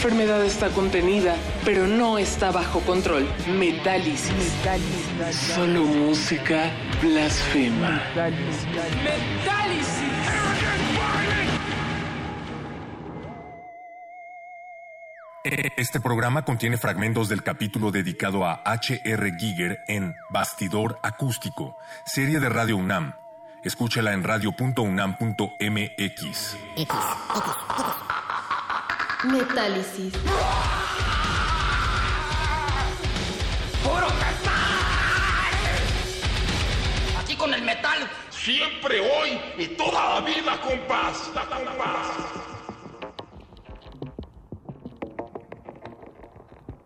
La enfermedad está contenida, pero no está bajo control. Metálisis. Solo música blasfema. Este programa contiene fragmentos del capítulo dedicado a H.R. Giger en Bastidor Acústico, serie de Radio UNAM. Escúchela en radio.unam.mx. Metálisis. ¡Puro metal! Aquí con el metal, siempre, hoy y toda la vida, compás. compás.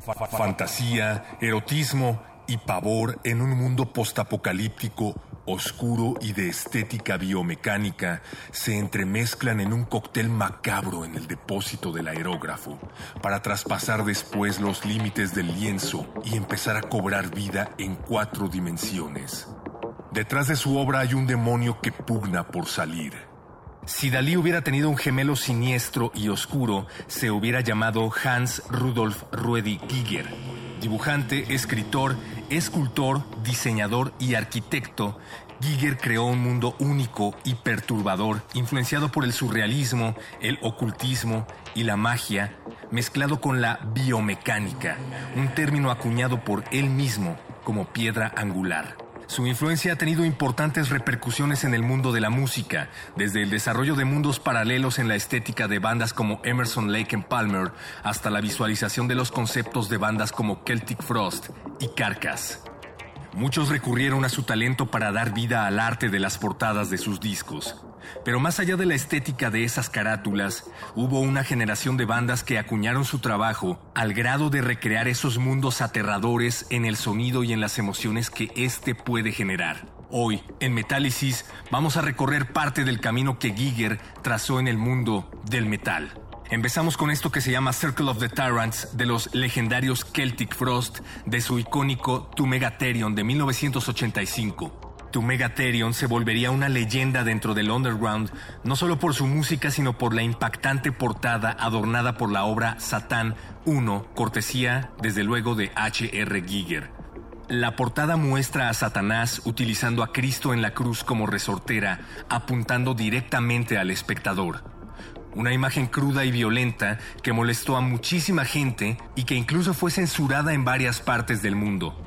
Fa- Fantasía, erotismo y pavor en un mundo postapocalíptico oscuro y de estética biomecánica se entremezclan en un cóctel macabro en el depósito del aerógrafo para traspasar después los límites del lienzo y empezar a cobrar vida en cuatro dimensiones. Detrás de su obra hay un demonio que pugna por salir. Si Dalí hubiera tenido un gemelo siniestro y oscuro, se hubiera llamado Hans Rudolf Ruedi Giger. Dibujante, escritor, escultor, diseñador y arquitecto, Giger creó un mundo único y perturbador, influenciado por el surrealismo, el ocultismo y la magia, mezclado con la biomecánica, un término acuñado por él mismo como piedra angular. Su influencia ha tenido importantes repercusiones en el mundo de la música, desde el desarrollo de mundos paralelos en la estética de bandas como Emerson Lake and Palmer hasta la visualización de los conceptos de bandas como Celtic Frost y Carcass. Muchos recurrieron a su talento para dar vida al arte de las portadas de sus discos. Pero más allá de la estética de esas carátulas, hubo una generación de bandas que acuñaron su trabajo al grado de recrear esos mundos aterradores en el sonido y en las emociones que éste puede generar. Hoy, en Metálisis, vamos a recorrer parte del camino que Giger trazó en el mundo del metal. Empezamos con esto que se llama Circle of the Tyrants de los legendarios Celtic Frost de su icónico Tu Megatherion de 1985. Tu Megatherion se volvería una leyenda dentro del underground, no solo por su música, sino por la impactante portada adornada por la obra Satán 1, cortesía, desde luego, de H.R. Giger. La portada muestra a Satanás utilizando a Cristo en la cruz como resortera, apuntando directamente al espectador. Una imagen cruda y violenta que molestó a muchísima gente y que incluso fue censurada en varias partes del mundo.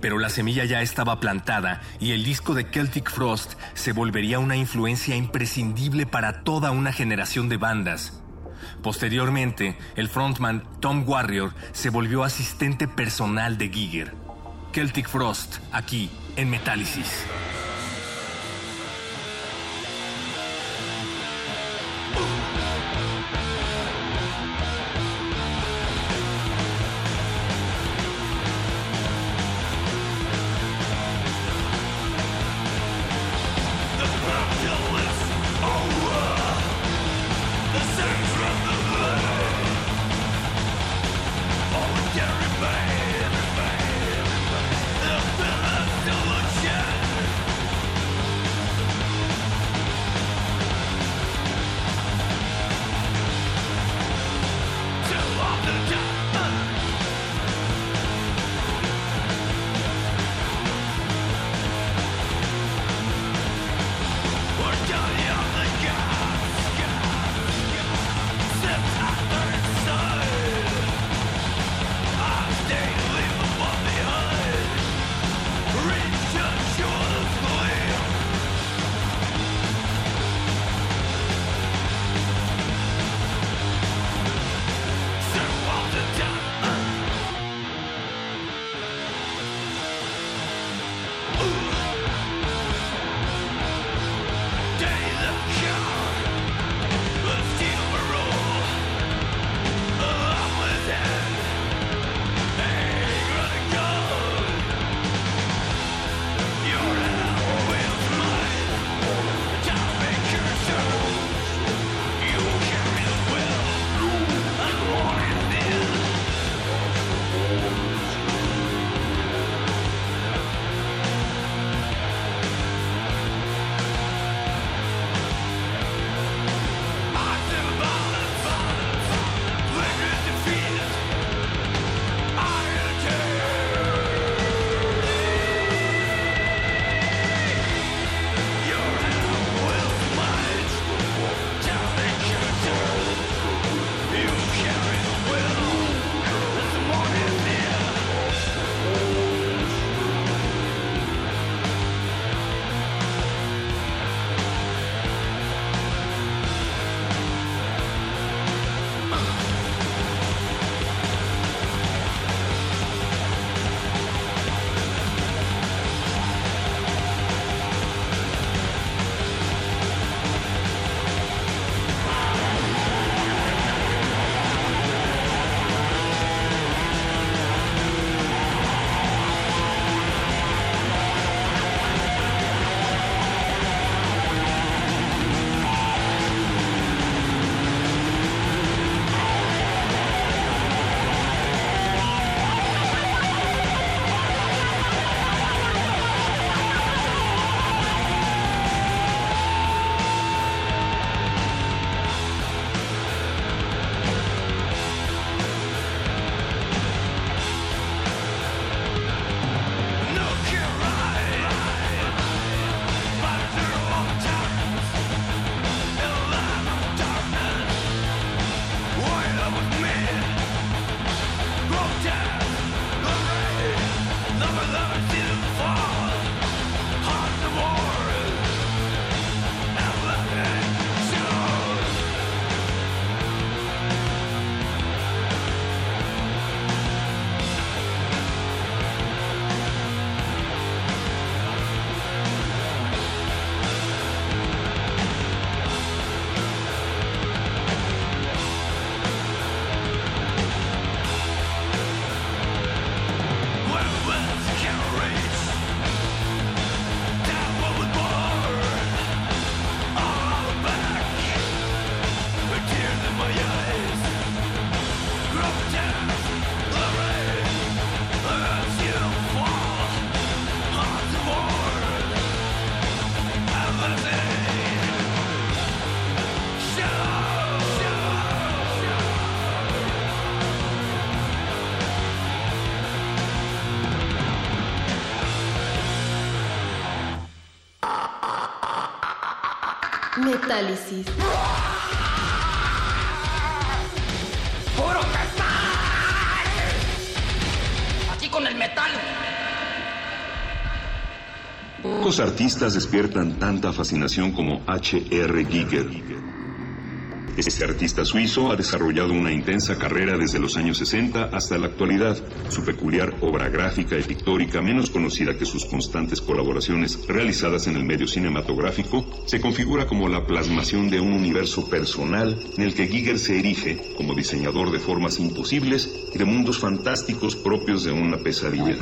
Pero la semilla ya estaba plantada y el disco de Celtic Frost se volvería una influencia imprescindible para toda una generación de bandas. Posteriormente, el frontman Tom Warrior se volvió asistente personal de Giger. Celtic Frost, aquí, en Metálisis. Metálisis. ¡Puro metal! Aquí con el metal. Pocos artistas despiertan tanta fascinación como H.R. Giger. Este artista suizo ha desarrollado una intensa carrera desde los años 60 hasta la actualidad. Su peculiar obra gráfica y pictórica, menos conocida que sus constantes colaboraciones realizadas en el medio cinematográfico, se configura como la plasmación de un universo personal en el que Giger se erige como diseñador de formas imposibles y de mundos fantásticos propios de una pesadilla.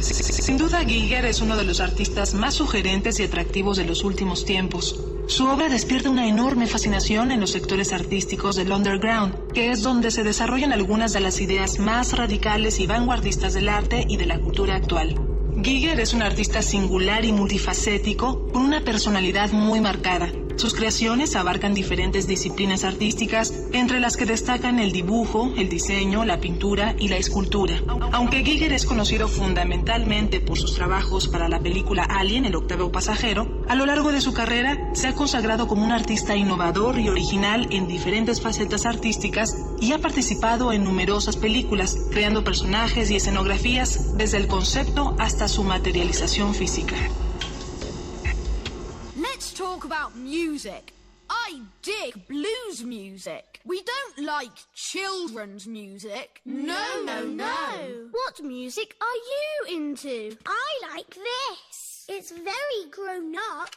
Sin duda, Giger es uno de los artistas más sugerentes y atractivos de los últimos tiempos. Su obra despierta una enorme fascinación en los sectores artísticos del underground, que es donde se desarrollan algunas de las ideas más radicales y vanguardistas del arte y de la cultura actual. Giger es un artista singular y multifacético, con una personalidad muy marcada. Sus creaciones abarcan diferentes disciplinas artísticas, entre las que destacan el dibujo, el diseño, la pintura y la escultura. Aunque Giger es conocido fundamentalmente por sus trabajos para la película Alien, el octavo pasajero, a lo largo de su carrera se ha consagrado como un artista innovador y original en diferentes facetas artísticas y ha participado en numerosas películas, creando personajes y escenografías desde el concepto hasta su materialización física. Children's music. No, no, no. What music are you into? I like this. It's very grown up.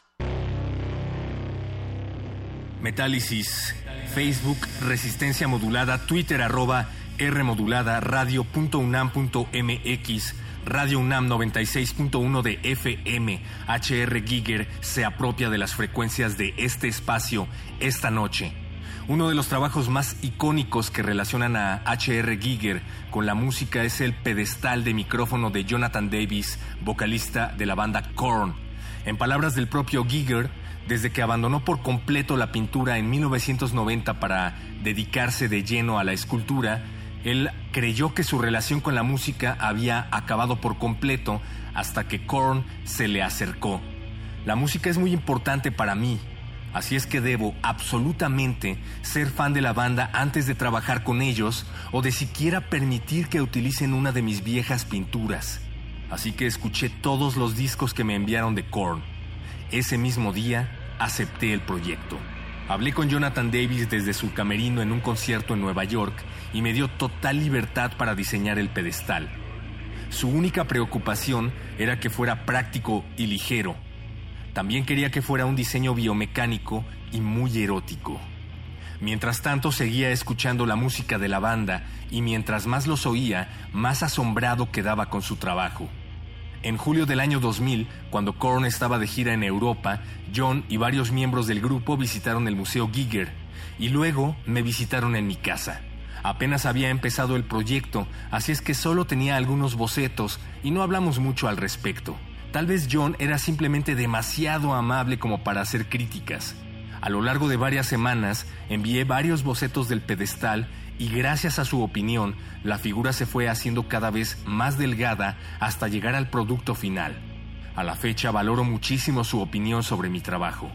Metálisis, Facebook, Resistencia Modulada, Twitter arroba R modulada, radio.unam.mx, Radio UNAM 96.1 de FM, HR Giger se apropia de las frecuencias de este espacio esta noche. Uno de los trabajos más icónicos que relacionan a HR Giger con la música es el pedestal de micrófono de Jonathan Davis, vocalista de la banda Korn. En palabras del propio Giger, desde que abandonó por completo la pintura en 1990 para dedicarse de lleno a la escultura, él creyó que su relación con la música había acabado por completo hasta que Korn se le acercó. La música es muy importante para mí, así es que debo absolutamente ser fan de la banda antes de trabajar con ellos o de siquiera permitir que utilicen una de mis viejas pinturas. Así que escuché todos los discos que me enviaron de Korn. Ese mismo día acepté el proyecto. Hablé con Jonathan Davis desde su camerino en un concierto en Nueva York y me dio total libertad para diseñar el pedestal. Su única preocupación era que fuera práctico y ligero. También quería que fuera un diseño biomecánico y muy erótico. Mientras tanto seguía escuchando la música de la banda y mientras más los oía, más asombrado quedaba con su trabajo. En julio del año 2000, cuando Korn estaba de gira en Europa, John y varios miembros del grupo visitaron el Museo Giger y luego me visitaron en mi casa. Apenas había empezado el proyecto, así es que solo tenía algunos bocetos y no hablamos mucho al respecto. Tal vez John era simplemente demasiado amable como para hacer críticas. A lo largo de varias semanas envié varios bocetos del pedestal y gracias a su opinión, la figura se fue haciendo cada vez más delgada hasta llegar al producto final. A la fecha valoro muchísimo su opinión sobre mi trabajo.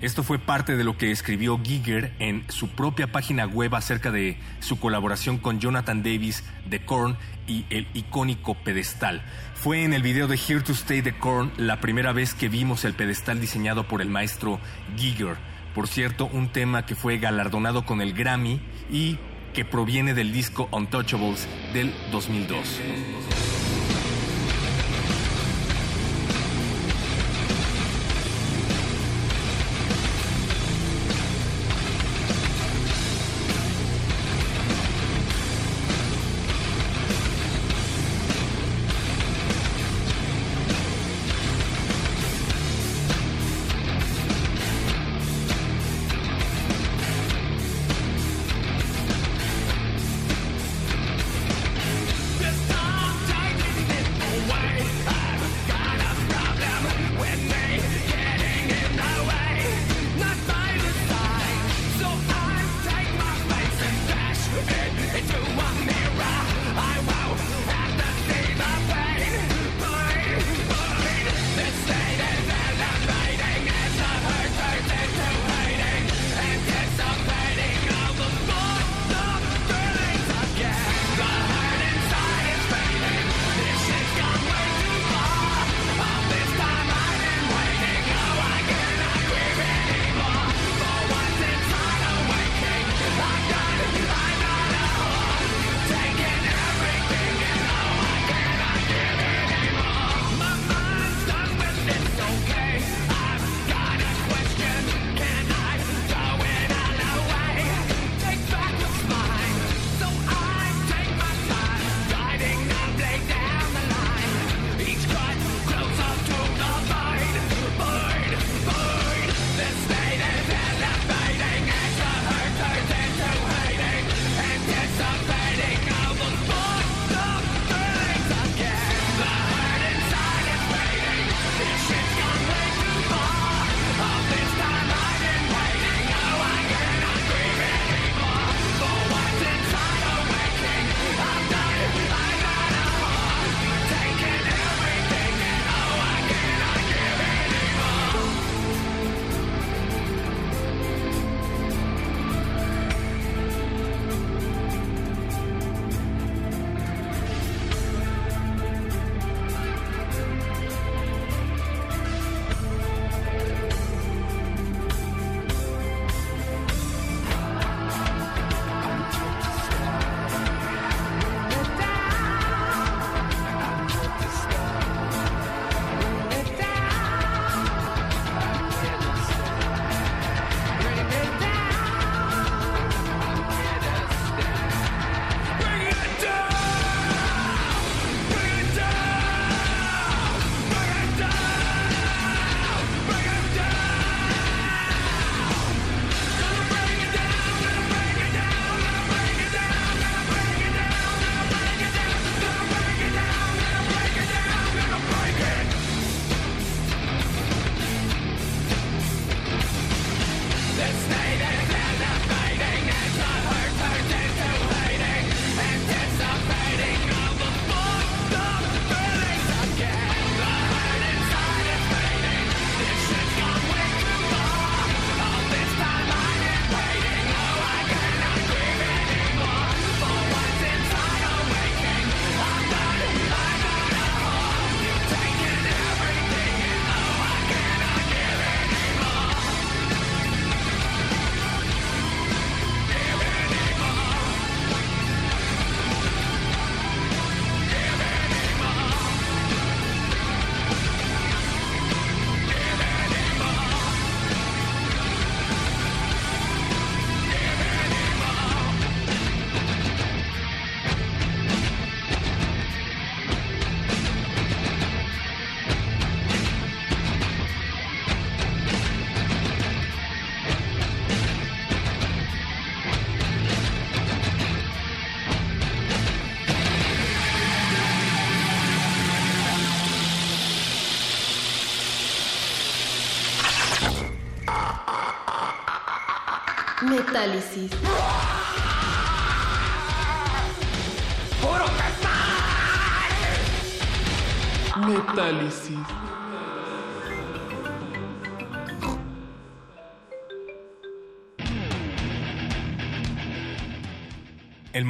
Esto fue parte de lo que escribió Giger en su propia página web acerca de su colaboración con Jonathan Davis de Korn y el icónico pedestal. Fue en el video de Here to Stay de Korn la primera vez que vimos el pedestal diseñado por el maestro Giger. Por cierto, un tema que fue galardonado con el Grammy y que proviene del disco Untouchables del 2002.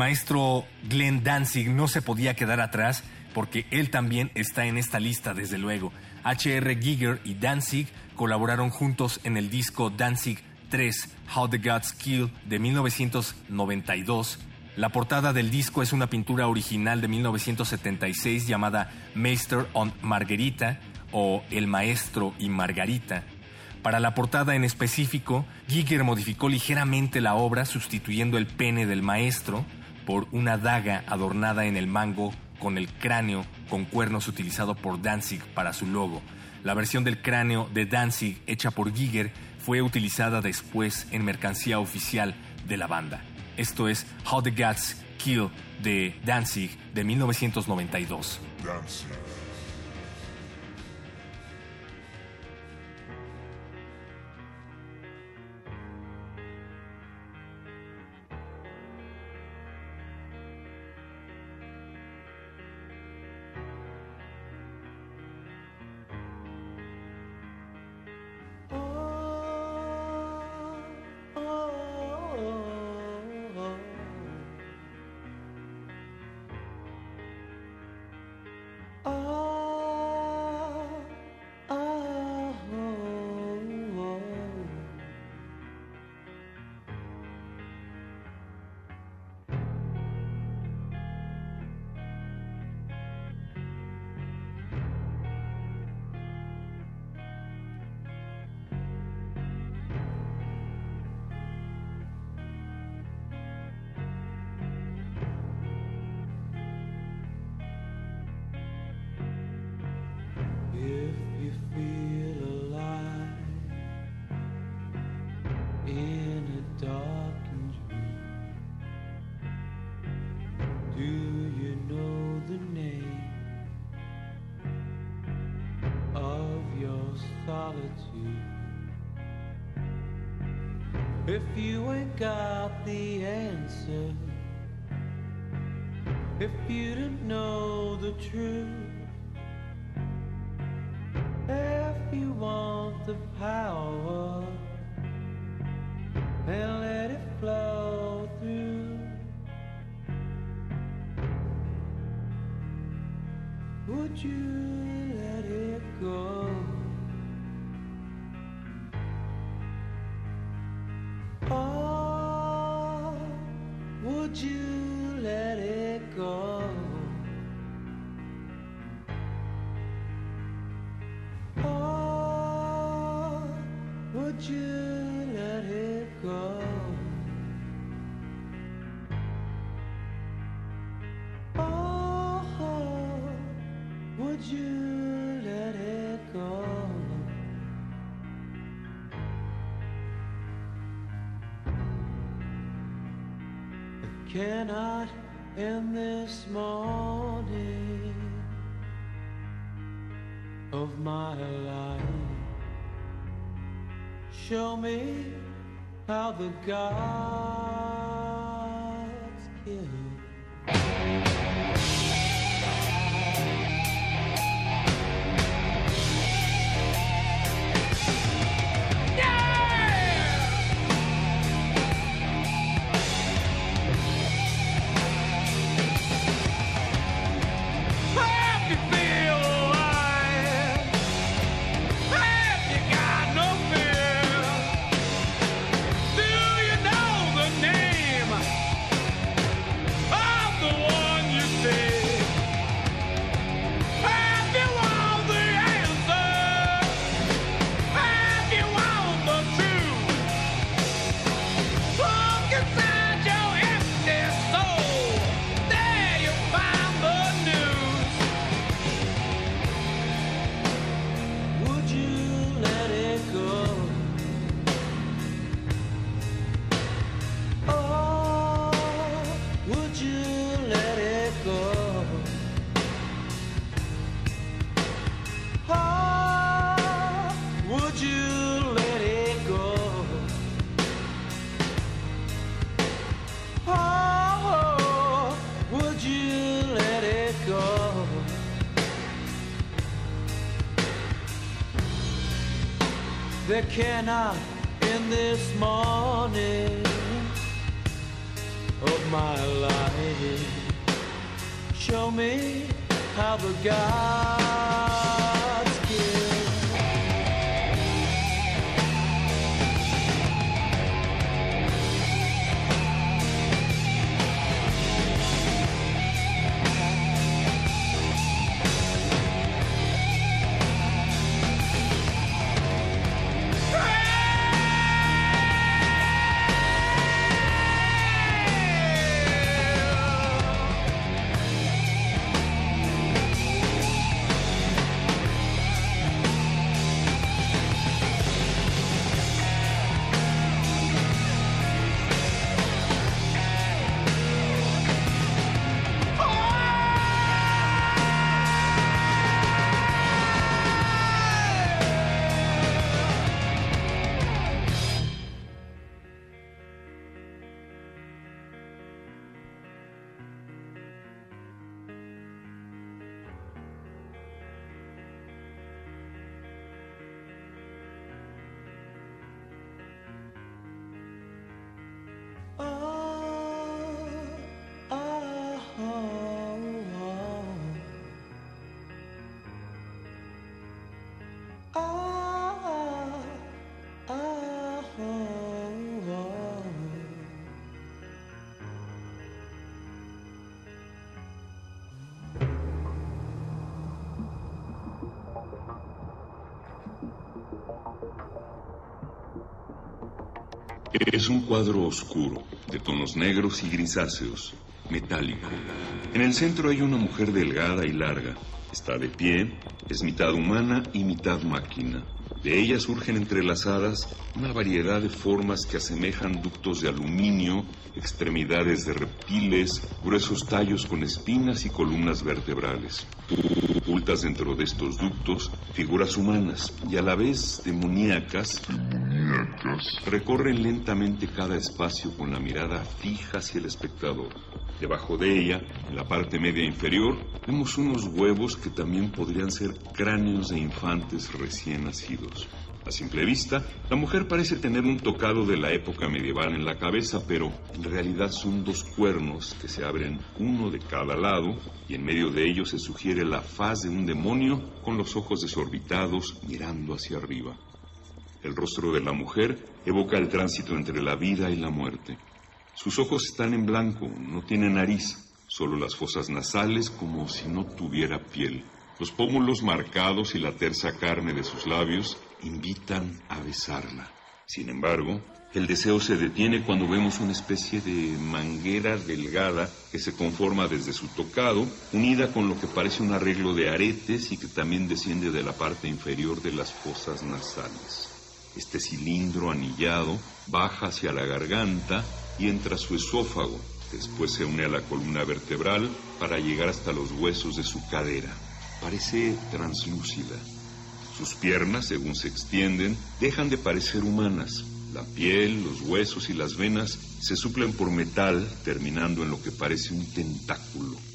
Maestro Glenn Danzig no se podía quedar atrás porque él también está en esta lista, desde luego. H.R. Giger y Danzig colaboraron juntos en el disco Danzig 3, How the Gods Kill, de 1992. La portada del disco es una pintura original de 1976 llamada Meister on Margarita o El Maestro y Margarita. Para la portada en específico, Giger modificó ligeramente la obra sustituyendo el pene del maestro por una daga adornada en el mango con el cráneo con cuernos utilizado por Danzig para su logo. La versión del cráneo de Danzig hecha por Giger fue utilizada después en mercancía oficial de la banda. Esto es How the Gods Kill de Danzig de 1992. If got the answer, if you cannot Es un cuadro oscuro, de tonos negros y grisáceos, metálico. En el centro hay una mujer delgada y larga. Está de pie, es mitad humana y mitad máquina. De ella surgen entrelazadas una variedad de formas que asemejan ductos de aluminio, extremidades de reptiles, gruesos tallos con espinas y columnas vertebrales. Ocultas dentro de estos ductos, figuras humanas y a la vez demoníacas, recorren lentamente cada espacio con la mirada fija hacia el espectador. Debajo de ella, en la parte media inferior, vemos unos huevos que también podrían ser cráneos de infantes recién nacidos. A simple vista, la mujer parece tener un tocado de la época medieval en la cabeza, pero en realidad son dos cuernos que se abren uno de cada lado y en medio de ellos se sugiere la faz de un demonio con los ojos desorbitados mirando hacia arriba. El rostro de la mujer evoca el tránsito entre la vida y la muerte. Sus ojos están en blanco, no tiene nariz, solo las fosas nasales como si no tuviera piel. Los pómulos marcados y la tersa carne de sus labios invitan a besarla. Sin embargo, el deseo se detiene cuando vemos una especie de manguera delgada que se conforma desde su tocado, unida con lo que parece un arreglo de aretes y que también desciende de la parte inferior de las fosas nasales. Este cilindro anillado baja hacia la garganta y entra su esófago. Después se une a la columna vertebral para llegar hasta los huesos de su cadera. Parece translúcida. Sus piernas, según se extienden, dejan de parecer humanas. La piel, los huesos y las venas se suplen por metal, terminando en lo que parece un tentáculo.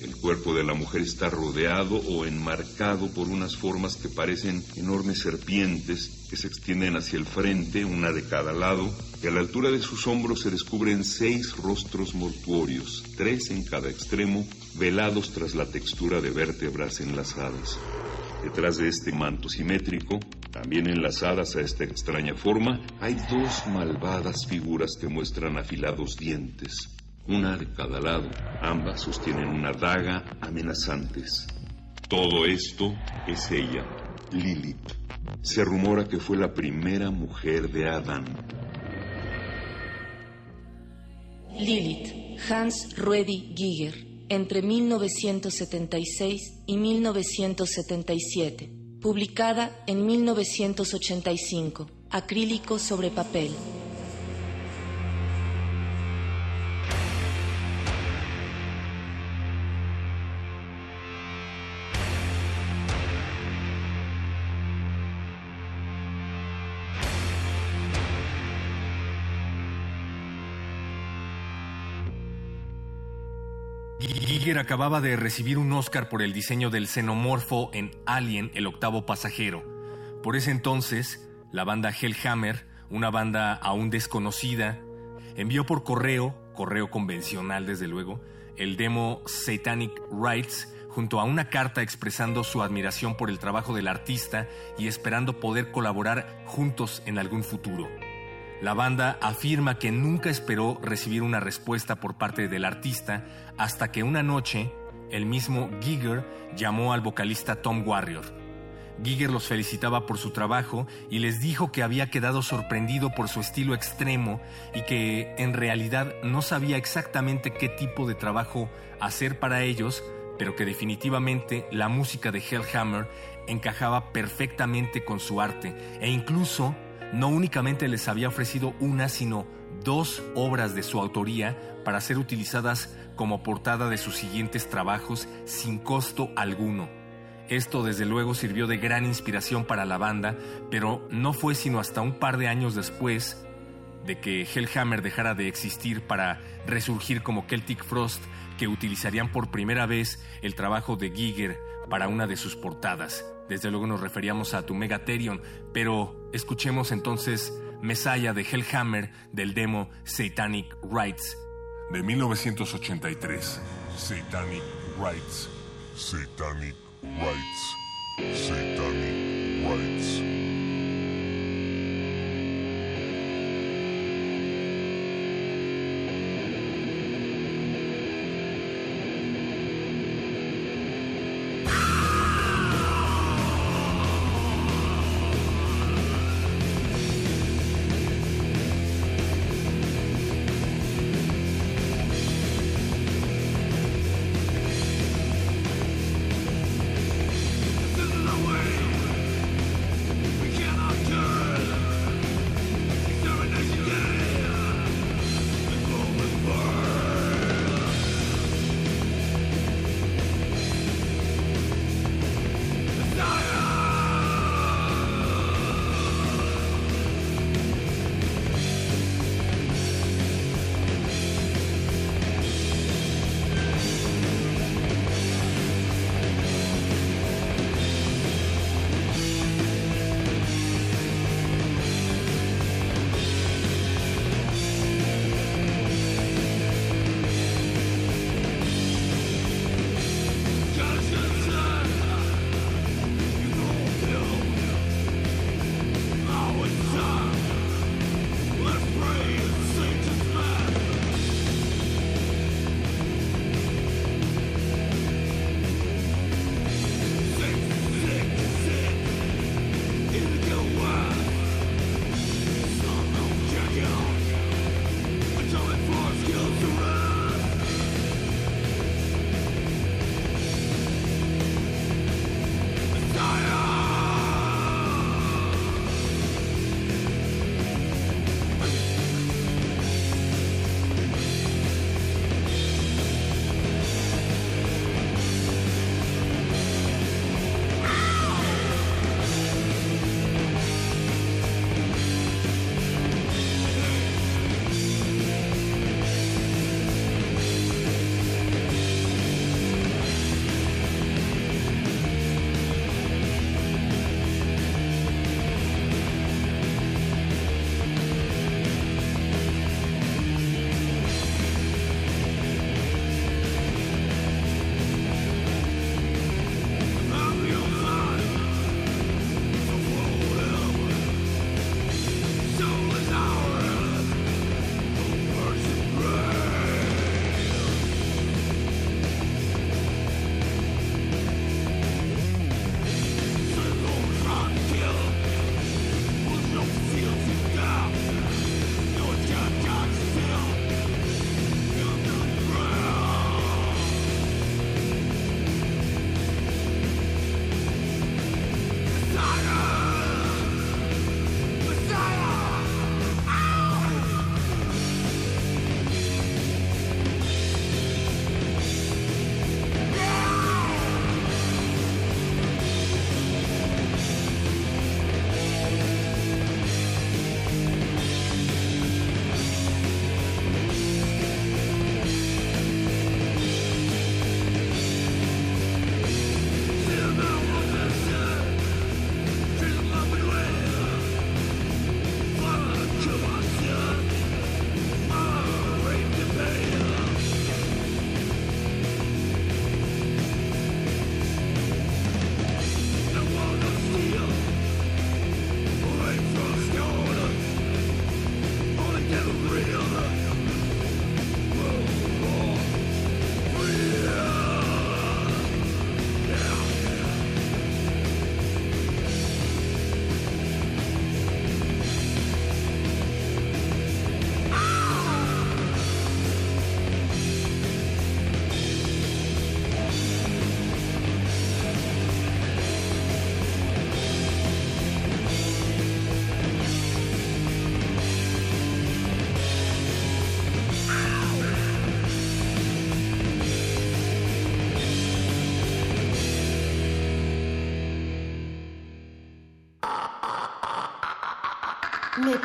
El cuerpo de la mujer está rodeado o enmarcado por unas formas que parecen enormes serpientes que se extienden hacia el frente, una de cada lado, y a la altura de sus hombros se descubren seis rostros mortuorios, tres en cada extremo, velados tras la textura de vértebras enlazadas. Detrás de este manto simétrico, también enlazadas a esta extraña forma, hay dos malvadas figuras que muestran afilados dientes, una de cada lado. Ambas sostienen una daga amenazantes. Todo esto es ella, Lilith. Se rumora que fue la primera mujer de Adán. Lilith, Hans Ruedi Giger, entre 1976 y 1977, publicada en 1985, acrílico sobre papel. Giger acababa de recibir un Oscar por el diseño del xenomorfo en Alien, el octavo pasajero. Por ese entonces, La banda Hellhammer, una banda aún desconocida, envió por correo, correo convencional desde luego, el demo Satanic Rites junto a una carta expresando su admiración por el trabajo del artista y esperando poder colaborar juntos en algún futuro. La banda afirma que nunca esperó recibir una respuesta por parte del artista hasta que una noche el mismo Giger llamó al vocalista Tom Warrior. Giger los felicitaba por su trabajo y les dijo que había quedado sorprendido por su estilo extremo y que en realidad no sabía exactamente qué tipo de trabajo hacer para ellos, pero que definitivamente la música de Hellhammer encajaba perfectamente con su arte e incluso no únicamente les había ofrecido una, sino dos obras de su autoría para ser utilizadas como portada de sus siguientes trabajos sin costo alguno. Esto desde luego sirvió de gran inspiración para la banda, pero no fue sino hasta un par de años después de que Hellhammer dejara de existir para resurgir como Celtic Frost que utilizarían por primera vez el trabajo de Giger para una de sus portadas. Desde luego nos referíamos a tu Megatherion, pero escuchemos entonces Messiah de Hellhammer del demo Satanic Rites. De 1983, Satanic Rites. Satanic Rites. Satanic Rites.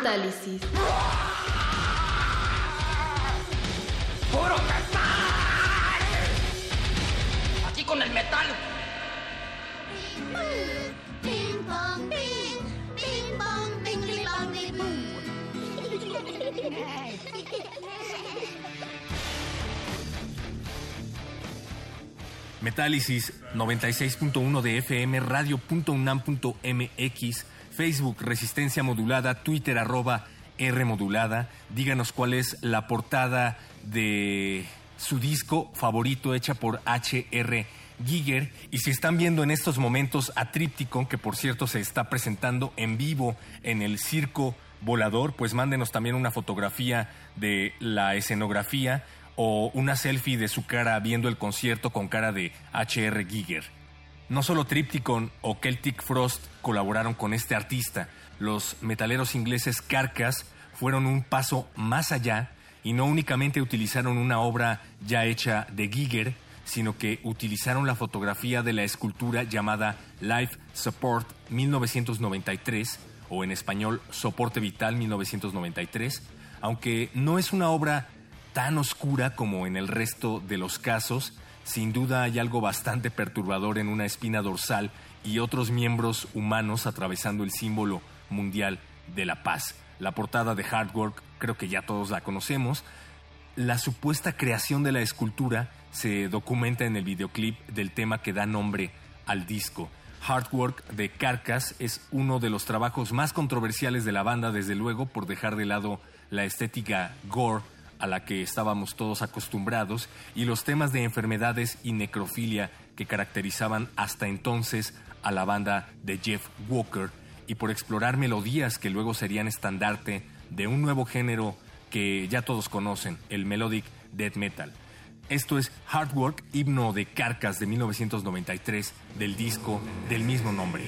Metálisis. ¡Puro metal! Aquí con el metal. Metálisis 96.1 de FM, radio.unam.mx, Facebook Resistencia Modulada, Twitter arroba R Modulada. Díganos cuál es la portada de su disco favorito hecha por HR Giger. Y si están viendo en estos momentos a Tríptico, que por cierto se está presentando en vivo en el Circo Volador, pues mándenos también una fotografía de la escenografía o una selfie de su cara viendo el concierto con cara de HR Giger. No solo Tripticon o Celtic Frost colaboraron con este artista, los metaleros ingleses Carcass fueron un paso más allá y no únicamente utilizaron una obra ya hecha de Giger, sino que utilizaron la fotografía de la escultura llamada Life Support 1993 o en español Soporte Vital 1993, aunque no es una obra tan oscura como en el resto de los casos, sin duda hay algo bastante perturbador en una espina dorsal y otros miembros humanos atravesando el símbolo mundial de la paz. La portada de Hard Work creo que ya todos la conocemos. La supuesta creación de la escultura se documenta en el videoclip del tema que da nombre al disco. Hard Work de Carcass es uno de los trabajos más controversiales de la banda, desde luego, por dejar de lado la estética gore a la que estábamos todos acostumbrados y los temas de enfermedades y necrofilia que caracterizaban hasta entonces a la banda de Jeff Walker y por explorar melodías que luego serían estandarte de un nuevo género que ya todos conocen, el melodic death metal. Esto es Hard Work, himno de Carcas de 1993 del disco del mismo nombre.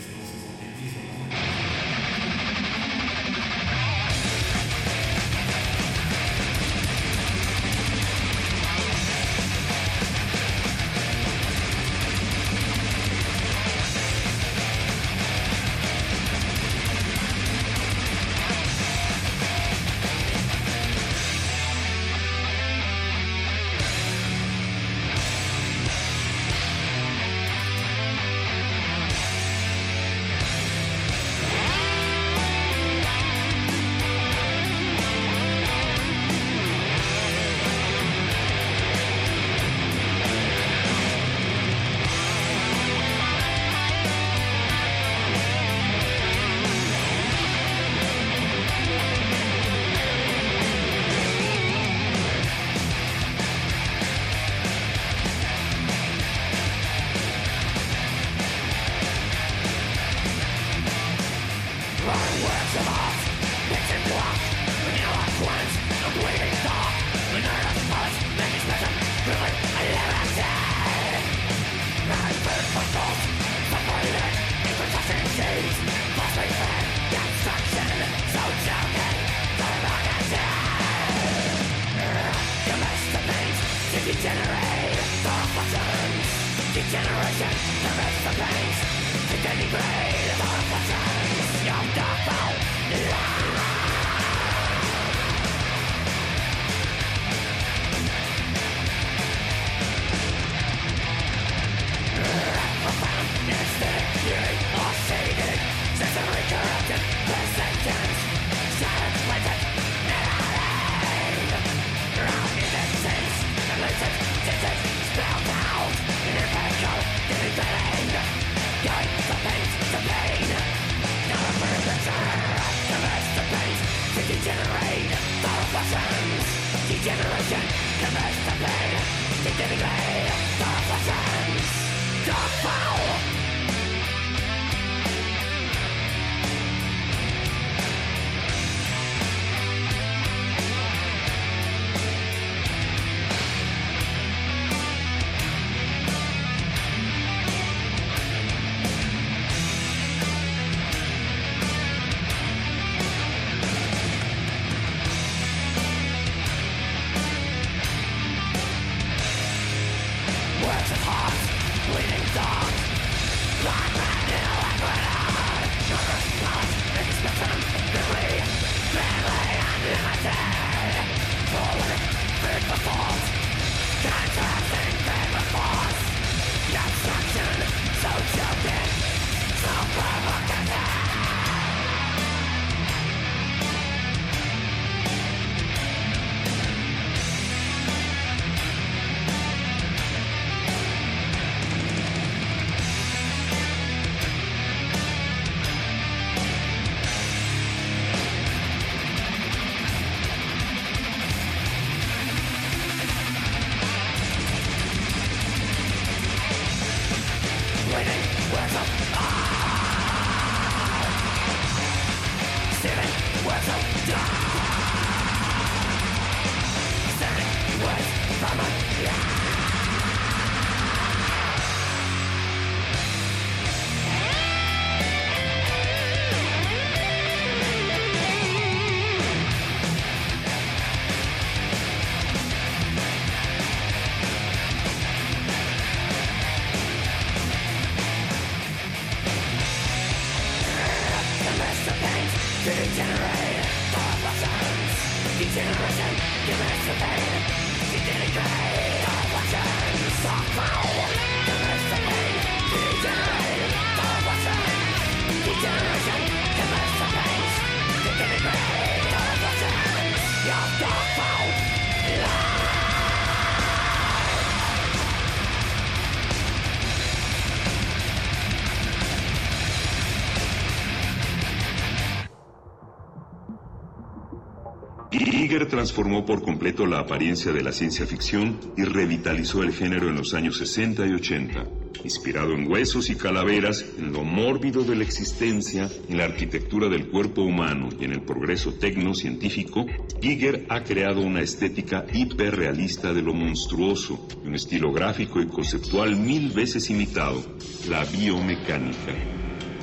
Giger transformó por completo la apariencia de la ciencia ficción y revitalizó el género en los años 60 y 80. Inspirado en huesos y calaveras, en lo mórbido de la existencia, en la arquitectura del cuerpo humano y en el progreso tecnocientífico, Giger ha creado una estética hiperrealista de lo monstruoso y un estilo gráfico y conceptual mil veces imitado, la biomecánica.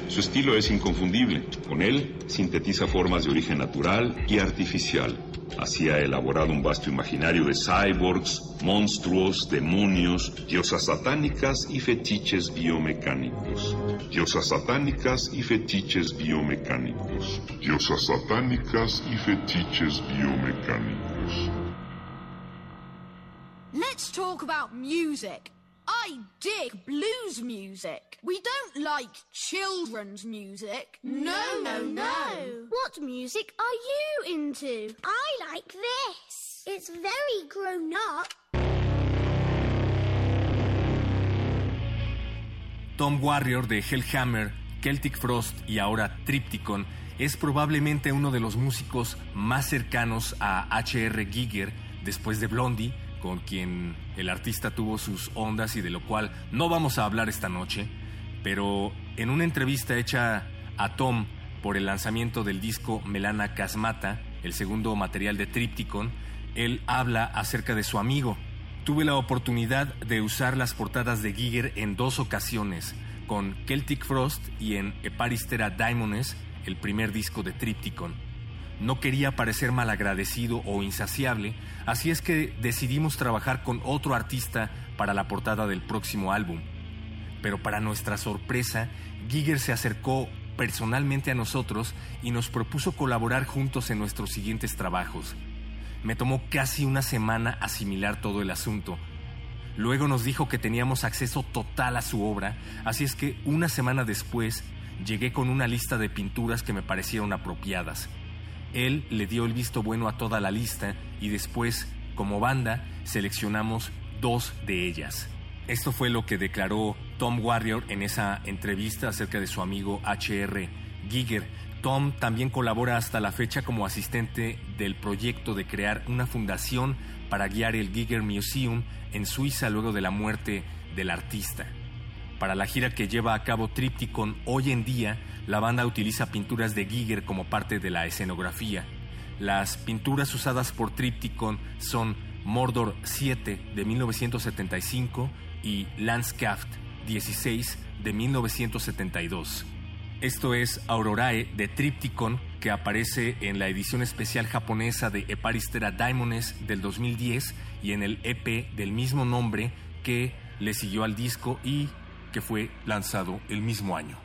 Su estilo es inconfundible. Con él sintetiza formas de origen natural y artificial. Así elaborado un vasto imaginario de cyborgs, monstruos, demonios, diosas satánicas y fetiches biomecánicos. Diosas satánicas y fetiches biomecánicos. Diosas satánicas y fetiches biomecánicos. Let's talk about music. I dig blues music. We don't like children's music. No, no, no. What music are you into? I like this. It's very grown up. Tom Warrior de Hellhammer, Celtic Frost y ahora Tripticon es probablemente uno de los músicos más cercanos a H.R. Giger después de Blondie, con quien el artista tuvo sus ondas y de lo cual no vamos a hablar esta noche, pero en una entrevista hecha a Tom por el lanzamiento del disco Melana Casmata, el segundo material de Tripticon, él habla acerca de su amigo. Tuve la oportunidad de usar las portadas de Giger en dos ocasiones, con Celtic Frost y en Eparistera Daimones, el primer disco de Tripticon. No quería parecer malagradecido o insaciable, así es que decidimos trabajar con otro artista para la portada del próximo álbum. Pero para nuestra sorpresa, Giger se acercó personalmente a nosotros y nos propuso colaborar juntos en nuestros siguientes trabajos. Me tomó casi una semana asimilar todo el asunto. Luego nos dijo que teníamos acceso total a su obra, así es que una semana después llegué con una lista de pinturas que me parecieron apropiadas. Él le dio el visto bueno a toda la lista y después, como banda, seleccionamos dos de ellas. Esto fue lo que declaró Tom Warrior en esa entrevista acerca de su amigo HR Giger. Tom también colabora hasta la fecha como asistente del proyecto de crear una fundación para guiar el Giger Museum en Suiza luego de la muerte del artista. Para la gira que lleva a cabo Tripticon hoy en día, la banda utiliza pinturas de Giger como parte de la escenografía. Las pinturas usadas por Tripticon son Mordor 7 de 1975 y Landscaft 16 de 1972. Esto es Aurorae de Tripticon que aparece en la edición especial japonesa de Eparistera Daimones del 2010 y en el EP del mismo nombre que le siguió al disco y que fue lanzado el mismo año.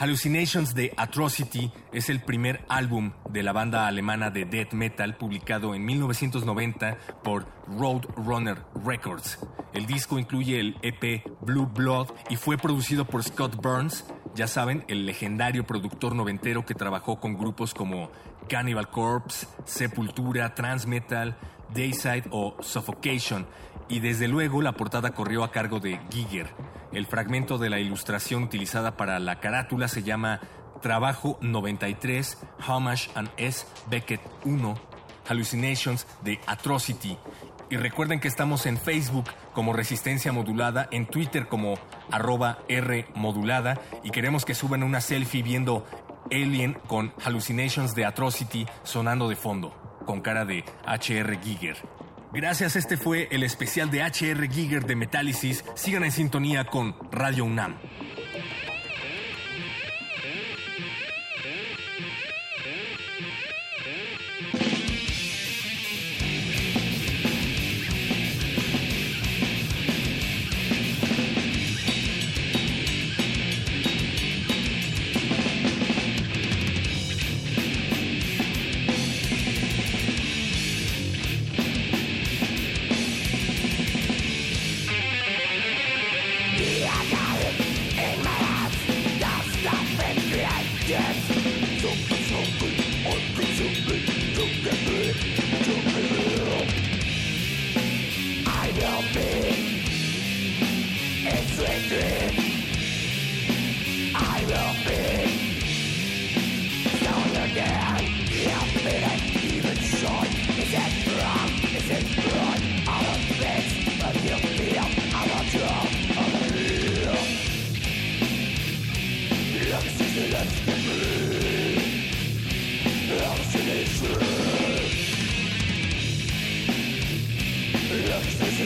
Hallucinations de Atrocity es el primer álbum de la banda alemana de death metal publicado en 1990 por Roadrunner Records. El disco incluye el EP Blue Blood y fue producido por Scott Burns, ya saben, el legendario productor noventero que trabajó con grupos como Cannibal Corpse, Sepultura, Transmetal, Dayside o Suffocation, y desde luego la portada corrió a cargo de Giger. El fragmento de la ilustración utilizada para la carátula se llama Trabajo 93, Homage and S. Beckett 1, Hallucinations de Atrocity. Y recuerden que estamos en Facebook como Resistencia Modulada, en Twitter como arroba R Modulada y queremos que suban una selfie viendo Alien con Hallucinations de Atrocity sonando de fondo, con cara de HR Giger. Gracias, este fue el especial de HR Giger de Metálisis. Sigan en sintonía con Radio UNAM.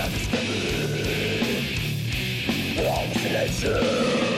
All silences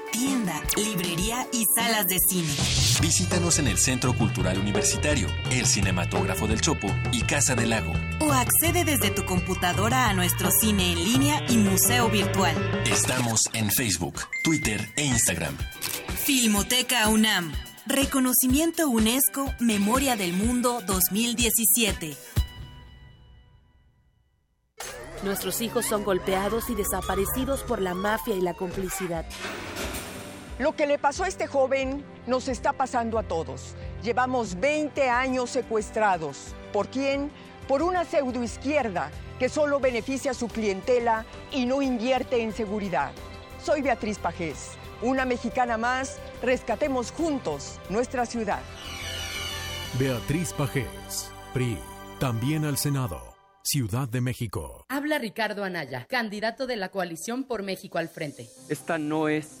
tienda, librería y salas de cine. Visítanos en el Centro Cultural Universitario, el Cinematógrafo del Chopo y Casa del Lago. O accede desde tu computadora a nuestro cine en línea y museo virtual. Estamos en Facebook, Twitter e Instagram. Filmoteca UNAM. Reconocimiento UNESCO Memoria del Mundo 2017. Nuestros hijos son golpeados y desaparecidos por la mafia y la complicidad. Lo que le pasó a este joven nos está pasando a todos. Llevamos 20 años secuestrados. ¿Por quién? Por una pseudoizquierda que solo beneficia a su clientela y no invierte en seguridad. Soy Beatriz Pajés, una mexicana más. Rescatemos juntos nuestra ciudad. Beatriz Pajés, PRI, también al Senado. Ciudad de México. Habla Ricardo Anaya, candidato de la coalición por México al frente. Esta no es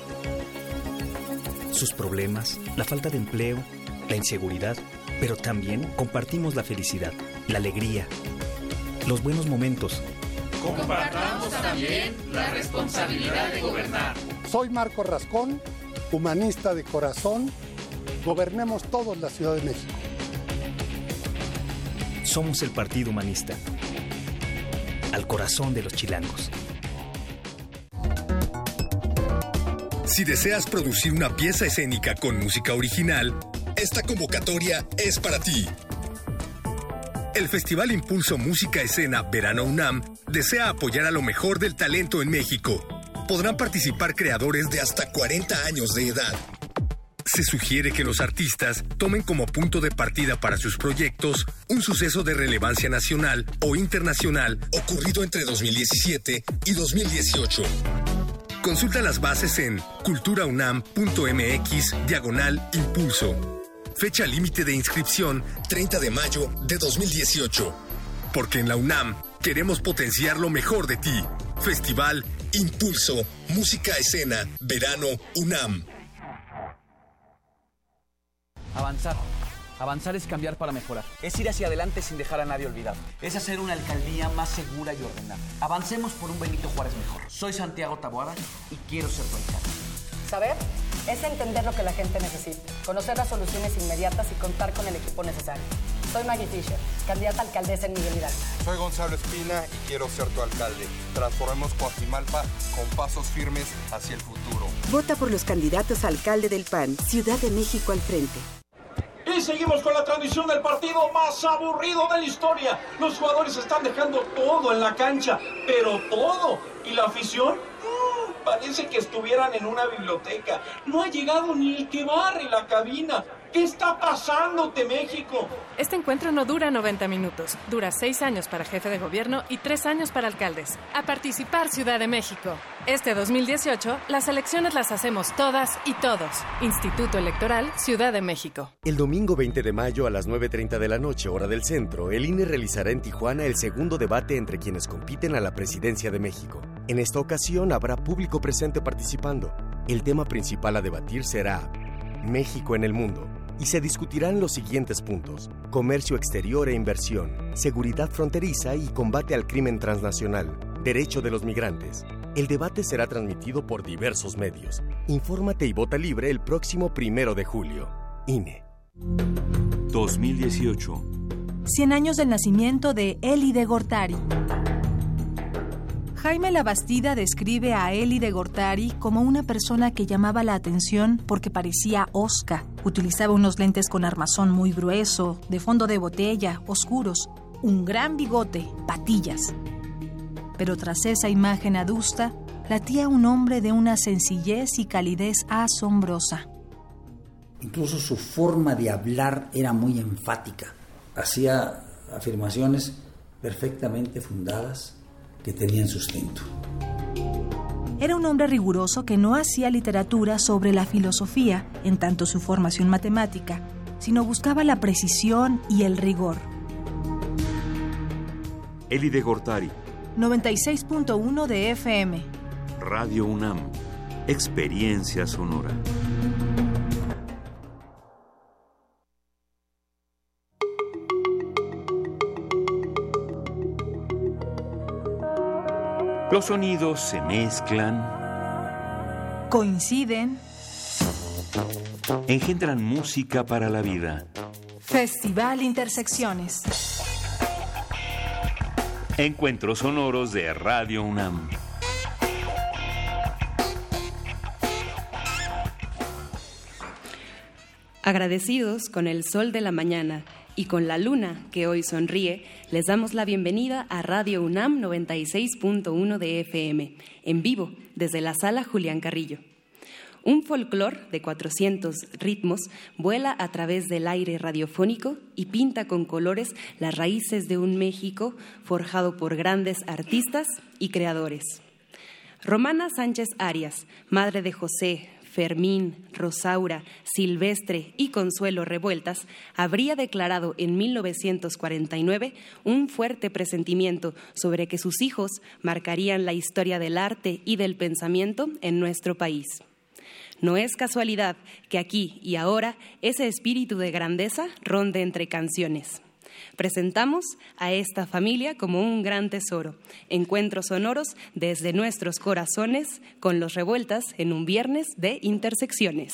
Sus problemas, la falta de empleo, la inseguridad, pero también compartimos la felicidad, la alegría, los buenos momentos. Compartamos también la responsabilidad de gobernar. Soy Marco Rascón, humanista de corazón. Gobernemos todos la Ciudad de México. Somos el Partido Humanista al corazón de los chilangos. Si deseas producir una pieza escénica con música original, esta convocatoria es para ti. El Festival Impulso Música Escena Verano UNAM desea apoyar a lo mejor del talento en México. Podrán participar creadores de hasta 40 años de edad se sugiere que los artistas tomen como punto de partida para sus proyectos un suceso de relevancia nacional o internacional ocurrido entre 2017 y 2018. Consulta las bases en culturaunam.mx diagonal impulso. Fecha límite de inscripción 30 de mayo de 2018. Porque en la UNAM queremos potenciar lo mejor de ti. Festival Impulso, Música Escena, Verano UNAM. Avanzar. Avanzar es cambiar para mejorar. Es ir hacia adelante sin dejar a nadie olvidado. Es hacer una alcaldía más segura y ordenada. Avancemos por un Benito Juárez mejor. Soy Santiago Taboada y quiero ser tu alcalde. Saber es entender lo que la gente necesita, conocer las soluciones inmediatas y contar con el equipo necesario. Soy Maggie Fisher, candidata a alcaldesa en Miguel Hidalgo. Soy Gonzalo Espina y quiero ser tu alcalde. Transformemos Coajimalpa con pasos firmes hacia el futuro. Vota por los candidatos a alcalde del PAN, Ciudad de México al frente. Y seguimos con la transmisión del partido más aburrido de la historia. Los jugadores están dejando todo en la cancha, pero todo. ¿Y la afición? Mm, parece que estuvieran en una biblioteca. No ha llegado ni el que barre la cabina. ¿Qué está pasándote, México? Este encuentro no dura 90 minutos. Dura 6 años para jefe de gobierno y 3 años para alcaldes. A participar, Ciudad de México. Este 2018, las elecciones las hacemos todas y todos. Instituto Electoral, Ciudad de México. El domingo 20 de mayo a las 9.30 de la noche, hora del centro, el INE realizará en Tijuana el segundo debate entre quienes compiten a la presidencia de México. En esta ocasión habrá público presente participando. El tema principal a debatir será México en el mundo y se discutirán los siguientes puntos. Comercio exterior e inversión, seguridad fronteriza y combate al crimen transnacional, derecho de los migrantes. El debate será transmitido por diversos medios. Infórmate y vota libre el próximo primero de julio. INE. 2018. 100 años del nacimiento de Eli de Gortari. Jaime Labastida describe a Eli de Gortari como una persona que llamaba la atención porque parecía osca Utilizaba unos lentes con armazón muy grueso, de fondo de botella, oscuros, un gran bigote, patillas. Pero tras esa imagen adusta, latía un hombre de una sencillez y calidez asombrosa. Incluso su forma de hablar era muy enfática. Hacía afirmaciones perfectamente fundadas que tenían sustento. Era un hombre riguroso que no hacía literatura sobre la filosofía, en tanto su formación matemática, sino buscaba la precisión y el rigor. Eli de Gortari. 96.1 de FM. Radio UNAM. Experiencia sonora. Los sonidos se mezclan, coinciden, engendran música para la vida. Festival Intersecciones. Encuentros sonoros de Radio UNAM. Agradecidos con el sol de la mañana y con la luna que hoy sonríe, les damos la bienvenida a Radio UNAM 96.1 de FM, en vivo desde la sala Julián Carrillo. Un folclor de 400 ritmos vuela a través del aire radiofónico y pinta con colores las raíces de un México forjado por grandes artistas y creadores. Romana Sánchez Arias, madre de José, Fermín, Rosaura, Silvestre y Consuelo Revueltas, habría declarado en 1949 un fuerte presentimiento sobre que sus hijos marcarían la historia del arte y del pensamiento en nuestro país. No es casualidad que aquí y ahora ese espíritu de grandeza ronde entre canciones. Presentamos a esta familia como un gran tesoro. Encuentros sonoros desde nuestros corazones con los revueltas en un viernes de intersecciones.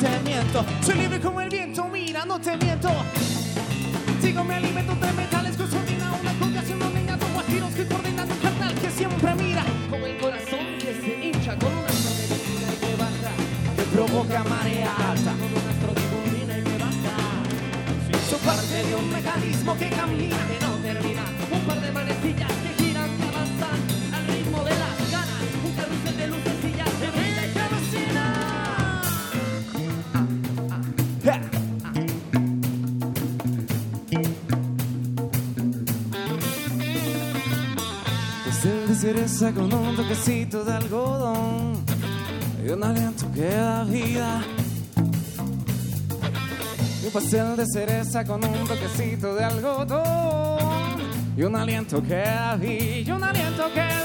Te miento. Soy libre como el viento, mira, no te miento. Sigo mi alimento de metales con sordina, una congación, un niñato, guajiros que coordinan un carnal que siempre mira. Como el corazón que se hincha con una benzina y que baja, que provoca marea alta. Con un astro que combina y que baja. Soy parte de un mecanismo que camina, que no termina. Un par de manecillas que Con un toquecito de algodón y un aliento que da vida. Y un pastel de cereza con un toquecito de algodón y un aliento que da vida. Y un aliento que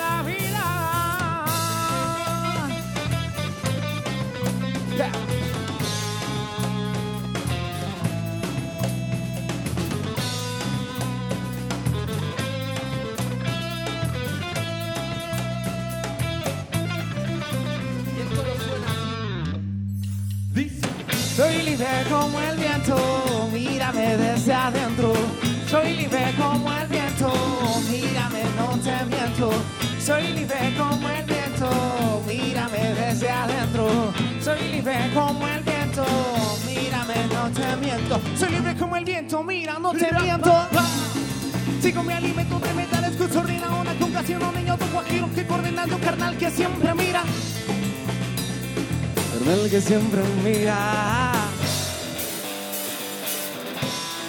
libre como el viento, mírame, no te miento. Soy libre como el viento, mírame desde adentro. Soy libre como el viento, mírame, no te miento. Soy libre como el viento, mira, no te miento. Sigo mi alimento de metales que sordina una congación, un niño de guajiros que coordinando carnal que siempre mira. Carnal que siempre mira.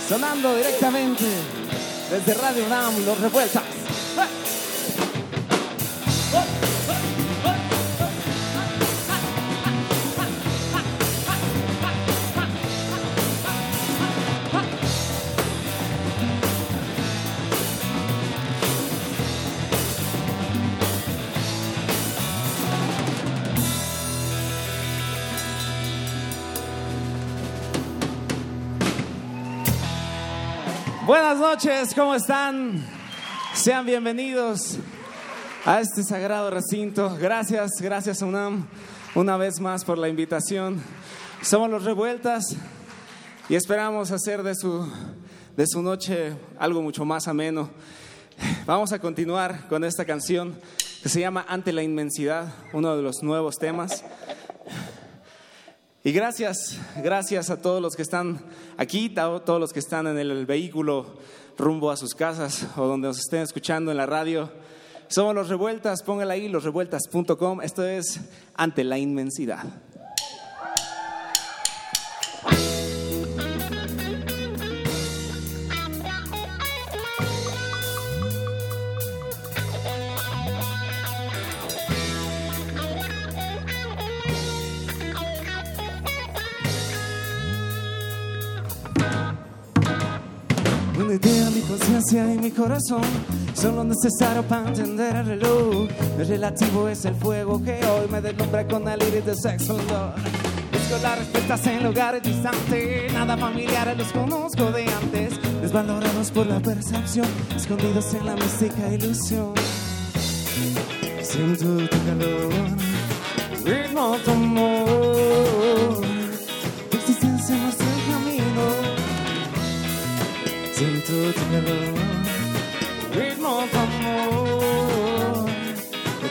Sonando directamente desde Radio UNAM, Los Revueltas. Noches, ¿cómo están? Sean bienvenidos a este sagrado recinto. Gracias, gracias UNAM una vez más por la invitación. Somos los Revueltas y esperamos hacer de su, de su noche algo mucho más ameno. Vamos a continuar con esta canción que se llama Ante la Inmensidad, uno de los nuevos temas. Y gracias, gracias a todos los que están aquí, a todos los que están en el vehículo rumbo a sus casas o donde nos estén escuchando en la radio. Somos los Revueltas, póngala ahí, losrevueltas.com. Esto es Ante la Inmensidad. Idea, mi conciencia y mi corazón son lo necesario para entender el reloj. El relativo es el fuego que hoy me deslumbra con el iris de sexo. Busco las respuestas en lugares distantes, nada familiares los conozco de antes. Desvalorados por la percepción, escondidos en la mística ilusión. Siento tu calor, ritmo tu amor, Siento tu calor, ritmo tu amor.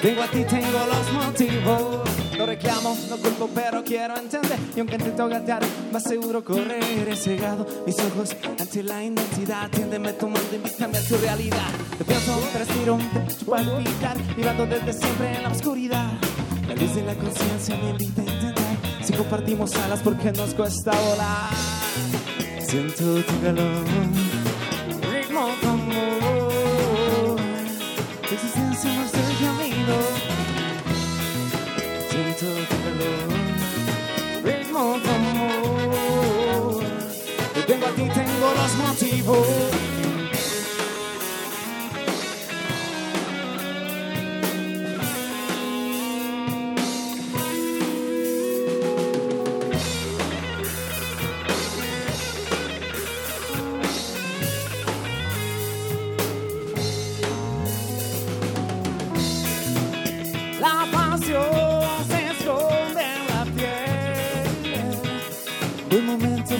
Tengo a ti, tengo los motivos. No reclamo, no culpo, pero quiero entender. Y aunque intento gatear, más seguro correr cegado. Mis ojos ante la identidad. Tiéndeme tu mundo, invítame a tu realidad. Te pienso, te respiro, te palpitar. Mirando desde siempre en la oscuridad. La luz de la conciencia me invita a intentar. Si compartimos alas, porque nos cuesta volar. Siento tu calor modo amor. Tu existencia no es el camino. Siento calor. Ritmo de amor. Yo tengo a ti, tengo los motivos.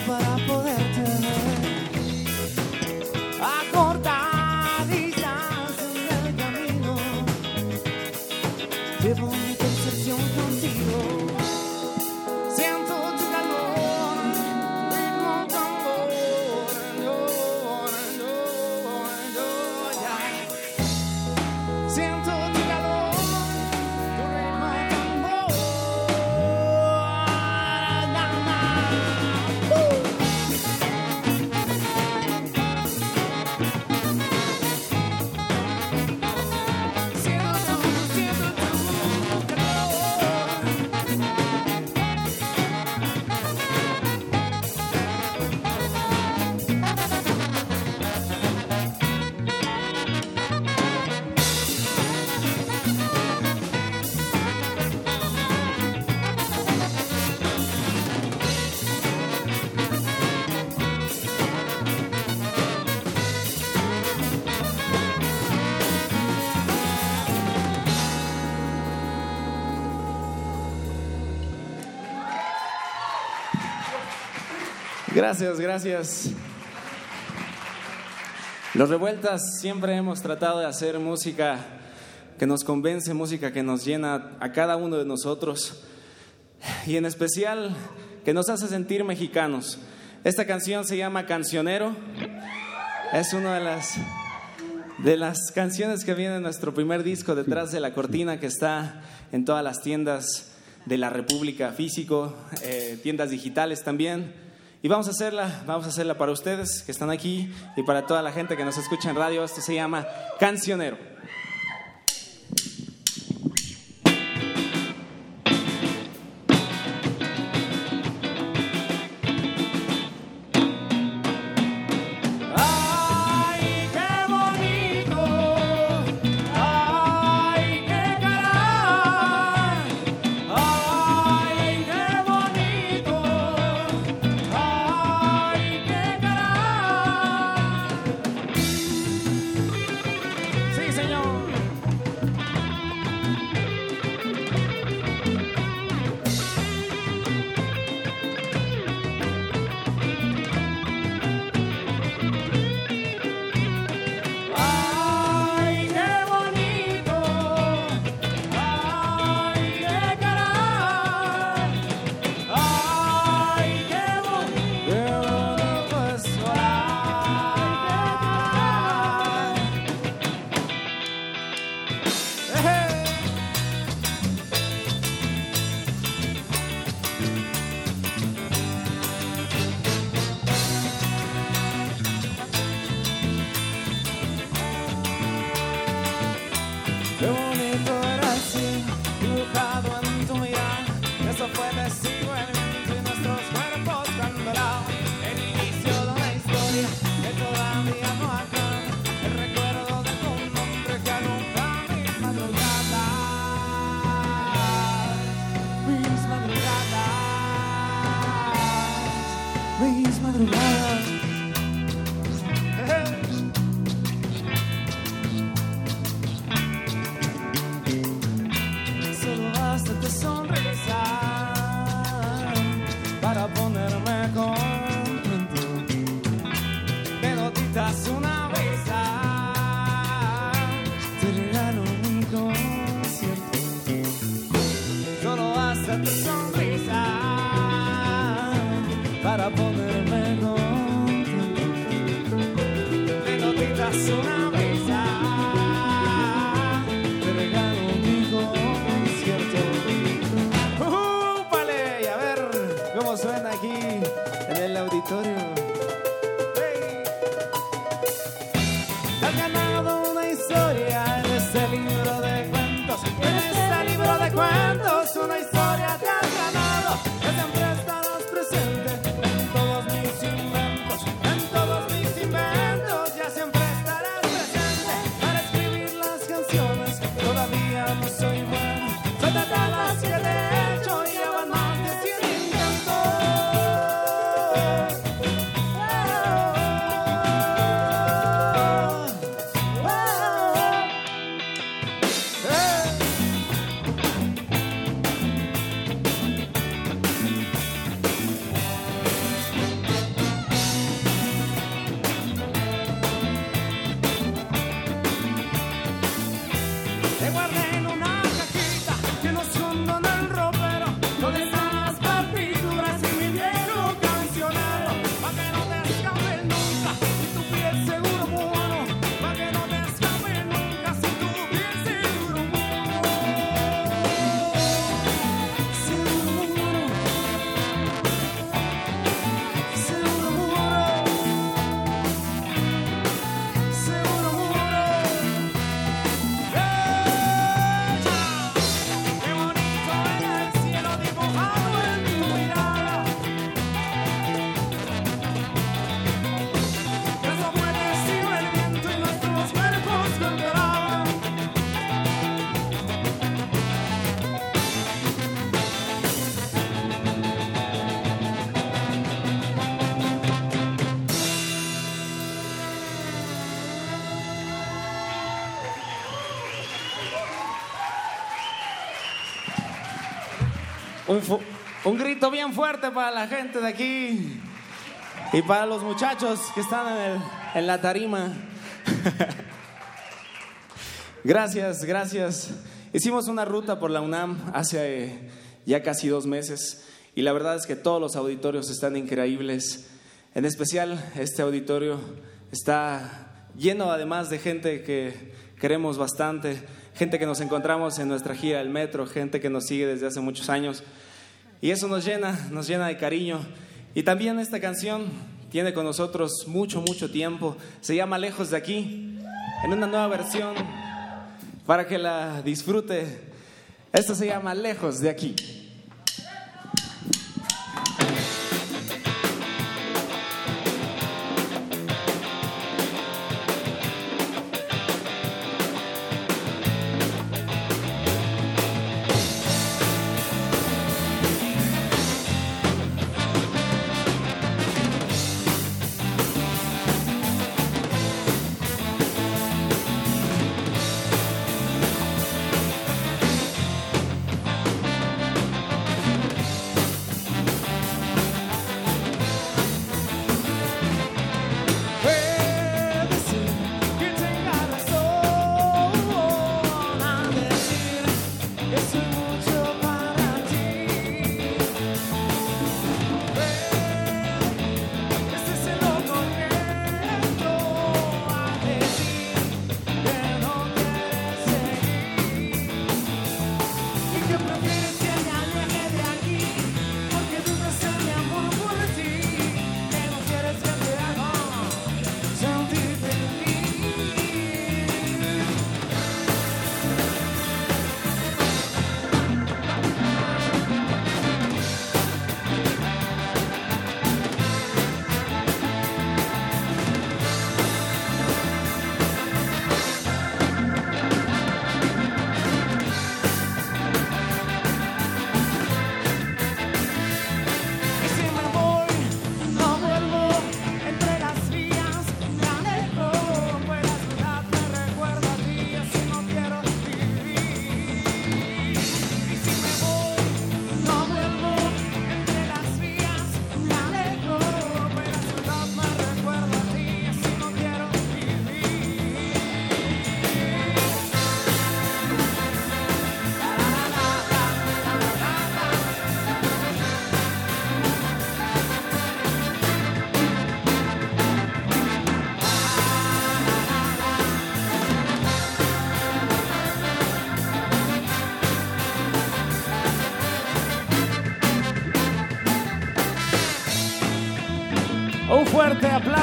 Para poderte Gracias, gracias. Los revueltas siempre hemos tratado de hacer música que nos convence, música que nos llena a cada uno de nosotros y en especial que nos hace sentir mexicanos. Esta canción se llama Cancionero. Es una de las de las canciones que viene en nuestro primer disco detrás de la cortina que está en todas las tiendas de la República físico, eh, tiendas digitales también. Y vamos a hacerla, vamos a hacerla para ustedes que están aquí y para toda la gente que nos escucha en radio. Esto se llama Cancionero. Un, grito bien fuerte para la gente de aquí y para los muchachos que están en, en la tarima. gracias, gracias. Hicimos una ruta por la UNAM hace ya casi dos meses y la verdad es que todos los auditorios están increíbles. En especial este auditorio está lleno además de gente que queremos bastante, gente que nos encontramos en nuestra gira del metro, gente que nos sigue desde hace muchos años. Y eso nos llena, nos llena de cariño. Y también esta canción tiene con nosotros mucho, mucho tiempo. Se llama Lejos de aquí, en una nueva versión para que la disfrute. Esto se llama Lejos de aquí.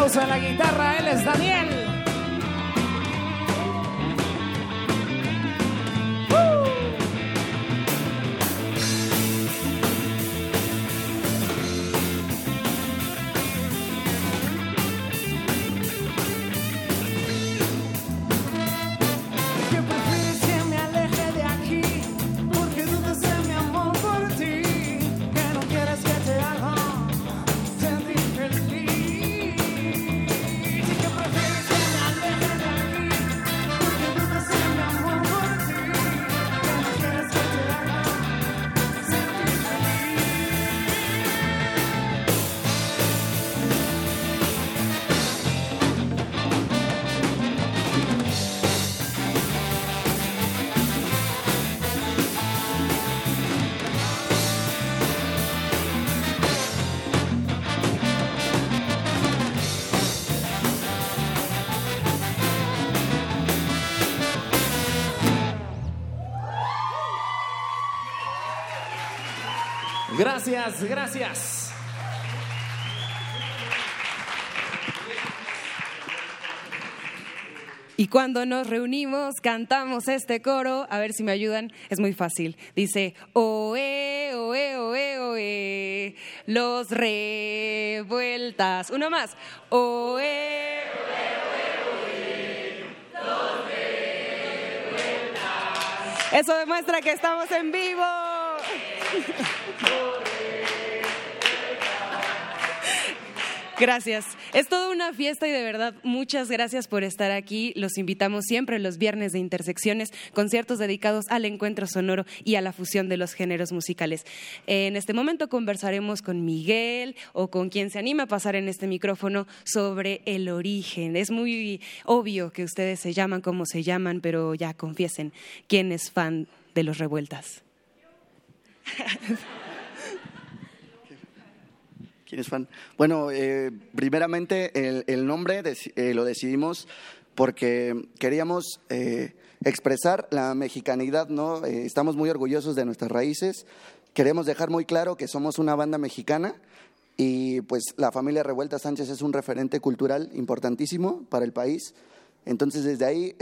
Aplauso la guitarra, Gracias, gracias. Y cuando nos reunimos, cantamos este coro. A ver si me ayudan. Es muy fácil. Dice, oe, oe, oe, oe. Los revueltas. Uno más. Oe, oe, oe, Los revueltas. Eso demuestra que estamos en vivo. Gracias. Es toda una fiesta y de verdad muchas gracias por estar aquí. Los invitamos siempre los viernes de Intersecciones, conciertos dedicados al encuentro sonoro y a la fusión de los géneros musicales. En este momento conversaremos con Miguel o con quien se anime a pasar en este micrófono sobre el origen. Es muy obvio que ustedes se llaman como se llaman, pero ya confiesen quién es fan de los revueltas. Bueno, eh, primeramente el, nombre eh, lo decidimos porque queríamos eh, expresar la mexicanidad, ¿no? estamos muy orgullosos de nuestras raíces, queremos dejar muy claro que somos una banda mexicana y pues la familia Revuelta Sánchez es un referente cultural importantísimo para el país. Entonces desde ahí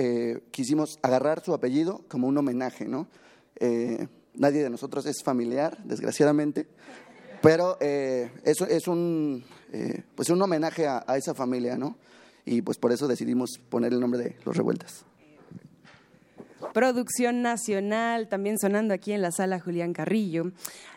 quisimos agarrar su apellido como un homenaje, ¿no? nadie de nosotros es familiar, desgraciadamente, pero eh, eso es un, eh, pues un homenaje a, a, esa familia, ¿no? Y pues por eso decidimos poner el nombre de Los Revueltas. Producción nacional, también sonando aquí en la sala Julián Carrillo.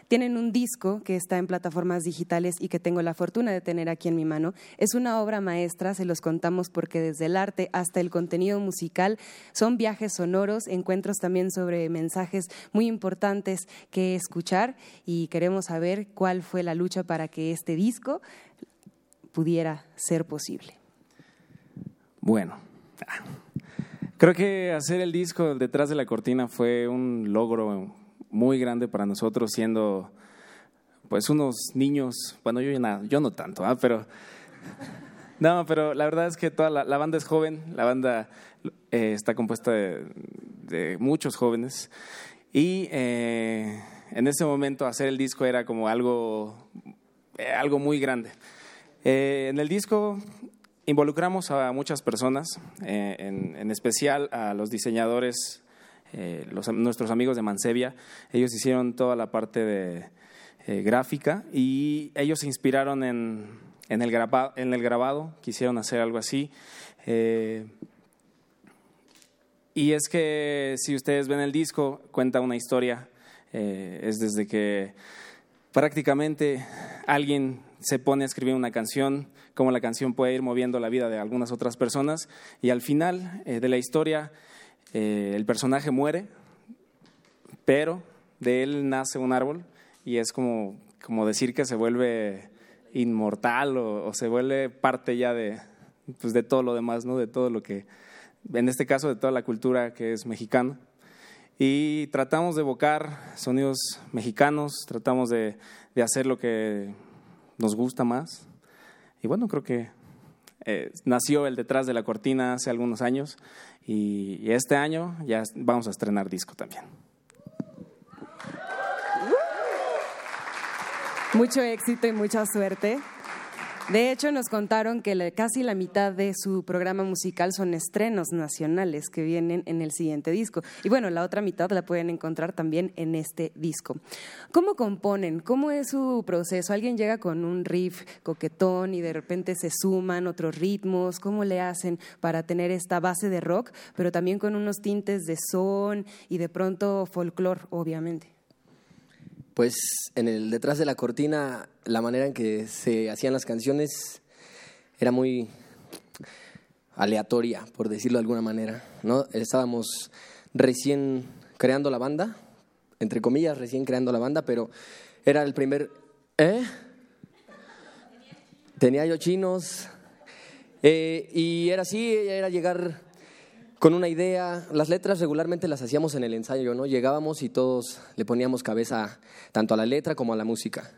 Tienen un disco que está en plataformas digitales y que tengo la fortuna de tener aquí en mi mano. Es una obra maestra, se los contamos porque desde el arte hasta el contenido musical son viajes sonoros, encuentros también sobre mensajes muy importantes que escuchar y queremos saber cuál fue la lucha para que este disco pudiera ser posible. Bueno, creo que hacer el disco detrás de la cortina fue un logro muy grande para nosotros siendo pues unos niños, bueno yo, yo no tanto, ¿ah? pero no, pero la verdad es que toda la, banda es joven, la banda eh, está compuesta de, muchos jóvenes y eh, en ese momento hacer el disco era como algo, eh, algo muy grande. en el disco involucramos a muchas personas, en, en especial a los diseñadores eh, nuestros amigos de Mansevia, ellos hicieron toda la parte de eh, gráfica y ellos se inspiraron en, en, el grabado, en el grabado, quisieron hacer algo así. Eh, y es que si ustedes ven el disco, cuenta una historia, es desde que prácticamente alguien se pone a escribir una canción, cómo la canción puede ir moviendo la vida de algunas otras personas, y al final de la historia eh, el personaje muere, pero de él nace un árbol y es como, como decir que se vuelve inmortal o, se vuelve parte ya de, pues de todo lo demás, ¿no? de todo lo que, en este caso de toda la cultura que es mexicana. Y tratamos de evocar sonidos mexicanos, tratamos de, de hacer lo que nos gusta más. Y bueno, creo que eh, nació el detrás de la cortina hace algunos años y, este año ya vamos a estrenar disco también. Mucho éxito y mucha suerte. De hecho, nos contaron que casi la mitad de su programa musical son estrenos nacionales que vienen en el siguiente disco. Y bueno, la otra mitad la pueden encontrar también en este disco. ¿Cómo componen? ¿Cómo es su proceso? ¿Alguien llega con un riff coquetón y de repente se suman otros ritmos? ¿Cómo le hacen para tener esta base de rock, pero también con unos tintes de son y de pronto folclore, obviamente? Pues en el detrás de la cortina, la manera en que se hacían las canciones era muy aleatoria, por decirlo de alguna manera. ¿no? Estábamos recién creando la banda, entre comillas, recién creando la banda, pero era el primer... ¿Eh? Tenía yo chinos. Eh, y era así, era llegar con una idea. Las letras regularmente las hacíamos en el ensayo, ¿no? Llegábamos y todos le poníamos cabeza tanto a la letra como a la música.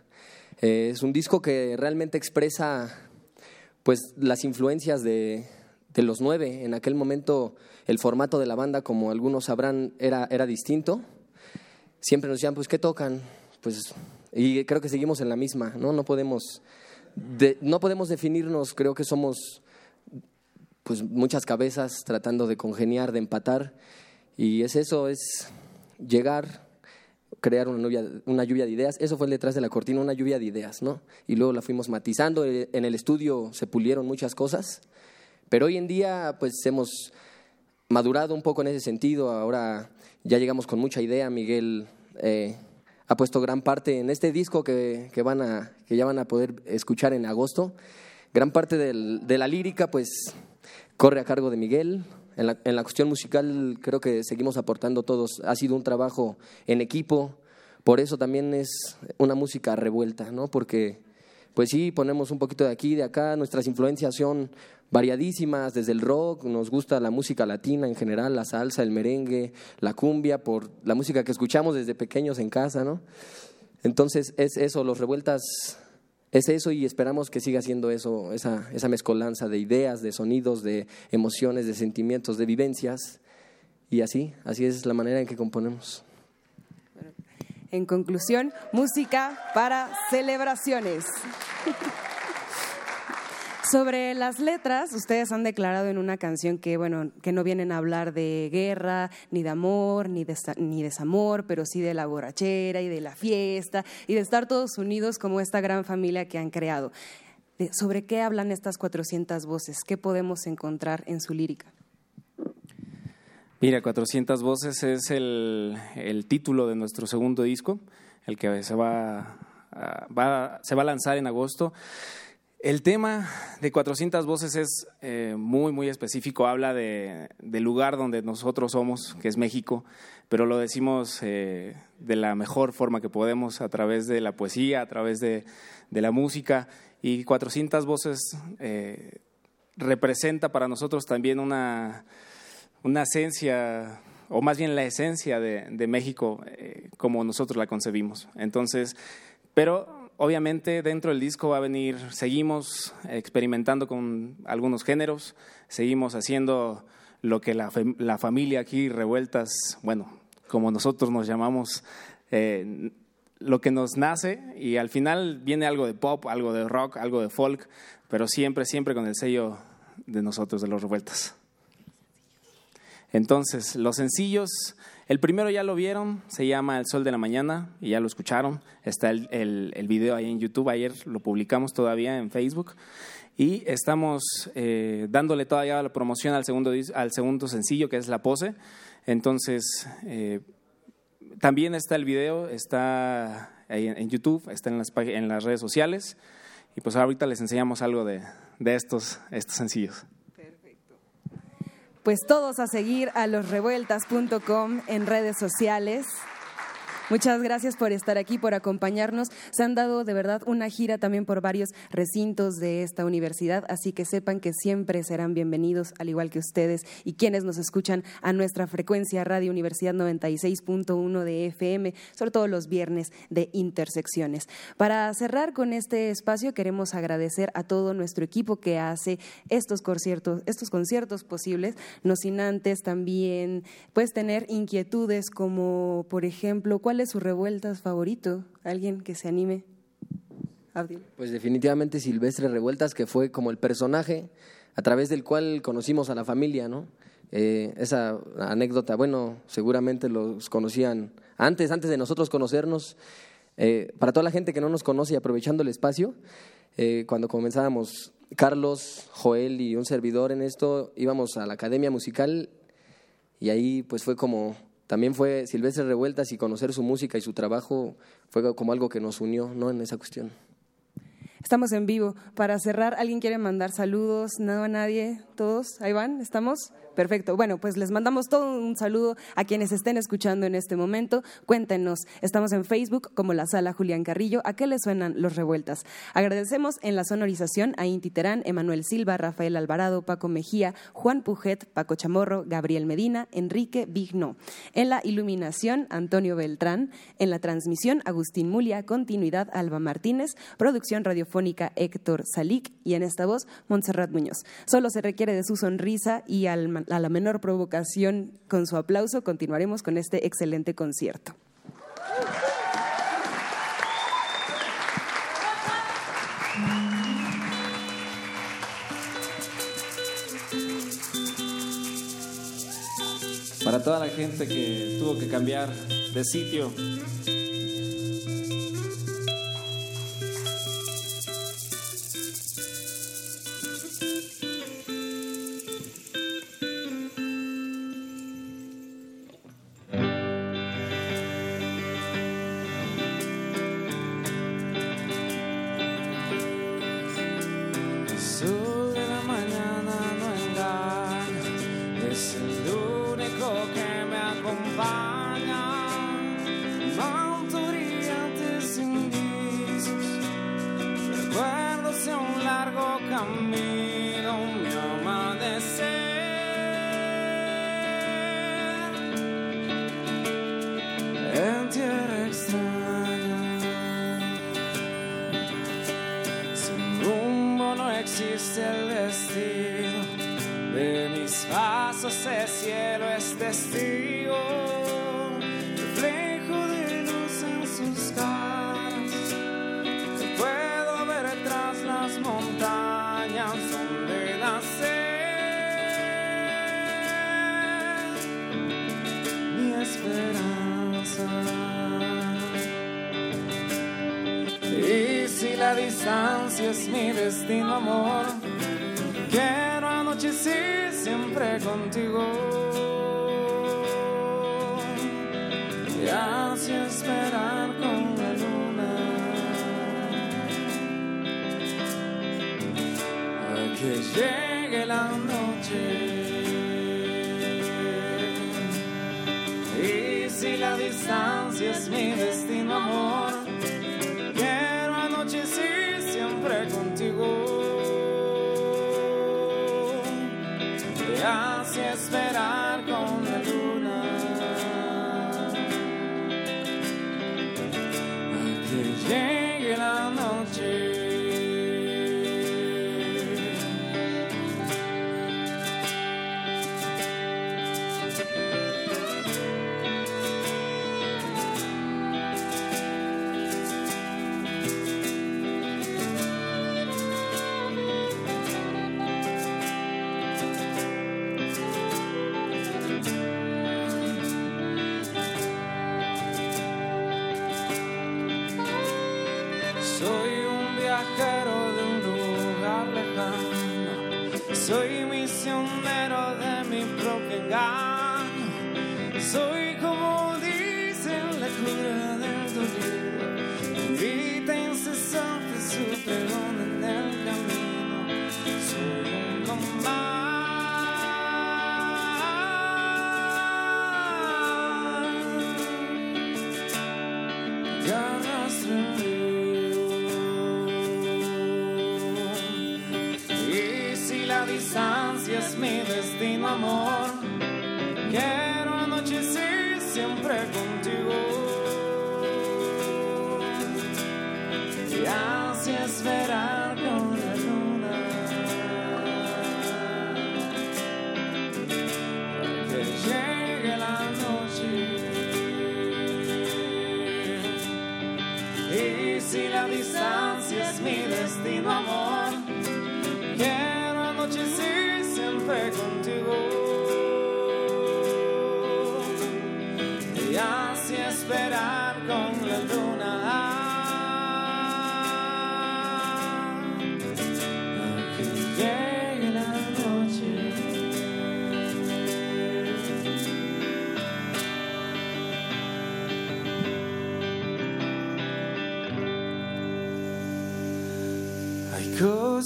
Eh, es un disco que realmente expresa pues las influencias de, de, los nueve. En aquel momento el formato de la banda, como algunos sabrán, era, era distinto. Siempre nos decían, pues, ¿qué tocan? Pues, y creo que seguimos en la misma, ¿no? No podemos, no podemos definirnos, creo que somos pues muchas cabezas tratando de congeniar, de empatar. Y es eso, es llegar, crear una lluvia, una lluvia de ideas. Eso fue el detrás de la cortina, una lluvia de ideas, ¿no? Y luego la fuimos matizando. Eh, en el estudio se pulieron muchas cosas, pero hoy en día pues hemos madurado un poco en ese sentido. Ahora ya llegamos con mucha idea. Miguel eh, ha puesto gran parte en este disco que, van a, que ya van a poder escuchar en agosto. Gran parte de la lírica, pues, corre a cargo de Miguel. En la, en la cuestión musical creo que seguimos aportando todos. Ha sido un trabajo en equipo. Por eso también es una música revuelta, ¿no? Porque, pues sí, ponemos un poquito de aquí, de acá. Nuestras influencias son variadísimas, desde el rock, nos gusta la música latina en general, la salsa, el merengue, la cumbia, por la música que escuchamos desde pequeños en casa, ¿no? Entonces es eso, los revueltas es eso y esperamos que siga siendo eso, esa, esa mezcolanza de ideas, de sonidos, de emociones, de sentimientos, de vivencias. Y así, así es la manera en que componemos. En conclusión, música para celebraciones. Sobre las letras, ustedes han declarado en una canción que, bueno, que no vienen a hablar de guerra, ni de amor, ni de, ni desamor, pero sí de la borrachera y de la fiesta y de estar todos unidos como esta gran familia que han creado. ¿Sobre qué hablan estas 400 voces? ¿Qué podemos encontrar en su lírica? Mira, 400 voces es el, título de nuestro segundo disco, el que se va, va, se va a lanzar en agosto. El tema de 400 voces es eh, muy, muy específico. Habla de, del lugar donde nosotros somos, que es México, pero lo decimos eh, de la mejor forma que podemos, a través de la poesía, a través de, la música. Y 400 voces eh, representa para nosotros también una, una esencia, o más bien la esencia de, de México como nosotros la concebimos. Entonces, pero obviamente dentro del disco va a venir, seguimos experimentando con algunos géneros, seguimos haciendo lo que la, familia aquí revueltas, bueno, como nosotros nos llamamos, eh, lo que nos nace y al final viene algo de pop, algo de rock, algo de folk, pero siempre, siempre con el sello de nosotros, de los revueltas. Entonces, los sencillos el primero ya lo vieron, se llama El Sol de la Mañana y ya lo escucharon. Está el, el, video ahí en YouTube, ayer lo publicamos todavía en Facebook. Y estamos eh, dándole todavía la promoción al segundo, al segundo sencillo, que es La Pose. Entonces, eh, también está el video, está ahí en, YouTube, está en las, en las redes sociales. Y pues ahorita les enseñamos algo de, de estos, estos sencillos pues todos a seguir a losrevueltas.com en redes sociales. Muchas gracias por estar aquí, por acompañarnos. Se han dado de verdad una gira también por varios recintos de esta universidad, así que sepan que siempre serán bienvenidos, al igual que ustedes y quienes nos escuchan a nuestra frecuencia Radio Universidad 96.1 de FM, sobre todo los viernes de intersecciones. Para cerrar con este espacio, queremos agradecer a todo nuestro equipo que hace estos conciertos, estos conciertos posibles, no sin antes también pues tener inquietudes como, por ejemplo, ¿cuál ¿Cuál es su revueltas favorito? ¿Alguien que se anime? Pues definitivamente Silvestre Revueltas, que fue como el personaje a través del cual conocimos a la familia, ¿no? Eh, esa anécdota, bueno, seguramente los conocían antes, antes de nosotros conocernos. Eh, para toda la gente que no nos conoce aprovechando el espacio, eh, cuando comenzábamos, Carlos, Joel y un servidor en esto, íbamos a la academia musical y ahí pues fue como también fue Silvestre Revueltas y conocer su música y su trabajo fue como algo que nos unió, ¿no? En esa cuestión. Estamos en vivo. Para cerrar, ¿alguien quiere mandar saludos? ¿No a nadie? ¿Todos? ¿Ahí van? ¿Estamos? Perfecto. Bueno, pues les mandamos todo un saludo a quienes estén escuchando en este momento. Cuéntenos, estamos en Facebook como la sala Julián Carrillo. ¿A qué les suenan los revueltas? Agradecemos en la sonorización a Inti Terán, Emanuel Silva, Rafael Alvarado, Paco Mejía, Juan Pujet, Paco Chamorro, Gabriel Medina, Enrique Vigno. En la iluminación, Antonio Beltrán. En la transmisión, Agustín Mulia. Continuidad, Alba Martínez. Producción radiofónica, Héctor Salic. Y en esta voz, Montserrat Muñoz. Solo se requiere de su sonrisa y al a la menor provocación con su aplauso, continuaremos con este excelente concierto. Para toda la gente que tuvo que cambiar de sitio Y si la distancia es mi destino, amor.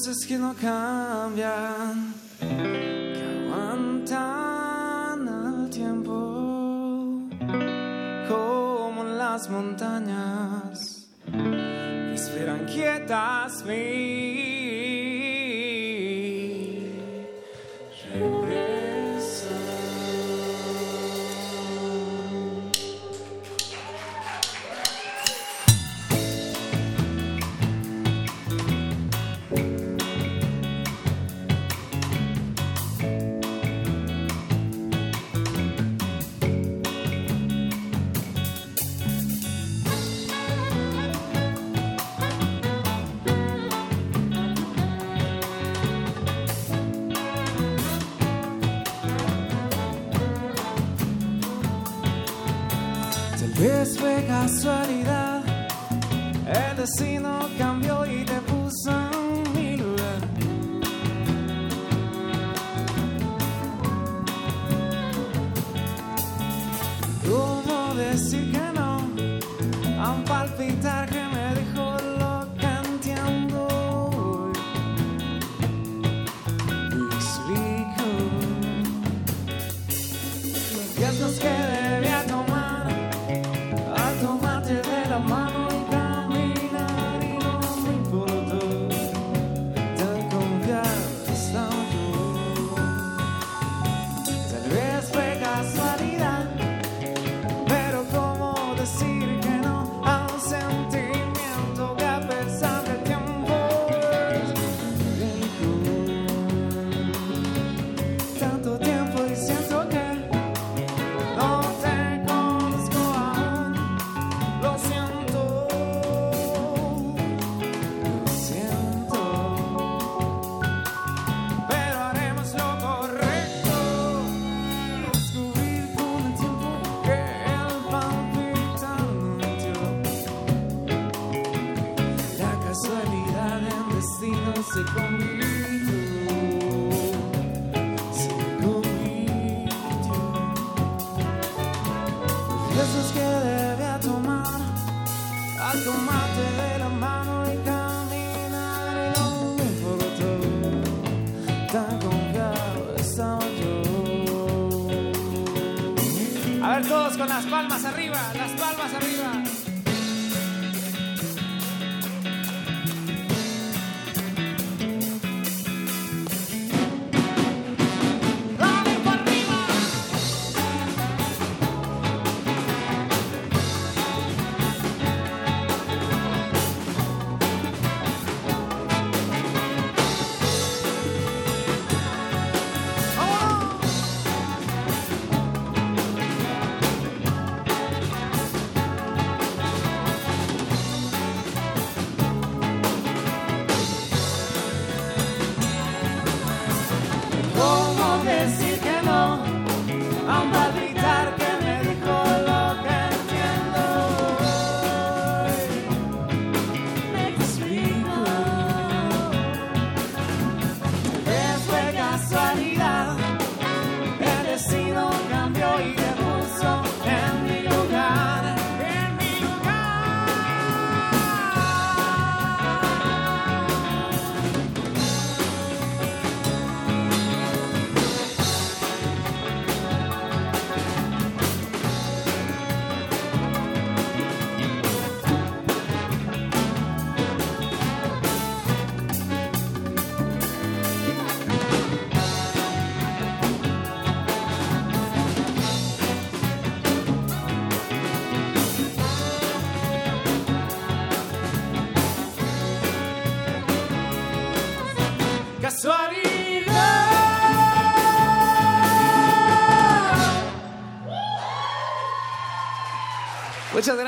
Coisas que não cambian.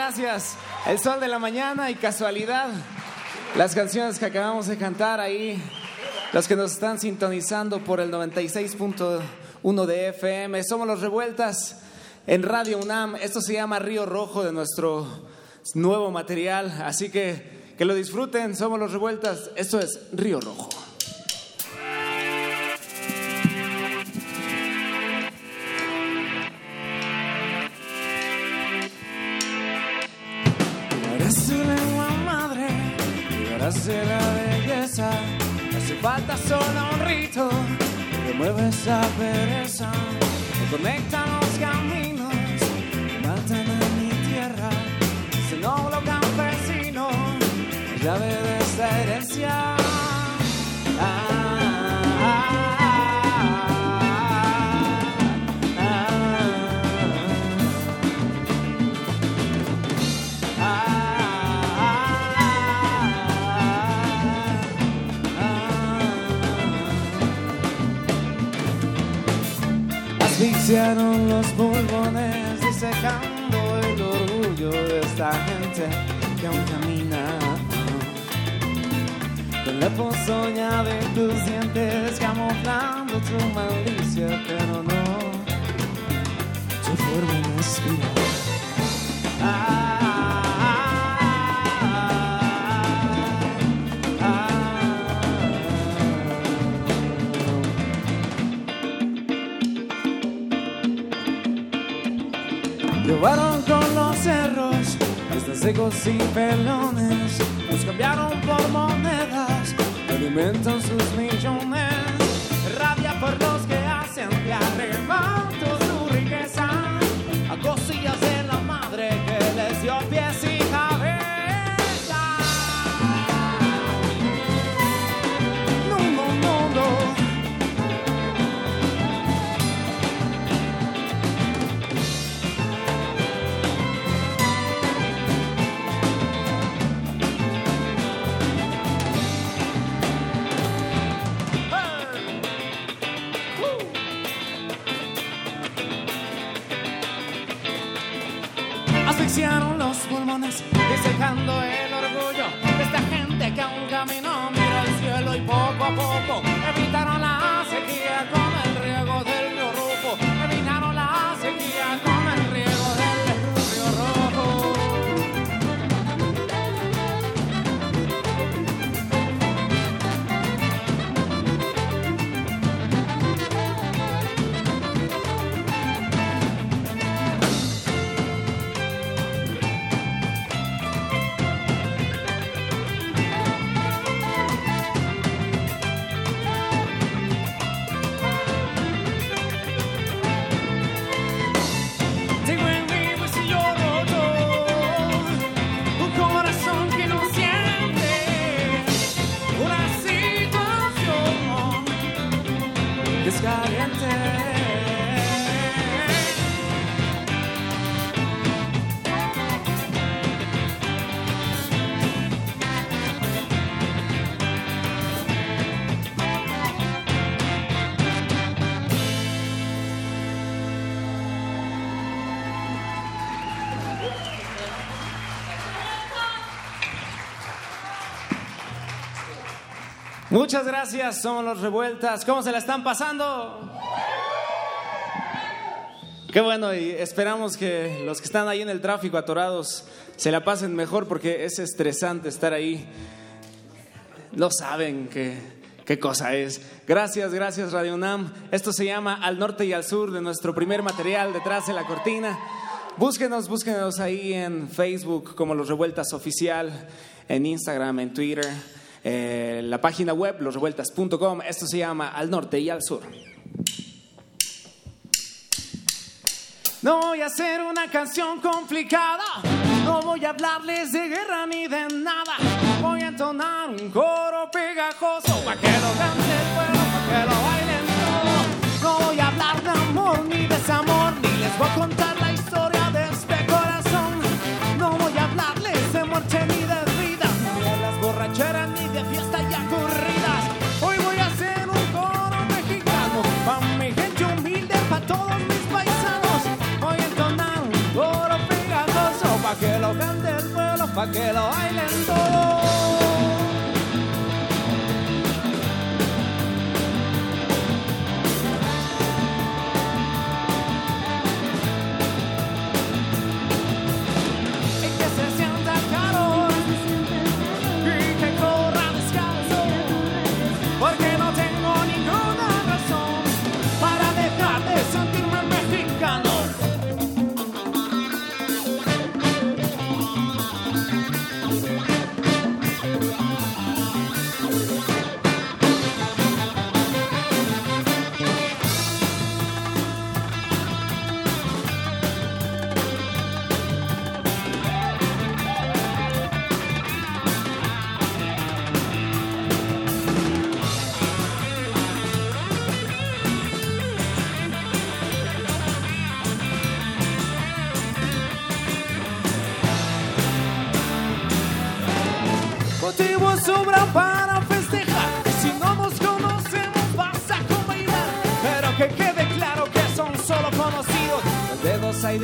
Gracias. El sol de la mañana y casualidad. Las canciones que acabamos de cantar ahí, los que nos están sintonizando por el 96.1 de FM, somos los Revueltas en Radio UNAM. Esto se llama Río Rojo de nuestro nuevo material, así que que lo disfruten. Somos los Revueltas. Esto es Río Rojo. Que conecta los asfixiaron los pulmones disecando el orgullo de esta gente que aún camina. Con la ponzoña de tus dientes camuflando tu malicia pero no secos y pelones. Los cambiaron por monedas, alimentan sus millones. Rabia por los que hacen que arrebato su riqueza. A cosillas de llorando Muchas gracias, somos los revueltas. ¿Cómo se la están pasando? Qué bueno, y esperamos que los que están ahí en el tráfico atorados se la pasen mejor porque es estresante estar ahí. No saben qué, qué cosa es. Gracias, gracias Radio UNAM. Esto se llama Al Norte y al Sur de nuestro primer material detrás de la cortina. Búsquenos, búsquenos ahí en Facebook como Los Revueltas Oficial, en Instagram, en Twitter. Eh, la página web losrevueltas.com. Esto se llama Al Norte y al Sur. No voy a hacer una canción complicada, no voy a hablarles de guerra ni de nada. Voy a entonar un coro pegajoso para que lo cante el pueblo, para que lo bailen. No voy a hablar de amor ni desamor, ni les voy a contar la historia de este corazón. No voy a hablarles de muerte ni para que lo bailen todos.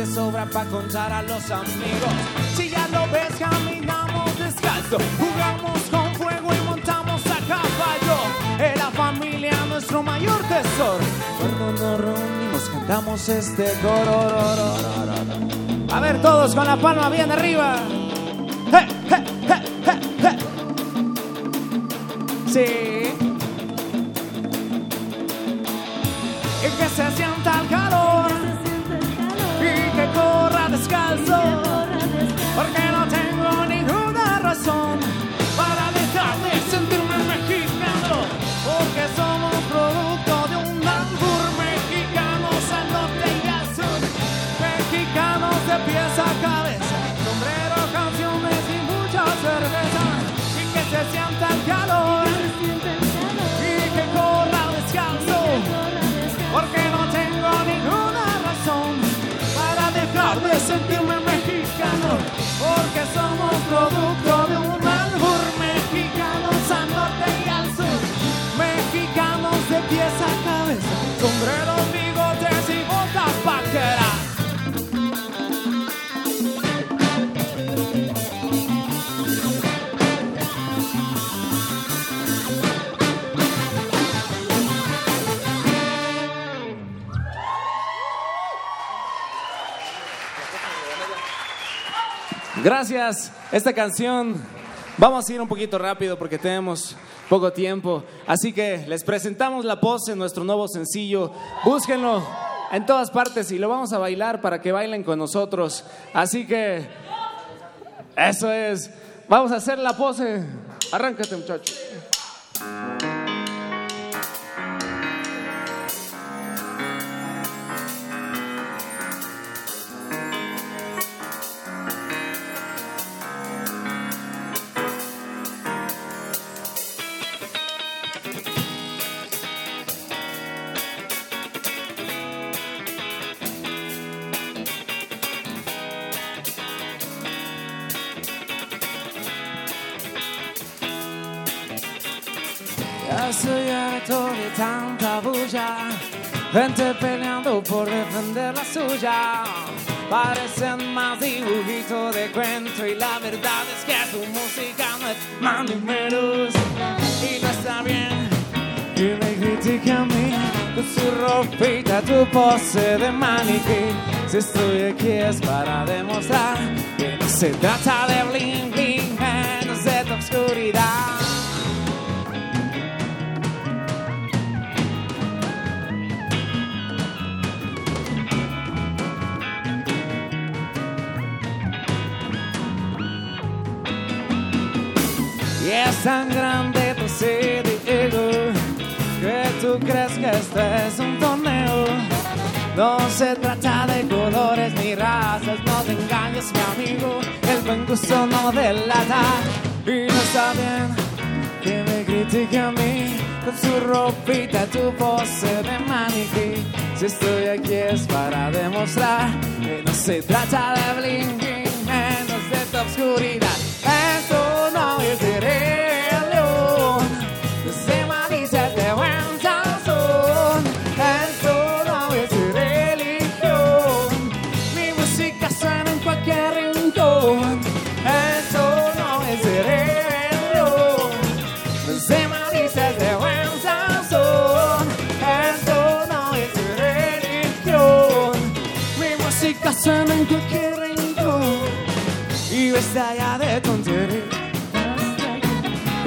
Sobra para contar a los amigos. Si ya lo ves, caminamos descalzo. Jugamos con fuego y montamos a caballo. En la familia, nuestro mayor tesoro. Cuando nos reunimos, cantamos este coro. A ver, todos con la palma bien arriba. ¡Hey, hey, hey, hey, hey! Sí. Sentirme mexicano. Porque somos producto de un albur mexicanos al norte y al sur. Mexicanos de pies a cabeza. Sombreros, bigotes y botas vaqueras. Gracias. Esta canción vamos a ir un poquito rápido porque tenemos poco tiempo. Así que les presentamos La Pose, nuestro nuevo sencillo. Búsquenlo en todas partes y lo vamos a bailar para que bailen con nosotros. Así que eso es. Vamos a hacer la pose. Arráncate, muchacho. Por defender la suya. Parecen más dibujitos de cuento y la verdad es que tu música no es más ni menos y no está bien. Y me critica a mí con su ropita, tu pose de maniquí. Si estoy aquí es para demostrar que no se trata de bling bling, menos de tu oscuridad. Es tan grande tu sed que tú crees que esto es un torneo. No se trata de colores ni razas, no te engañes mi amigo, el buen gusto no delata. Y no está bien que me critique a mí con su ropita, tu pose de maniquí. Si estoy aquí es para demostrar que no se trata de bling bling, menos de tu obscuridad.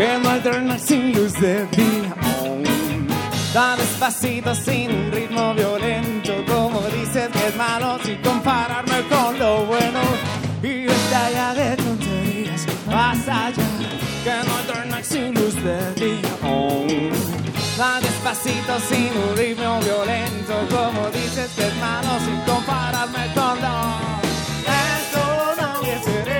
Que no alterna sin luz de día. Tan despacito sin un ritmo violento como dices que es malo sin compararme con lo bueno. Y está ya de tonterías, basta ya que no alterna sin luz de día. Tan despacito sin un ritmo violento como dices que es malo sin compararme con lo esto no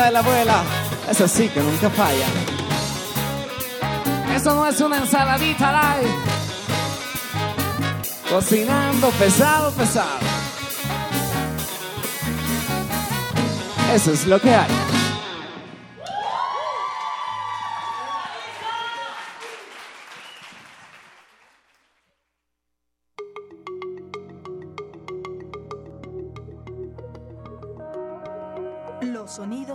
de la abuela, eso sí que nunca falla. Eso no es una ensaladita light. Cocinando pesado, pesado. Eso es lo que hay.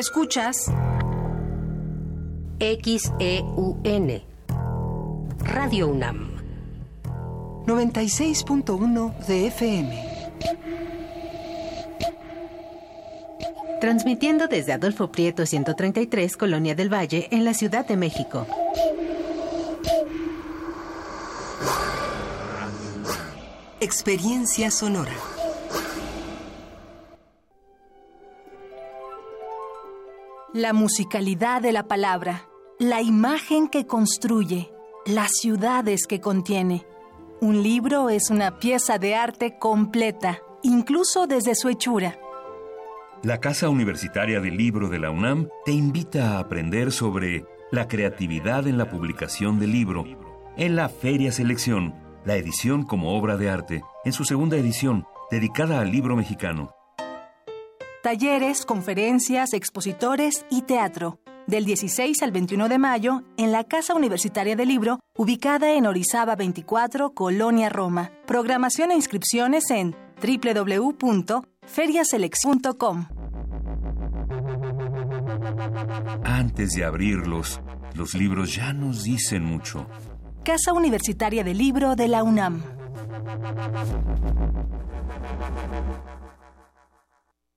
Escuchas XEUN. Radio UNAM. 96.1 de FM. Transmitiendo desde Adolfo Prieto 133, Colonia del Valle, en la Ciudad de México. Experiencia sonora. La musicalidad de la palabra, la imagen que construye, las ciudades que contiene. Un libro es una pieza de arte completa, incluso desde su hechura. la Casa Universitaria del Libro de la UNAM te invita a aprender sobre la creatividad en la publicación del libro en la Feria Selección, la edición como obra de arte, en su segunda edición, dedicada al libro mexicano. Talleres, conferencias, expositores y teatro. Del 16 al 21 de mayo, en la Casa Universitaria del Libro, ubicada en Orizaba 24, Colonia Roma. Programación e inscripciones en www.feriaselex.com. Antes de abrirlos, los libros ya nos dicen mucho. Casa Universitaria del Libro de la UNAM.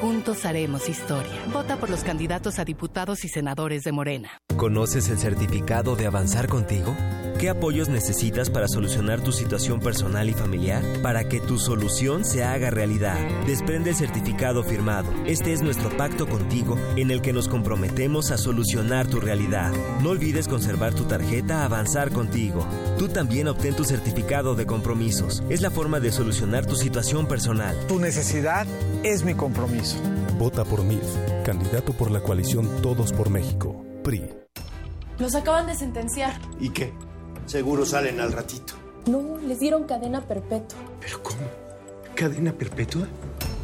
Juntos haremos historia. Vota por los candidatos a diputados y senadores de Morena. ¿Conoces el certificado de Avanzar contigo? ¿Qué apoyos necesitas para solucionar tu situación personal y familiar? Para que tu solución se haga realidad. Desprende el certificado firmado. Este es nuestro pacto contigo en el que nos comprometemos a solucionar tu realidad. No olvides conservar tu tarjeta Avanzar contigo. Tú también obtén tu certificado de compromisos. Es la forma de solucionar tu situación personal. Tu necesidad es mi compromiso. Vota por MIF, candidato por la coalición Todos por México. PRI. Los acaban de sentenciar. ¿Y qué? Seguro salen al ratito. No, les dieron cadena perpetua. ¿Pero cómo? ¿Cadena perpetua?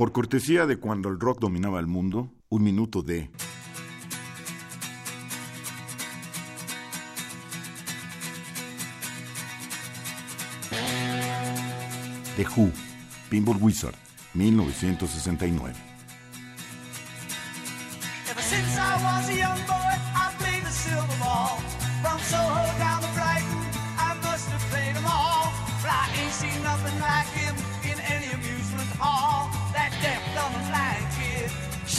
Por cortesía de cuando el rock dominaba el mundo, un minuto de... The Who, Pinball Wizard, 1969. Ever since I was a young boy, I played the silver ball. From Soho down to Brighton, I must have played them all. But I ain't seen nothing like him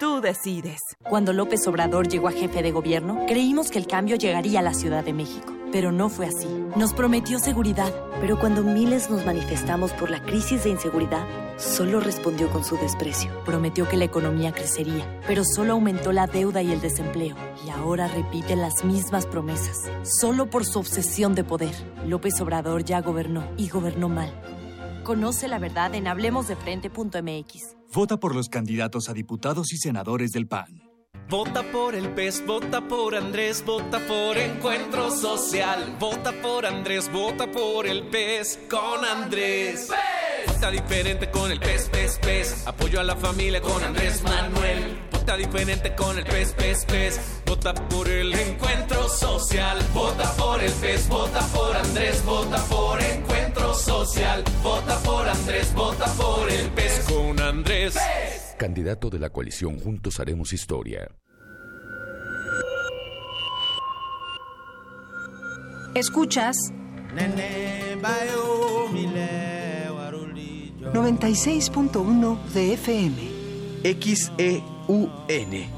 Tú decides. Cuando López Obrador llegó a jefe de gobierno, creímos que el cambio llegaría a la Ciudad de México. Pero no fue así. Nos prometió seguridad. Pero cuando miles nos manifestamos por la crisis de inseguridad, solo respondió con su desprecio. Prometió que la economía crecería, pero solo aumentó la deuda y el desempleo. Y ahora repite las mismas promesas, solo por su obsesión de poder. López Obrador ya gobernó y gobernó mal. Conoce la verdad en hablemosdefrente.mx. Vota por los candidatos a diputados y senadores del PAN. Vota por el PES, vota por Andrés, vota por Encuentro Social. Vota por Andrés, vota por el PES con Andrés. Vota diferente con el PES, PES, PES. Apoyo a la familia con Andrés Manuel. Diferente con el PES, PES, PES. Vota por el Encuentro Social. Vota por el PES, vota por Andrés, vota por Encuentro Social. Vota por Andrés, vota por el PES con Andrés. Candidato de la coalición Juntos Haremos Historia. Escuchas Nene bayo mile waruli 96.1 de FM. XEUN.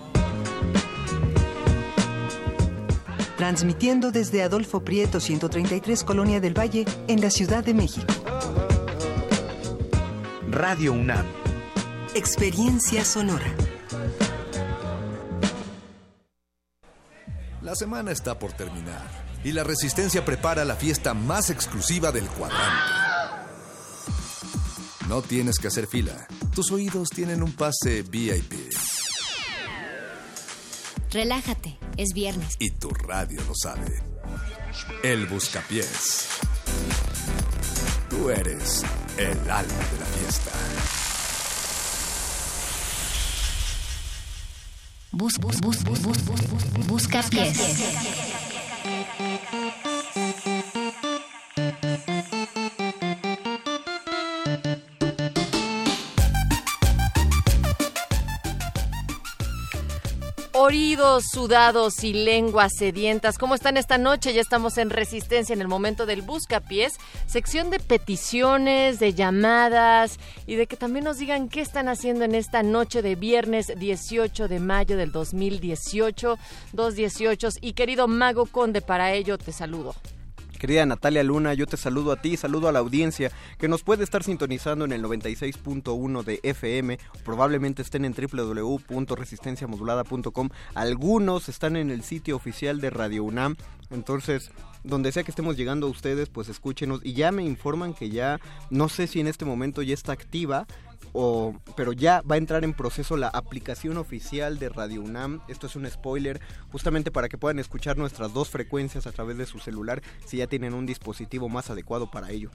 Transmitiendo desde Adolfo Prieto 133 Colonia del Valle en la Ciudad de México. Radio UNAM. Experiencia sonora. La semana está por terminar y la Resistencia prepara la fiesta más exclusiva del cuadrante. No tienes que hacer fila. Tus oídos tienen un pase VIP. Relájate, es viernes. Y tu radio lo sabe. El Buscapiés. Tú eres el alma de la fiesta. Bus, bus, bus, bus, bus, bus, bus, busca pies. Oridos, sudados y lenguas sedientas. ¿Cómo están esta noche? Ya estamos en Resistencia en el momento del Buscapiés, sección de peticiones, de llamadas y de que también nos digan qué están haciendo en esta noche de viernes 18 de mayo del 2018, 218. Y querido Mago Conde, para ello te saludo. Querida Natalia Luna, yo te saludo a ti, saludo a la audiencia que nos puede estar sintonizando en el 96.1 de FM, probablemente estén en www.resistenciamodulada.com, algunos están en el sitio oficial de Radio UNAM, entonces donde sea que estemos llegando a ustedes, pues escúchenos y ya me informan que ya, no sé si en este momento ya está activa o, pero ya va a entrar en proceso la aplicación oficial de Radio UNAM. Esto es un spoiler, justamente para que puedan escuchar nuestras dos frecuencias a través de su celular si ya tienen un dispositivo más adecuado para ello.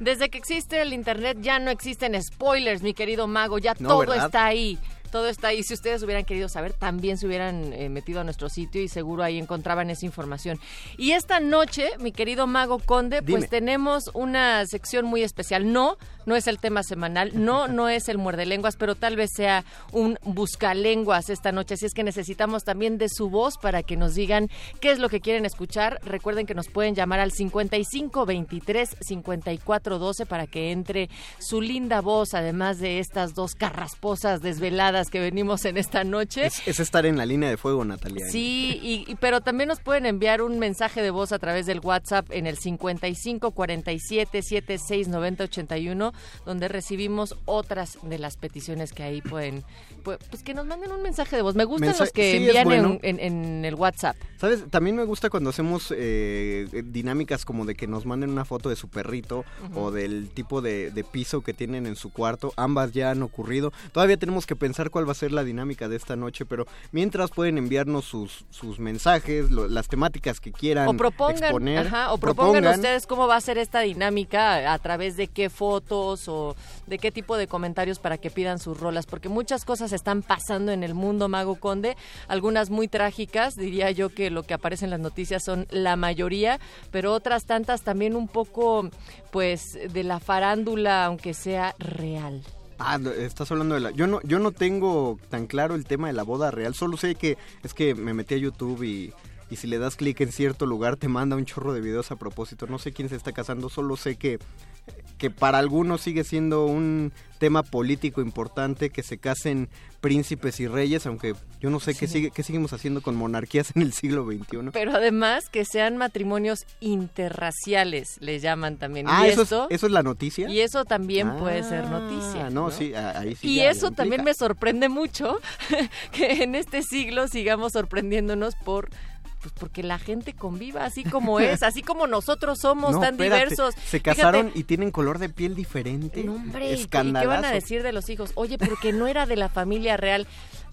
Desde que existe el Internet ya no existen spoilers, mi querido mago, ya todo está ahí todo está ahí. Si ustedes hubieran querido saber, también se hubieran eh, metido a nuestro sitio y seguro ahí encontraban esa información. Y esta noche, mi querido Mago Conde, pues tenemos una sección muy especial. No, no es el tema semanal, no, no es el muerde lenguas, pero tal vez sea un buscalenguas esta noche. Así es que necesitamos también de su voz para que nos digan qué es lo que quieren escuchar. Recuerden que nos pueden llamar al 55 23 54 12 para que entre su linda voz, además de estas dos carrasposas desveladas que venimos en esta noche. Es, estar en la línea de fuego, Natalia. Sí, y, pero también nos pueden enviar un mensaje de voz a través del WhatsApp en el 55 47 76 90 81, donde recibimos otras de las peticiones que ahí pueden, pues, pues que nos manden un mensaje de voz. Me gustan los que envían en, el WhatsApp. ¿Sabes? También me gusta cuando hacemos eh, dinámicas como de que nos manden una foto de su perrito o del tipo de, de piso que tienen en su cuarto. Ambas ya han ocurrido. Todavía tenemos que pensar cuál va a ser la dinámica de esta noche, pero mientras pueden enviarnos sus, sus mensajes, las temáticas que quieran o propongan, exponer. o propongan, ustedes cómo va a ser esta dinámica, a través de qué fotos o de qué tipo de comentarios para que pidan sus rolas, porque muchas cosas están pasando en el mundo Mago Conde, algunas muy trágicas, diría yo que lo que aparece en las noticias son la mayoría, pero otras tantas también un poco pues de la farándula, aunque sea real. Ah, estás hablando de la... Yo no, yo no tengo tan claro el tema de la boda real, solo sé que es que me metí a YouTube y, y si le das clic en cierto lugar te manda un chorro de videos a propósito. No sé quién se está casando, solo sé que que para algunos sigue siendo un tema político importante que se casen príncipes y reyes, aunque yo no sé qué, sigue, qué seguimos haciendo con monarquías en el siglo XXI. Pero además que sean matrimonios interraciales, le llaman también. Ah, eso, es, eso es la noticia. Y eso también puede ser ah, noticia. No, sí, ahí sí. Y eso también me sorprende mucho, que en este siglo sigamos sorprendiéndonos por pues porque la gente conviva así como es, así como nosotros somos tan diversos. Se casaron y tienen color de piel diferente. No, hombre, ¿y qué van a decir de los hijos? Oye, porque no era de la familia real.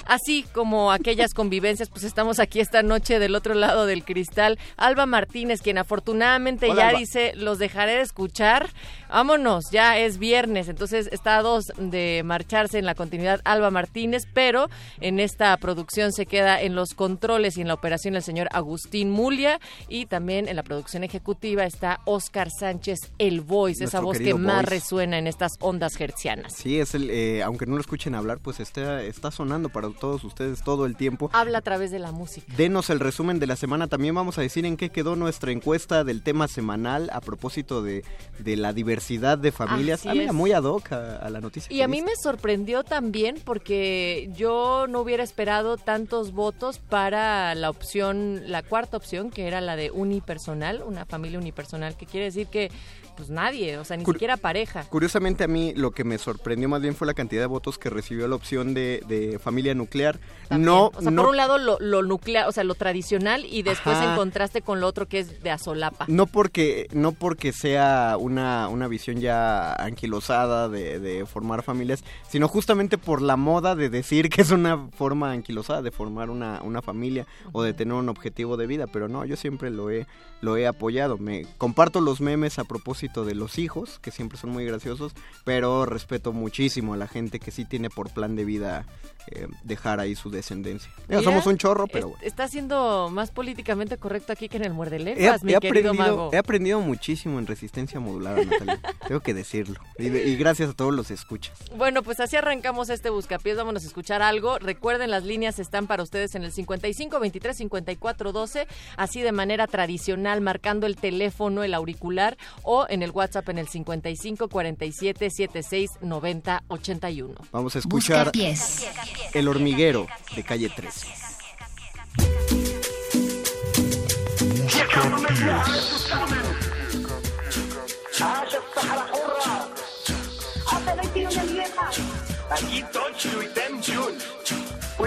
Así como aquellas convivencias, pues estamos aquí esta noche del otro lado del cristal. Alba Martínez, quien afortunadamente ya dice, los dejaré de escuchar. Vámonos, ya es viernes, entonces está a dos de marcharse en la continuidad Alba Martínez, pero en esta producción se queda en los controles y en la operación el señor Agustín Mulia y también en la producción ejecutiva está Oscar Sánchez, el voice, esa voz que más resuena en estas ondas hertzianas. Sí, es el, eh, aunque no lo escuchen hablar, pues está, está sonando para todos ustedes todo el tiempo. Habla a través de la música. Denos el resumen de la semana. También vamos a decir en qué quedó nuestra encuesta del tema semanal a propósito de, de la diversidad de familias. Ah, mira, muy ad hoc a, a la noticia. Y a mí me sorprendió también porque yo no hubiera esperado tantos votos para la opción, la cuarta opción, que era la de unipersonal, una familia unipersonal, que quiere decir que pues nadie, o sea, ni Cur- siquiera pareja. Curiosamente a mí lo que me sorprendió más bien fue la cantidad de votos que recibió la opción de, de familia nuclear. También. No, o sea, no, por un lado lo, lo nuclear, o sea, lo tradicional y después Ajá. en contraste con lo otro que es de azolapa. no porque no porque sea una, una visión ya anquilosada de, de formar familias, sino justamente por la moda de decir que es una forma anquilosada de formar una, una familia o de tener un objetivo de vida, pero no, yo siempre lo he lo he apoyado. Me comparto los memes a propósito de los hijos, que siempre son muy graciosos, pero respeto muchísimo a la gente que sí tiene por plan de vida eh, dejar ahí su descendencia. Mira, somos un chorro, pero bueno. Está siendo más políticamente correcto aquí que en el muerde He, lenguas, mi he querido aprendido, mago. he aprendido muchísimo en resistencia modulada, Natalia. Tengo que decirlo. Y, de- y gracias a todos los escuchas. Bueno, pues así arrancamos este buscapiés. Vámonos a escuchar algo. Recuerden, las líneas están para ustedes en el 55 23 54 12, así de manera tradicional, marcando el teléfono, el auricular, o en el WhatsApp en el 55 47 76 90 81. Vamos a escuchar Buscapiés. El hormiguero de calle 13. Aquí Toncio e Tempiun,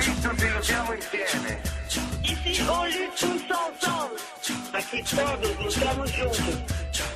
qui tutti lo siamo insieme. Ici on lutte tous ensemble, aquí todos luchamos juntos.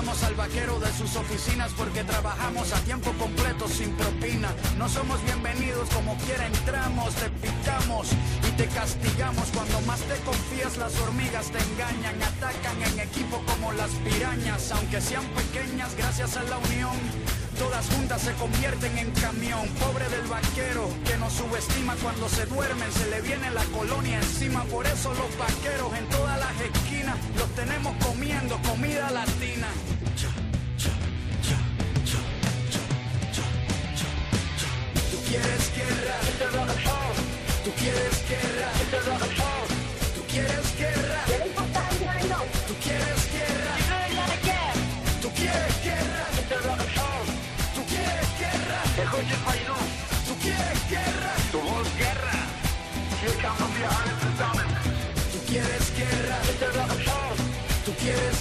al vaquero de sus oficinas porque trabajamos a tiempo completo sin propina. No somos bienvenidos como quiera entramos, te picamos y te castigamos. Cuando más te confías las hormigas te engañan, atacan en equipo como las pirañas, aunque sean pequeñas gracias a la unión. Todas juntas se convierten en camión, pobre del vaquero que nos subestima cuando se duermen, se le viene la colonia encima, por eso los vaqueros en todas las esquinas los tenemos comiendo comida latina. Tú quieres guerra, tú quieres guerra,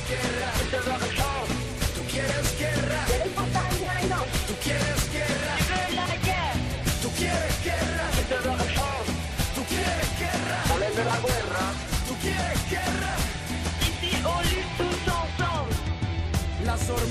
quieres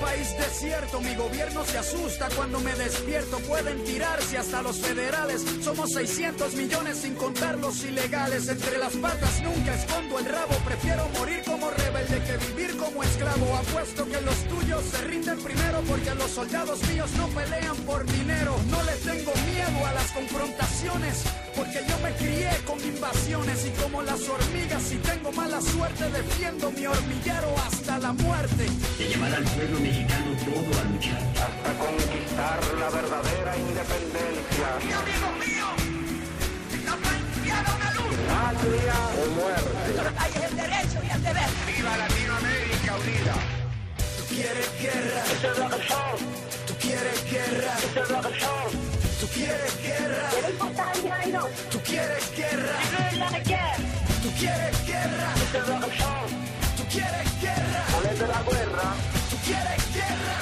país desierto. Mi gobierno se asusta cuando me despierto. Pueden tirarse hasta los federales. Somos 600 millones sin contar los ilegales. Entre las patas nunca escondo el rabo. Prefiero morir como rebelde que vivir como esclavo. Apuesto que los tuyos se rinden primero porque los soldados míos no pelean por dinero. No le tengo miedo a las confrontaciones porque yo me crié con invasiones y como las hormigas si tengo mala suerte defiendo mi hormiguero hasta la muerte. De llevar al pueblo mexicano todo a luchar. Hasta conquistar la verdadera independencia. ¡Mi amigo mío! ¡Nos ha enviado una luz! ¡Patria o muerte! Hay el derecho y el deber. ¡Viva Latinoamérica unida! Tú quieres guerra. Es. Tú quieres guerra. Es quieres guerra. Tú quieres guerra. Tú quieres guerra. Tú quieres guerra. De la guerra. Tú quieres guerra.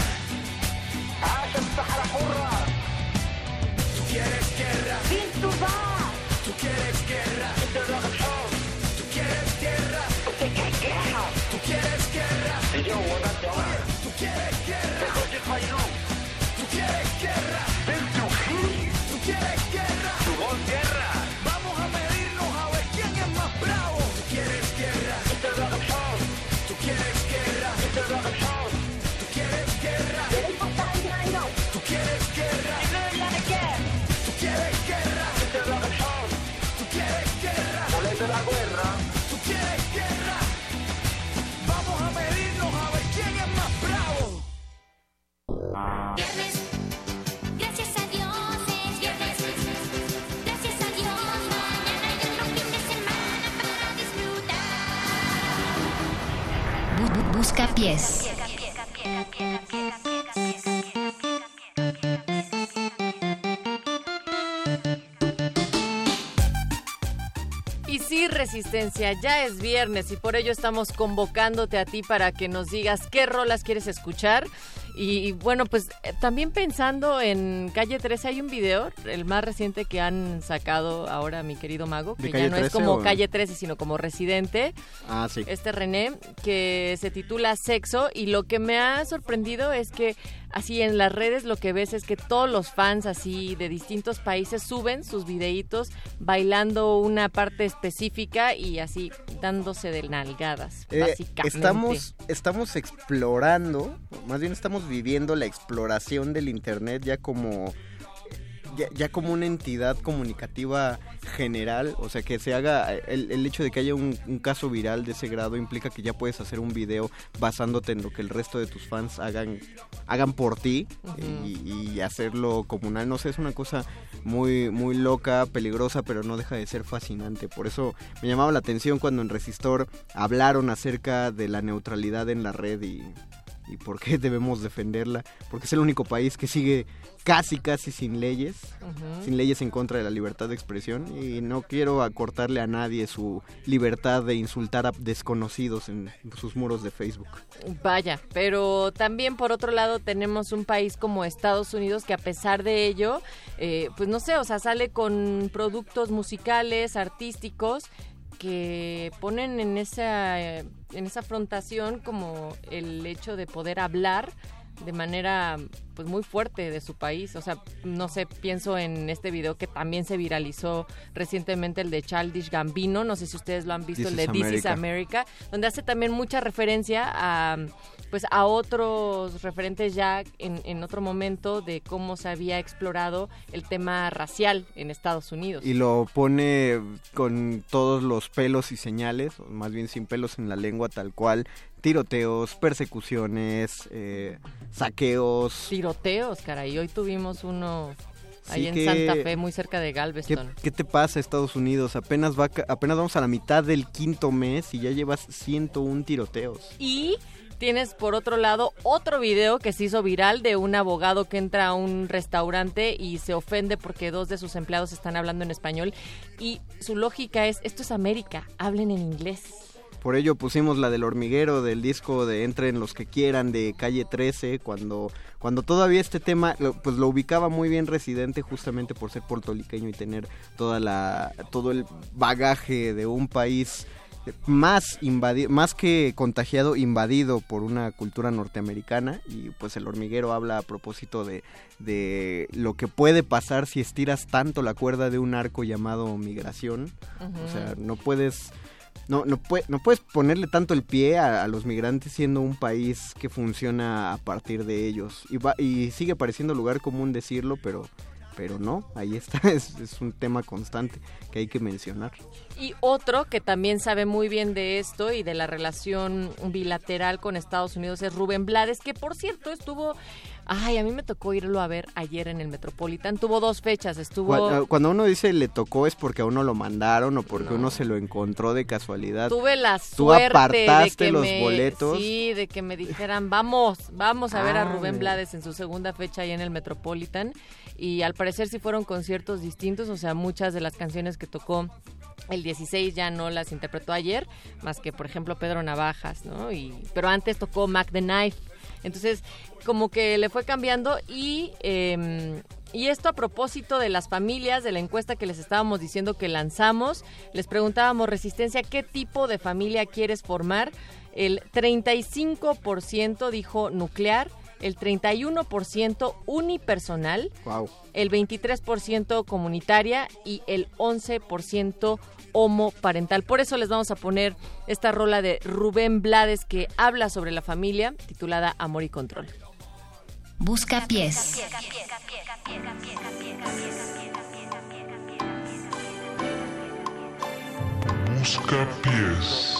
Tú quieres guerra. Y sí, Resistencia, ya es viernes y por ello estamos convocándote a ti para que nos digas qué rolas quieres escuchar. Y bueno, pues eh, también pensando en Calle 13 hay un video, el más reciente que han sacado ahora mi querido Mago, ¿De que ya no es 13 como o? Calle 13, sino como Residente. Ah, sí. Este René, que se titula Sexo y lo que me ha sorprendido es que así en las redes lo que ves es que todos los fans así de distintos países suben sus videitos bailando una parte específica y así dándose de nalgadas, Eh, básicamente. estamos, estamos explorando, más bien estamos viviendo la exploración del Internet ya como ya, ya como una entidad comunicativa general, o sea que se haga, el, el hecho de que haya un, un caso viral de ese grado implica que ya puedes hacer un video basándote en lo que el resto de tus fans hagan, hagan por ti y, y hacerlo comunal, no sé, es una cosa muy, muy loca, peligrosa, pero no deja de ser fascinante, por eso me llamaba la atención cuando en Resistor hablaron acerca de la neutralidad en la red y, y por qué debemos defenderla, porque es el único país que sigue casi casi sin leyes, sin leyes en contra de la libertad de expresión y no quiero acortarle a nadie su libertad de insultar a desconocidos en sus muros de Facebook. Vaya, pero también por otro lado tenemos un país como Estados Unidos que a pesar de ello, eh, pues no sé, o sea, sale con productos musicales, artísticos que ponen en esa en esa afrontación como el hecho de poder hablar de manera pues muy fuerte de su país, o sea, no sé, pienso en este video que también se viralizó recientemente el de Childish Gambino, no sé si ustedes lo han visto, This el de is This is America. America, donde hace también mucha referencia a pues a otros referentes ya en, en otro momento de cómo se había explorado el tema racial en Estados Unidos. Y lo pone con todos los pelos y señales, o más bien sin pelos en la lengua tal cual, tiroteos, persecuciones, eh, saqueos. Tiroteos, caray, hoy tuvimos uno ahí Sí en que- Santa Fe, muy cerca de ¿Qué, Galveston. qué te pasa Estados Unidos? Apenas, va, apenas vamos a la mitad del quinto mes y ya llevas 101 tiroteos. Y tienes por otro lado otro video que se hizo viral de un abogado que entra a un restaurante y se ofende porque dos de sus empleados están hablando en español y su lógica es, esto es América, hablen en inglés. Por ello pusimos la del hormiguero del disco de Entren los que quieran de Calle 13, cuando, cuando todavía este tema lo- pues lo ubicaba muy bien Residente justamente por ser puertorriqueño y tener toda la, todo el bagaje de un país más invadi- más que contagiado, invadido por una cultura norteamericana y pues el hormiguero habla a propósito de, de lo que puede pasar si estiras tanto la cuerda de un arco llamado migración. O sea, no puedes no, no, pue- no puedes ponerle tanto el pie a, a los migrantes siendo un país que funciona a partir de ellos. Y, va- y sigue pareciendo lugar común decirlo, pero, pero no, ahí está, es, es un tema constante que hay que mencionar. Y otro que también sabe muy bien de esto y de la relación bilateral con Estados Unidos es Rubén Blades, que por cierto estuvo, ay, a mí me tocó irlo a ver ayer en el Metropolitan, tuvo dos fechas, estuvo... Cuando, cuando uno dice le tocó es porque a uno lo mandaron o porque uno se lo encontró de casualidad. Tuve la Tú suerte apartaste de que los me, boletos. Sí, de que me dijeran, vamos, vamos a ver a Ah, Rubén. Blades en su segunda fecha ahí en el Metropolitan. Y al parecer sí fueron conciertos distintos, o sea, muchas de las canciones que tocó el 16 ya no las interpretó ayer, más que por ejemplo Pedro Navajas, ¿no? Y, pero antes tocó Mac the Knife. Entonces, como que le fue cambiando y... eh, y esto a propósito de las familias, de la encuesta que les estábamos diciendo que lanzamos, les preguntábamos, Resistencia, ¿qué tipo de familia quieres formar? El 35% dijo nuclear, el 31% unipersonal, Wow. el 23% comunitaria y el 11% homoparental. Por eso les vamos a poner esta rola de Rubén Blades que habla sobre la familia, titulada Amor y Control. Busca pies. Busca pies.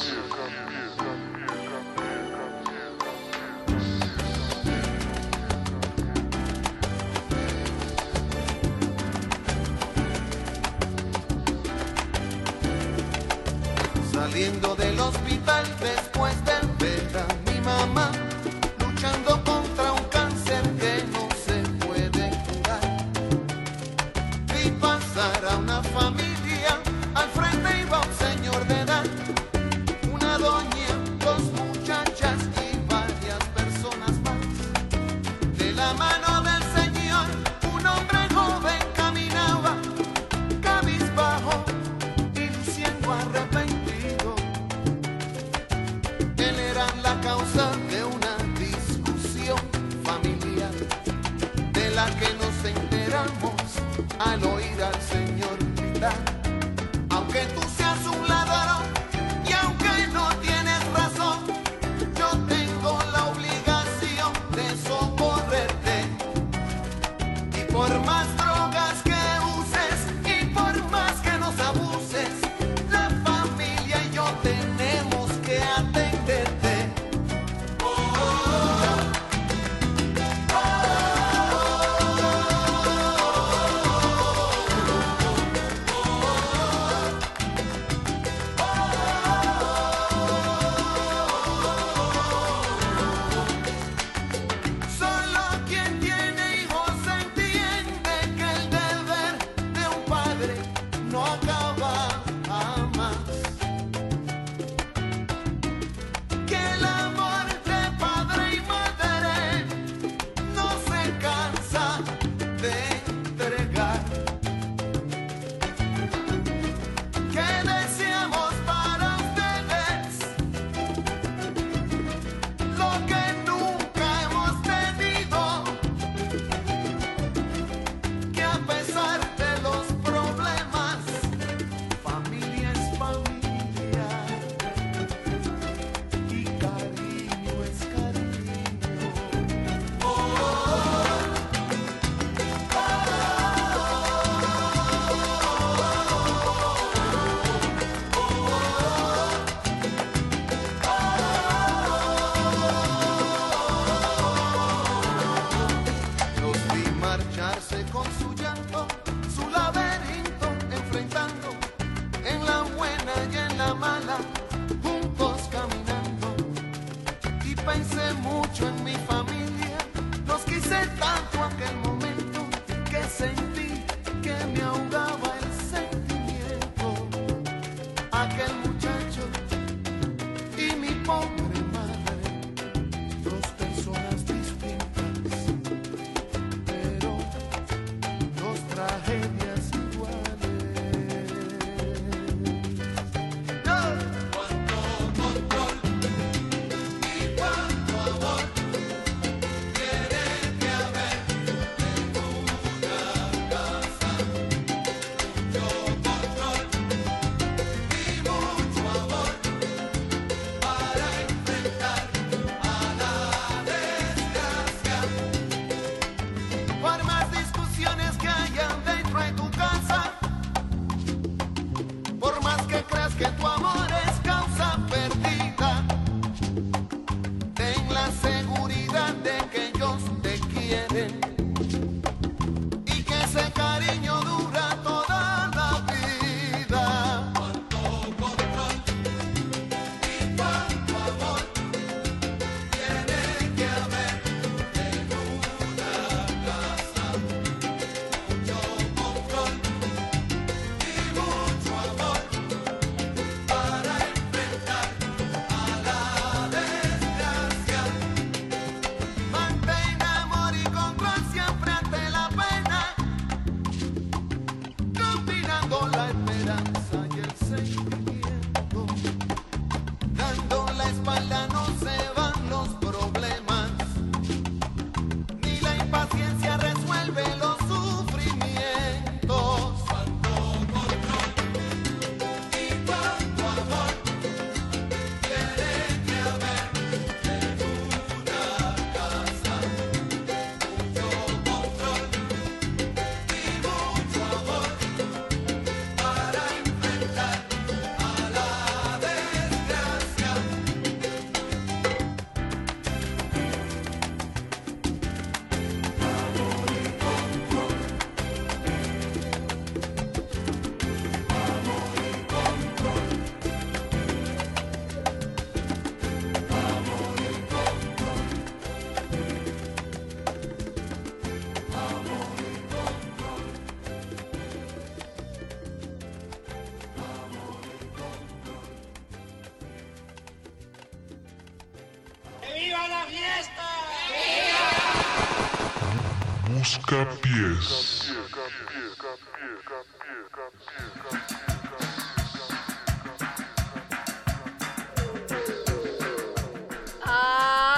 Saliendo del hospital después de ver a mi mamá luchando contra un cáncer que no se puede curar. Vi pasar a una al oír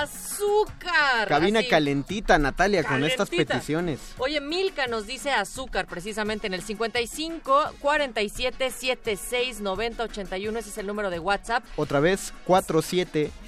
¡Azúcar! Cabina Así. calentita, Natalia, con estas peticiones. Oye, Milka nos dice azúcar precisamente en el 55 47 76 90 81. Ese es el número de WhatsApp. Otra vez,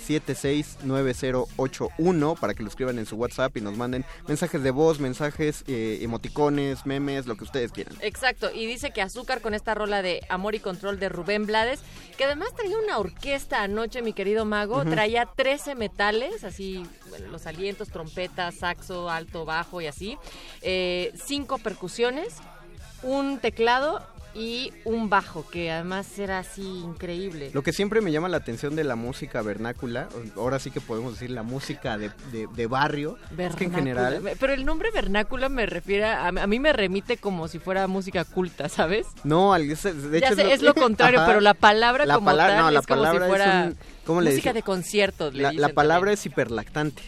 47769081 para que lo escriban en su WhatsApp y nos manden mensajes de voz, mensajes, eh, emoticones, memes, lo que ustedes quieran. Exacto, y dice que azúcar con esta rola de Amor y Control de Rubén Blades, que además traía una orquesta anoche, mi querido mago, traía 13 metales, así, bueno, los alientos, trompeta, saxo, alto, bajo y así, eh, cinco percusiones, un teclado y un bajo, que además era así increíble. Lo que siempre me llama la atención de la música vernácula, ahora sí que podemos decir la música de, de- de barrio, es que en general... Pero el nombre vernácula me refiere a, a mí me remite como si fuera música culta, ¿sabes? No, de Ya hecho sé, es lo contrario, Ajá. pero la palabra La como palabra- tal no, la es como si palabra es fuera un- ¿cómo le música de conciertos. le La, palabra es hiperlactante.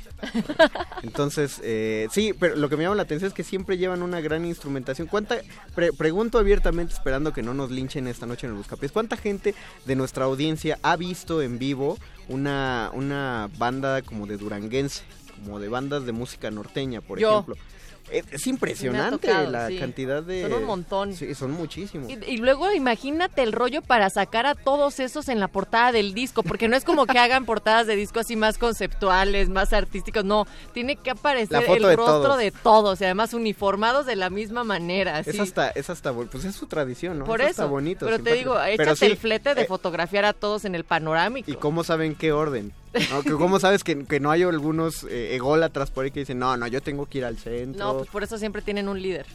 Entonces, eh, sí, pero lo que me llama la atención es que siempre llevan una gran instrumentación. ¿Cuánta, pre- pregunto abiertamente, esperando que no nos linchen esta noche en el Buscapiés, ¿cuánta gente de nuestra audiencia ha visto en vivo una, una banda como de duranguense, como de bandas de música norteña, por Yo. ejemplo? Es, es impresionante tocado, la sí. cantidad de... Son un montón. Sí, son muchísimos. Y, y luego imagínate el rollo para sacar a todos esos en la portada del disco, porque no es como que hagan portadas de disco así más conceptuales, más artísticos, no, tiene que aparecer el de rostro todos. de todos y además uniformados de la misma manera. Es hasta, es hasta, pues es su tradición, ¿no? Por Es eso, hasta bonito. pero te digo, échate sí, el flete de eh, fotografiar a todos en el panorámico. ¿Y cómo saben qué orden? ¿No? Que ¿Cómo sabes que, que no hay algunos eh, ególatras por ahí que dicen, no, no, yo tengo que ir al centro? No, pues por eso siempre tienen un líder.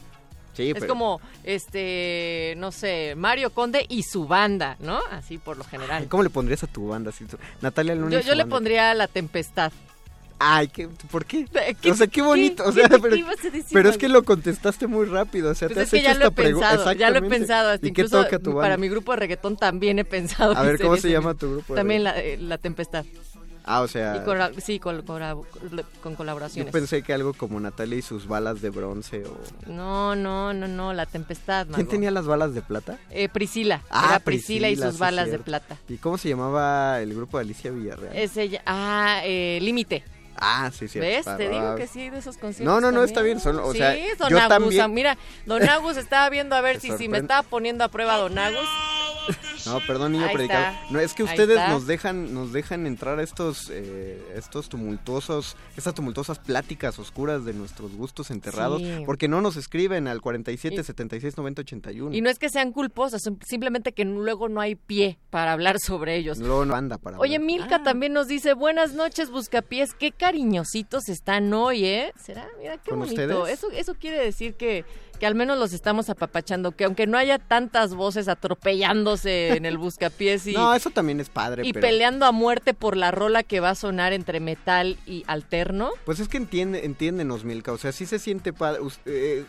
sí, es pero- como, este, no sé, Mario Conde y su banda, ¿no? Así por lo general. ¿Cómo le pondrías a tu banda? Si tú- Natalia Luna Yo, le banda. pondría La Tempestad. Ay, ¿qué, ¿por qué? ¿Qué- o sea, qué bonito. qué- o sea, qué- pero, decir, es que lo contestaste muy rápido. O sea, Pues te es has que hecho ya esta pregu- pensado, ya lo he pensado. Hasta ¿Y qué toca tu banda? para mi grupo de reggaetón también he pensado. A ver, ¿cómo se llama tu grupo de También la, eh, la Tempestad. Ah, o sea, Y con, sí, con, con- con yo colaboraciones. pensé que algo como Natalia y sus balas de bronce o... No, no, no, no, La Tempestad, ¿Quién Mago. tenía las balas de plata? Eh, Priscila. Ah, Era Priscila, y sus sí, balas de cierto. plata. ¿Y cómo se llamaba el grupo de Alicia Villarreal? Es ella. Ah, eh, Límite. Ah, sí, sí. ¿Ves? Te digo que sí, de esos conciertos. No, no, no, también. está bien, son- o sí, sea, Don yo Agus, también- ah, Mira, Don Agus estaba viendo a ver si, si me estaba poniendo a prueba Don Agus. No, perdón, niño predicador. No, es que ustedes nos dejan, nos dejan entrar a estos, eh, estos tumultuosos, estas tumultuosas pláticas oscuras de nuestros gustos enterrados, Sí. porque no nos escriben al 47 Y- 76 90 81. Y no es que sean culposas, simplemente que luego no hay pie para hablar sobre ellos. Luego no anda para Oye, hablar. Milka también nos dice, buenas noches, Buscapiés, qué cariñositos están hoy, ¿eh? ¿Será? Mira, qué ¿Con bonito. ustedes? Eso, eso quiere decir que, que al menos los estamos apapachando, que aunque no haya tantas voces atropellándose en el Buscapiés y, No, eso también es padre, y pero... peleando a muerte por la rola que va a sonar entre metal y alterno. Pues es que entiende, entiéndenos, Milka, o sea, sí se siente padre. eh,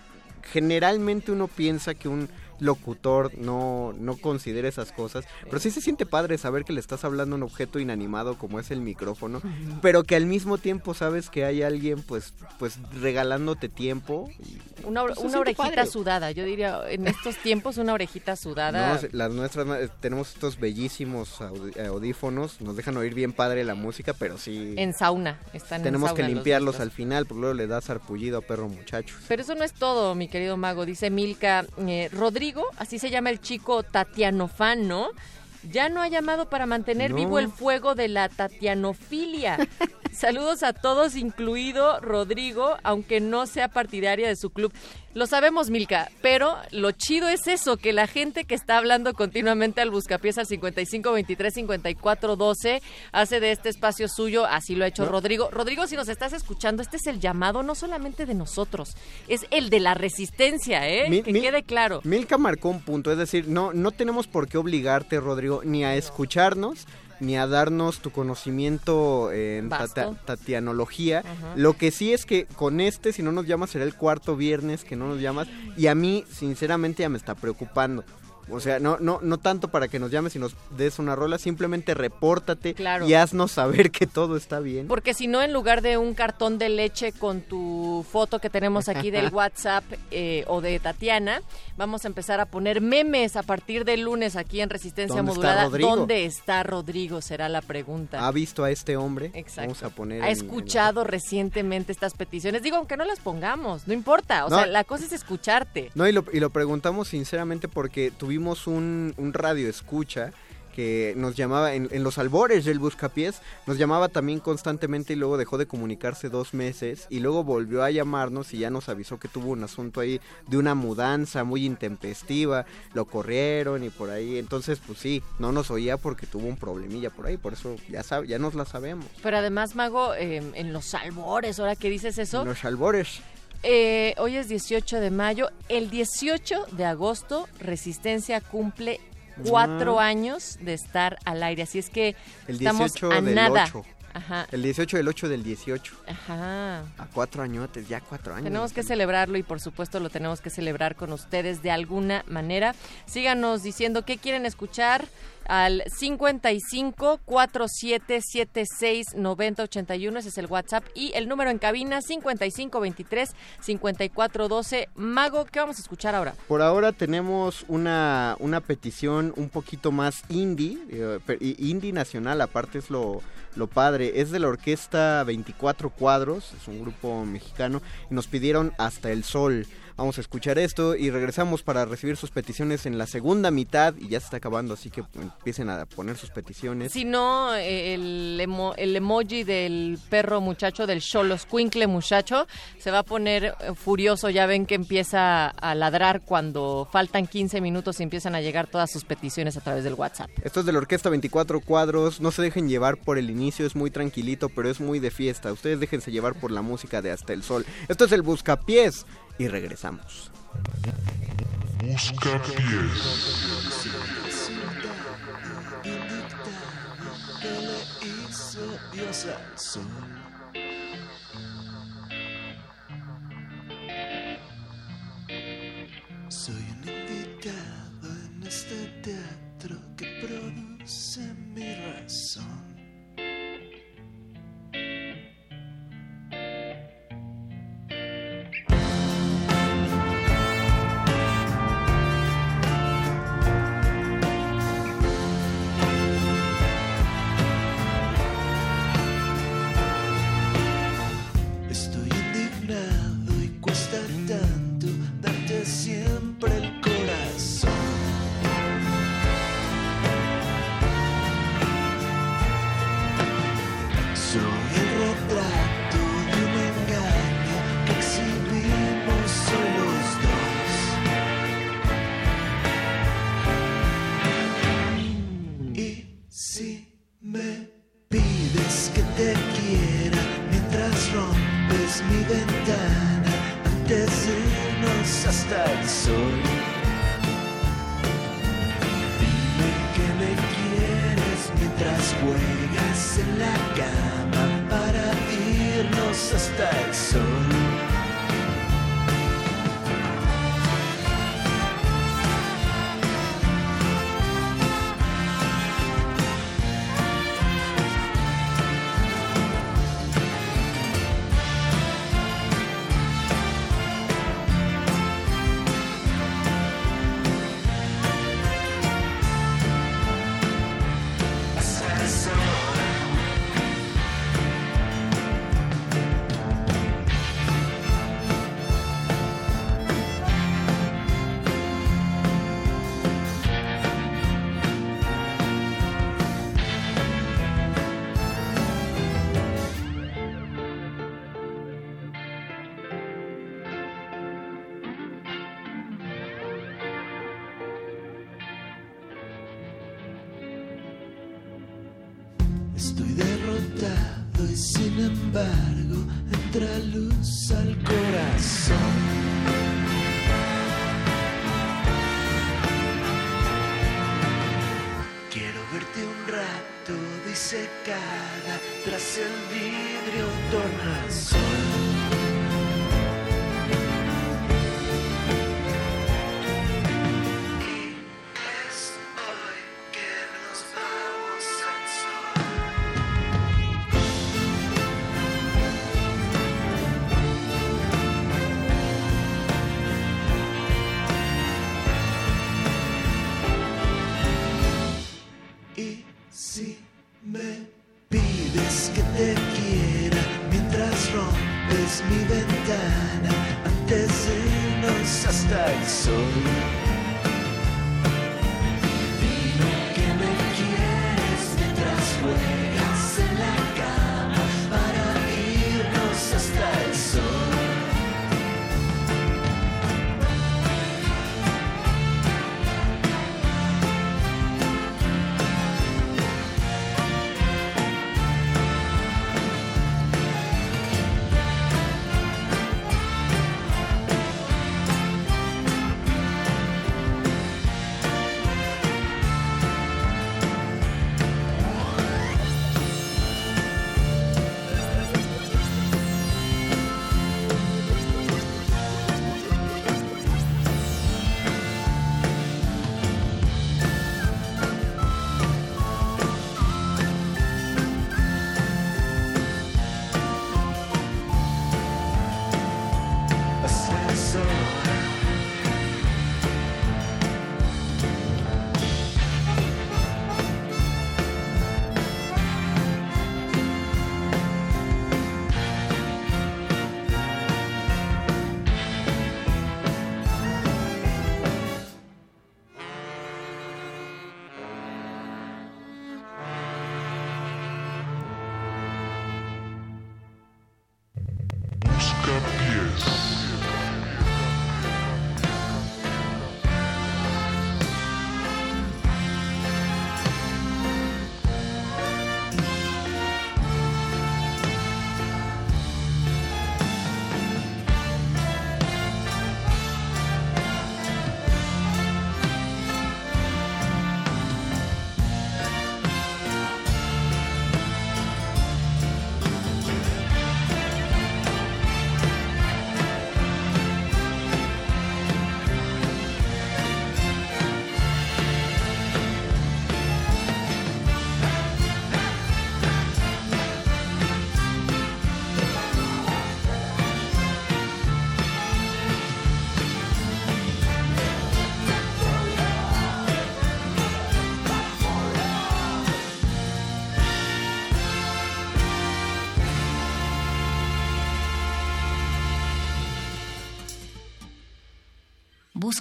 generalmente uno piensa que un locutor no, no considera esas cosas, pero sí se siente padre saber que le estás hablando a un objeto inanimado como es el micrófono, pero que al mismo tiempo sabes que hay alguien pues, pues regalándote tiempo. y- Una, Pues una orejita padre. sudada, yo diría, en estos tiempos una orejita sudada. No, las nuestras eh, tenemos estos bellísimos eh, audífonos, nos dejan oír bien padre la música, pero sí En sauna, están tenemos en que sauna los limpiarlos al final, porque luego le das sarpullido a perro muchacho. Pero eso no es todo, mi querido mago. Dice Milka, eh, Rodrigo, así se llama el chico Tatiano Fan, ¿no? Ya no ha llamado para mantener No. vivo el fuego de la tatianofilia. Saludos a todos, incluido Rodrigo, aunque no sea partidaria de su club. Lo sabemos, Milka, pero lo chido es eso, que la gente que está hablando continuamente al buscapiés al 55 23 54 12 hace de este espacio suyo, así lo ha hecho No. Rodrigo. Rodrigo, si nos estás escuchando, este es el llamado no solamente de nosotros, es el de la resistencia, ¿eh? Que quede claro. Milka marcó un punto, es decir, no, no tenemos por qué obligarte, Rodrigo, ni a escucharnos, ni a darnos tu conocimiento en tata- tatianología. Ajá. Lo que sí es que con este, si no nos llamas, será el cuarto viernes que no nos llamas. Y a mí, sinceramente, ya me está preocupando. O sea, no, no, no tanto para que nos llames y nos des una rola, simplemente repórtate Claro. y haznos saber que todo está bien. Porque si no, en lugar de un cartón de leche con tu foto que tenemos aquí del WhatsApp eh, o de Tatiana, vamos a empezar a poner memes a partir del lunes aquí en Resistencia ¿Dónde está Modulada. Rodrigo? ¿Dónde está Rodrigo? Será la pregunta. ¿Ha visto a este hombre? Exacto. Vamos a poner ha en- en- escuchado recientemente estas peticiones. Digo, aunque no las pongamos, no importa. O No. sea, la cosa es escucharte. No, y lo, y lo preguntamos sinceramente porque tuvimos un, un radio escucha que nos llamaba en, en los albores del Buscapiés, nos llamaba también constantemente y luego dejó de comunicarse dos meses y luego volvió a llamarnos y ya nos avisó que tuvo un asunto ahí de una mudanza muy intempestiva, lo corrieron y por ahí, entonces pues sí, no nos oía porque tuvo un problemilla por ahí, por eso ya, sab- ya nos la sabemos. Pero además, Mago, eh, en los albores, ahora que dices eso, Los albores. Eh, hoy es 18 de mayo. El 18 de agosto, Resistencia cumple cuatro Ah. años de estar al aire. Así es que El estamos 18 a del nada. 8. Ajá. El 18 del 8 del 18. Ajá. A cuatro añotes, ya cuatro años. Tenemos que celebrarlo y por supuesto lo tenemos que celebrar con ustedes de alguna manera. Síganos diciendo qué quieren escuchar al 55 4776 9081, ese es el WhatsApp y el número en cabina 55 23 54 12. Mago, ¿qué vamos a escuchar ahora? Por ahora tenemos una, una petición un poquito más indie, eh, indie nacional, aparte es lo, lo padre. Es de la orquesta 24 Cuadros, es un grupo mexicano, y nos pidieron Hasta el Sol. Vamos a escuchar esto y regresamos para recibir sus peticiones en la segunda mitad y ya se está acabando, así que empiecen a poner sus peticiones. Si no, eh, el, emo- el emoji del perro muchacho, del Xoloscuincle muchacho, se va a poner eh, furioso. Ya ven que empieza a ladrar cuando faltan 15 minutos y empiezan a llegar todas sus peticiones a través del WhatsApp. Esto es de la orquesta 24 cuadros, no se dejen llevar por el inicio, es muy tranquilito, pero es muy de fiesta. Ustedes déjense llevar por la música de Hasta el Sol. Esto es el Buscapiés y regresamos. que le hizo Dios al sol. Soy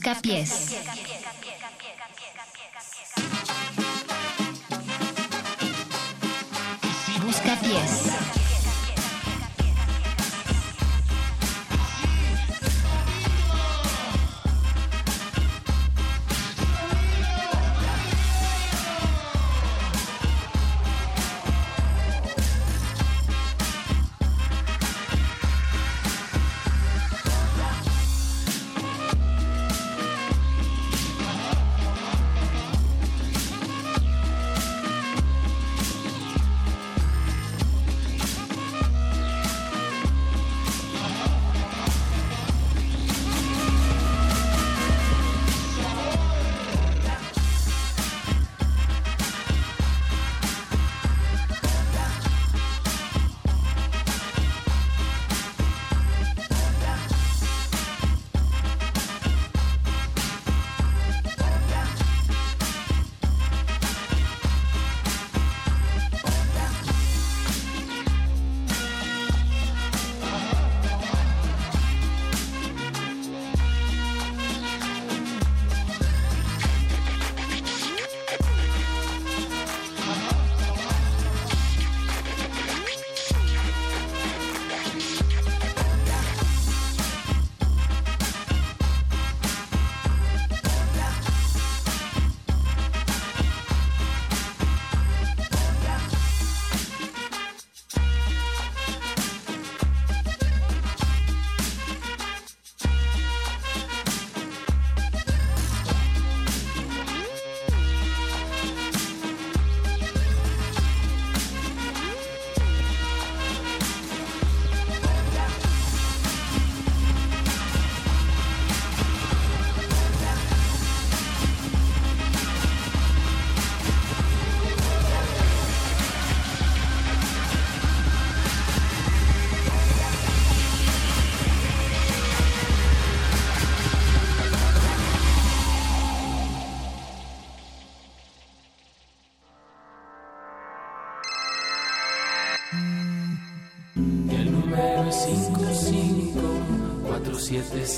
Busca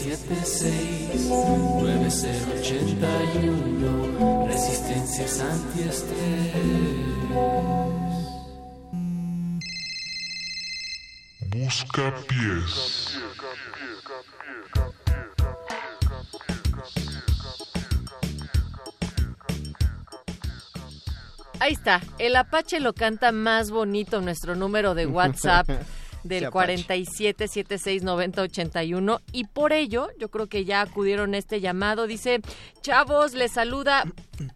9081 Resistencias antiestrés. Busca pies. Ahí está, el Apache lo canta más bonito nuestro número de WhatsApp del Sí, Apache. 47769081 y por ello yo creo que ya acudieron a este llamado. Dice, chavos, les saluda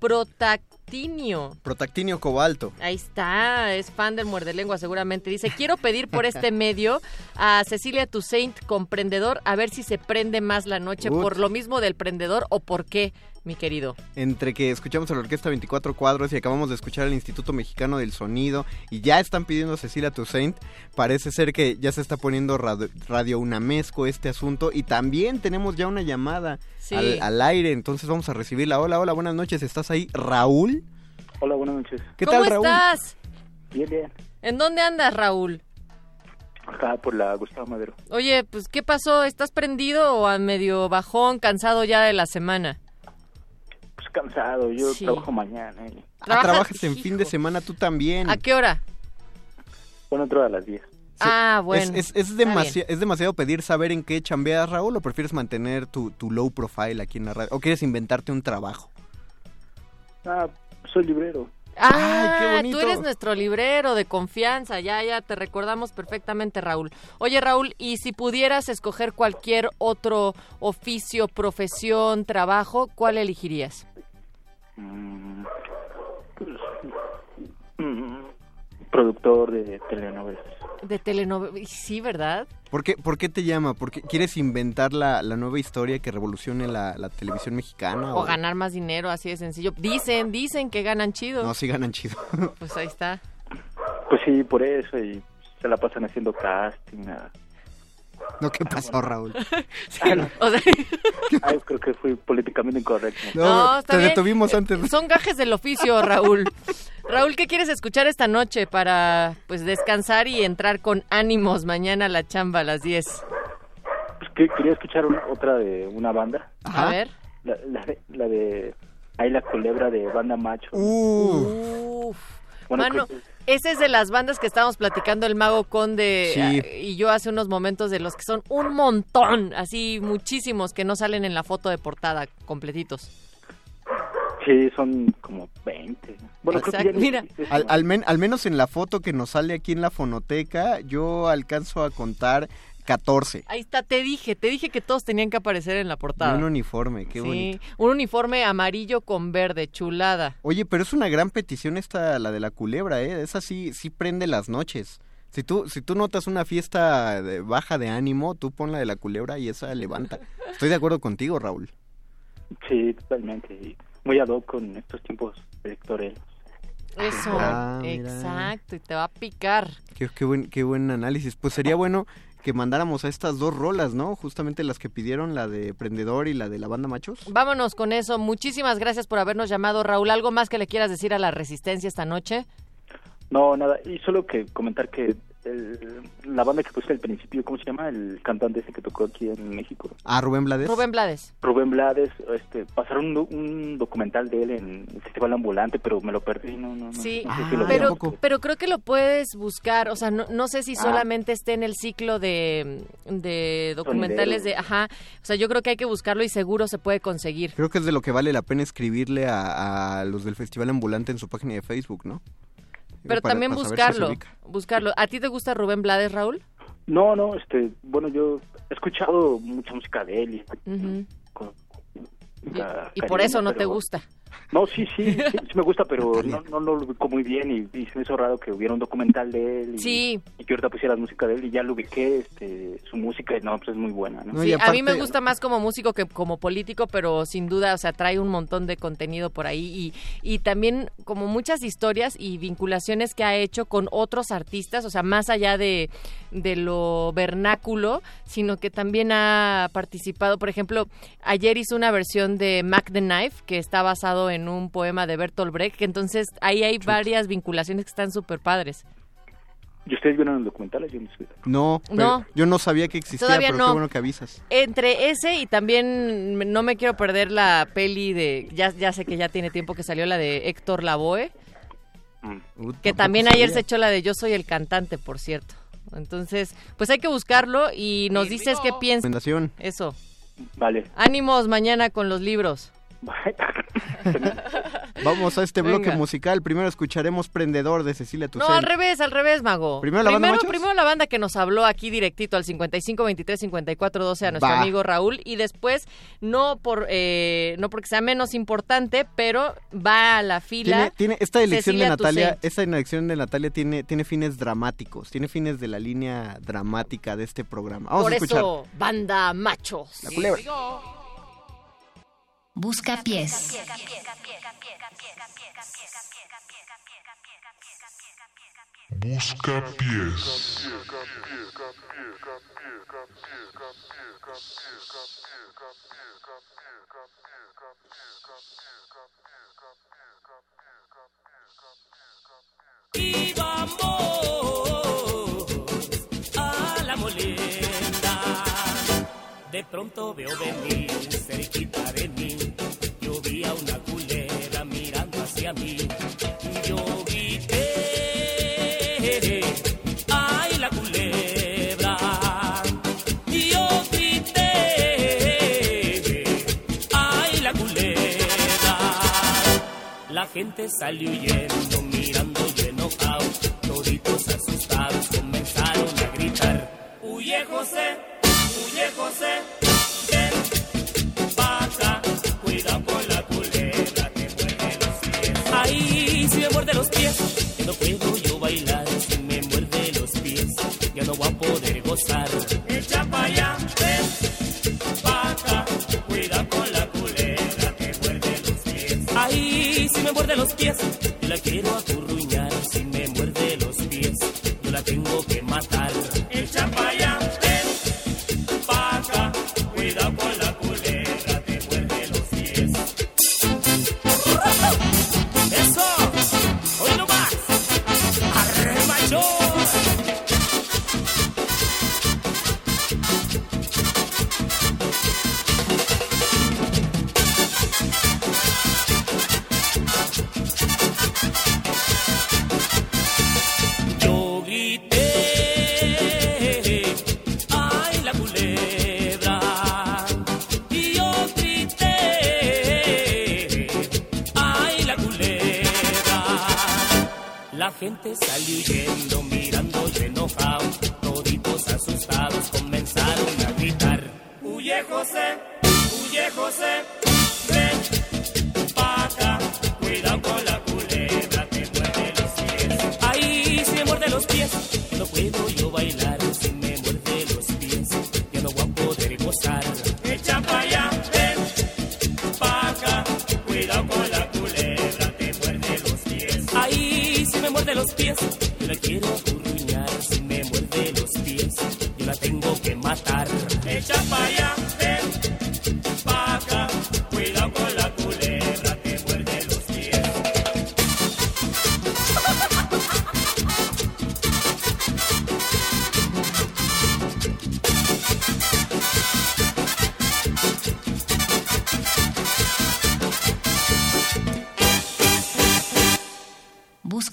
Protactinio. Protactinio Cobalto. Ahí está, es fan del muerde lengua seguramente. Dice, quiero pedir por este medio a Cecilia Toussaint, comprendedor, a ver si se prende más la noche Ut. por lo mismo del prendedor o por qué, mi querido. Entre que escuchamos a la Orquesta 24 Cuadros y acabamos de escuchar al Instituto Mexicano del Sonido y ya están pidiendo a Cecilia Toussaint, parece ser que ya se está poniendo radio, radio Unamesco este asunto y también tenemos ya una llamada Sí. al, al aire, entonces vamos a recibirla. Hola, hola, buenas noches, ¿estás ahí? Raúl. Hola, buenas noches. ¿Qué ¿Cómo tal, Raúl? estás? Bien, bien. ¿En dónde andas, Raúl? Acá por la Gustavo Madero. Oye, pues, ¿qué pasó? ¿Estás prendido o a medio bajón, cansado ya de la semana? Cansado, yo Sí. trabajo mañana. y- Ah, trabajas en fin de semana tú también. ¿A qué hora? Bueno, entro a las 10. Ah, bueno. ¿Es, es, es, Está demasi- ¿Es demasiado pedir saber en qué chambeas, Raúl, o prefieres mantener tu, tu low profile aquí en la radio? ¿O quieres inventarte un trabajo? Ah, soy librero. Ah, qué bonito. tú eres nuestro librero de confianza, ya, ya, te recordamos perfectamente, Raúl. Oye, Raúl, y si pudieras escoger cualquier otro oficio, profesión, trabajo, ¿cuál elegirías? Mm, pues, mm, productor de telenovelas. De telenovela, sí, ¿verdad? ¿Por qué, por qué te llama? ¿Porque quieres inventar la, la nueva historia que revolucione la, la televisión mexicana? O ganar más dinero, así de sencillo. Dicen, dicen que ganan chido. No, sí ganan chido. Pues ahí está. Pues sí, por eso, y se la pasan haciendo casting. a- no, ¿qué pasó, Raúl? Ah, no. O sea, Ay, creo que fui políticamente incorrecto. No, está te bien. detuvimos antes. Son gajes del oficio, Raúl. Raúl, ¿qué quieres escuchar esta noche para pues descansar y entrar con ánimos mañana a la chamba a las 10? Pues que quería escuchar una- otra de una banda. A ver. La, la de, la de Ahí la culebra de banda macho. Uf. Bueno, Mano, creo esa es de las bandas que estábamos platicando el Mago Conde Sí. eh, y yo hace unos momentos de los que son un montón, así muchísimos que no salen en la foto de portada completitos. Sí, son como 20. Bueno, creo que ya Exacto, ni- mira. Al, al men- al menos en la foto que nos sale aquí en la fonoteca, yo alcanzo a contar 14. Ahí está, te dije, te dije que todos tenían que aparecer en la portada. Un uniforme, qué sí, bonito. un uniforme amarillo con verde, chulada. Oye, pero es una gran petición esta, la de la culebra, ¿eh? Esa sí, sí prende las noches. Si tú, si tú notas una fiesta de baja de ánimo, tú pon la de la culebra y esa levanta. Estoy de acuerdo contigo, Raúl. Sí, totalmente. Y muy ad hoc con estos tiempos electorales. Eso, Ah, exacto, y te va a picar. Qué, qué buen, qué buen análisis. Pues sería bueno que mandáramos a estas dos rolas, ¿no? Justamente las que pidieron, la de Prendedor y la de la banda Machos. Vámonos con eso. Muchísimas gracias por habernos llamado, Raúl. ¿Algo más que le quieras decir a la Resistencia esta noche? No, nada. Y solo que comentar que el- la banda que puse al principio, ¿cómo se llama? El cantante ese que tocó aquí en México. Ah, Rubén Blades. Rubén Blades. Rubén Blades, este, pasaron un, do- un documental de él en el Festival Ambulante, pero me lo perdí, no, no, no, Sí, no sé si lo vi. pero, pero creo que lo puedes buscar, o sea, no, no sé si Ah. solamente esté en el ciclo de, de documentales de, ajá, o sea, yo creo que hay que buscarlo y seguro se puede conseguir. Creo que es de lo que vale la pena escribirle a, a los del Festival Ambulante en su página de Facebook, ¿no? Pero Para- también para si buscarlo, buscarlo. ¿A ti te gusta Rubén Blades, Raúl? No, no, este, bueno, yo he escuchado mucha música de él y, con- Y, la y por eso no te gusta. No, sí, sí, sí, sí me gusta, pero no, no lo ubico muy bien y, y se me hizo raro que hubiera un documental de él y, Sí. y que ahorita pusiera música de él y ya lo ubiqué, este, su música y no, pues es muy buena, ¿no? Sí, a mí me gusta más como músico que como político, pero sin duda, o sea, trae un montón de contenido por ahí y, y también como muchas historias y vinculaciones que ha hecho con otros artistas, o sea, más allá de, de lo vernáculo, sino que también ha participado, por ejemplo, ayer hizo una versión de Mac the Knife, que está basado en un poema de Bertolt Brecht, que entonces ahí hay varias vinculaciones que están súper padres. ¿Y ustedes vieron el documental? Yo no sé. No, yo no sabía que existía, Todavía pero no. qué bueno que avisas. Entre ese y también no me quiero perder la peli de, ya, ya sé que ya tiene tiempo que salió la de Héctor Lavoe, que también ayer se echó la de Yo soy el cantante, por cierto. Entonces, pues hay que buscarlo y nos dices qué piensas. Recomendación. Eso. Vale. Ánimos mañana con los libros. Vamos a este bloque Venga. musical. Primero escucharemos Prendedor de Cecilia Tucel. No, al revés, al revés, Mago. ¿Primero la banda, primero la banda que nos habló aquí directito al 55 23 54 12 a nuestro amigo Raúl y después no por eh, no porque sea menos importante, pero va a la fila. Tiene, tiene- esta elección Cecilia de Natalia, esta elección de Natalia tiene, tiene fines dramáticos, tiene fines de la línea dramática de este programa. Vamos por a escuchar. eso, banda machos. La culebra. Busca pies. Busca pies. Y vamos a la molenda. De pronto veo venir cerquita de mí. Yo vi a una culera mirando hacia mí. Y yo grité, ¡ay la culebra! Y yo grité, ¡ay la culebra! La gente salió huyendo, mirando yo enojado. Toditos asustados comenzaron a gritar. Huye José, muerde los pies, ya no puedo yo bailar. Si me muerde los pies, ya no voy a poder gozar. Echa pa' allá, ven pa' acá. Cuidado con la culebra, te muerde los pies. Ay, si me muerde los pies, yo la quiero acurruñar. Si me muerde los pies, yo la tengo que matar.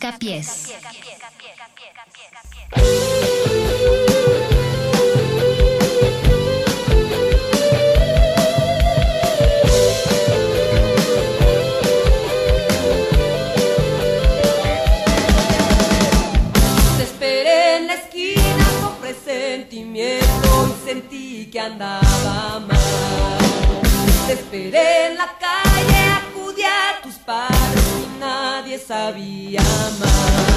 Busca pies. Te esperé la esquina con presentimiento y sentí que andaba mal. Te esperé en la sabía más.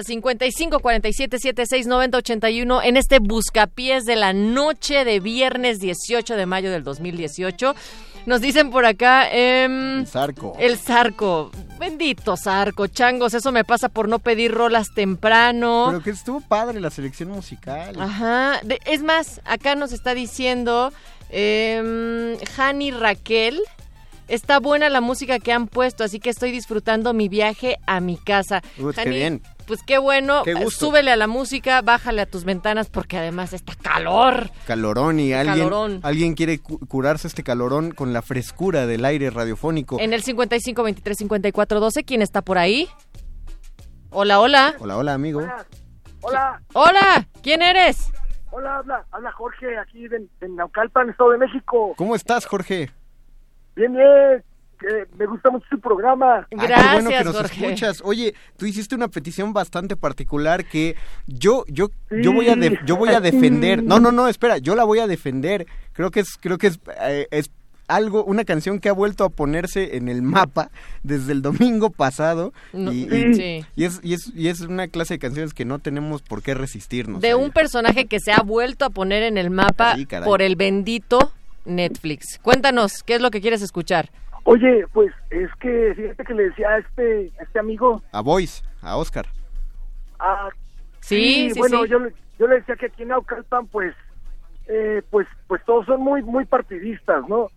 Al 55 47 76 90 81 en este buscapiés de la noche de viernes 18 de mayo del 2018. Nos dicen por acá. em, Zarco. El Zarco. Bendito Zarco, changos. Eso me pasa por no pedir rolas temprano. Pero que estuvo padre la selección musical. Ajá. De- es más, acá nos está diciendo eh, Hani Raquel. Está buena la música que han puesto, así que estoy disfrutando mi viaje a mi casa. Uy, qué bien. Pues qué bueno. Qué gusto. Súbele a la música, bájale a tus ventanas porque además está calor. Calorón y alguien, Calorón. alguien quiere cu- curarse este calorón con la frescura del aire radiofónico. En el 55 23 54 12, ¿quién está por ahí? Hola, hola. Hola, hola, amigo. Hola, Hola, ¿quién eres? hola, habla, habla Jorge aquí de, de Naucalpan, Estado de México. ¿Cómo estás, Jorge? Bien, bien, que me gusta mucho tu programa. Ah, qué bueno que nos escuchas. Oye, tú hiciste una petición bastante particular que yo yo yo voy a de- yo voy a defender. No, no, no, espera, yo la voy a defender. Creo que es creo que es eh, es algo una canción que ha vuelto a ponerse en el mapa desde el domingo pasado No, y, sí. y- Sí. y es, y es y es una clase de canciones que no tenemos por qué resistirnos. de un personaje que se ha vuelto a poner en el mapa Sí, por el bendito Netflix. Cuéntanos, ¿qué es lo que quieres escuchar? Oye, pues es que fíjate que le decía a este, a este amigo, A Voice, a Oscar. ah, Sí, sí, bueno, sí. Yo, le- yo le decía que aquí en Naucalpan, pues, eh, pues, pues todos son muy, muy partidistas, ¿no?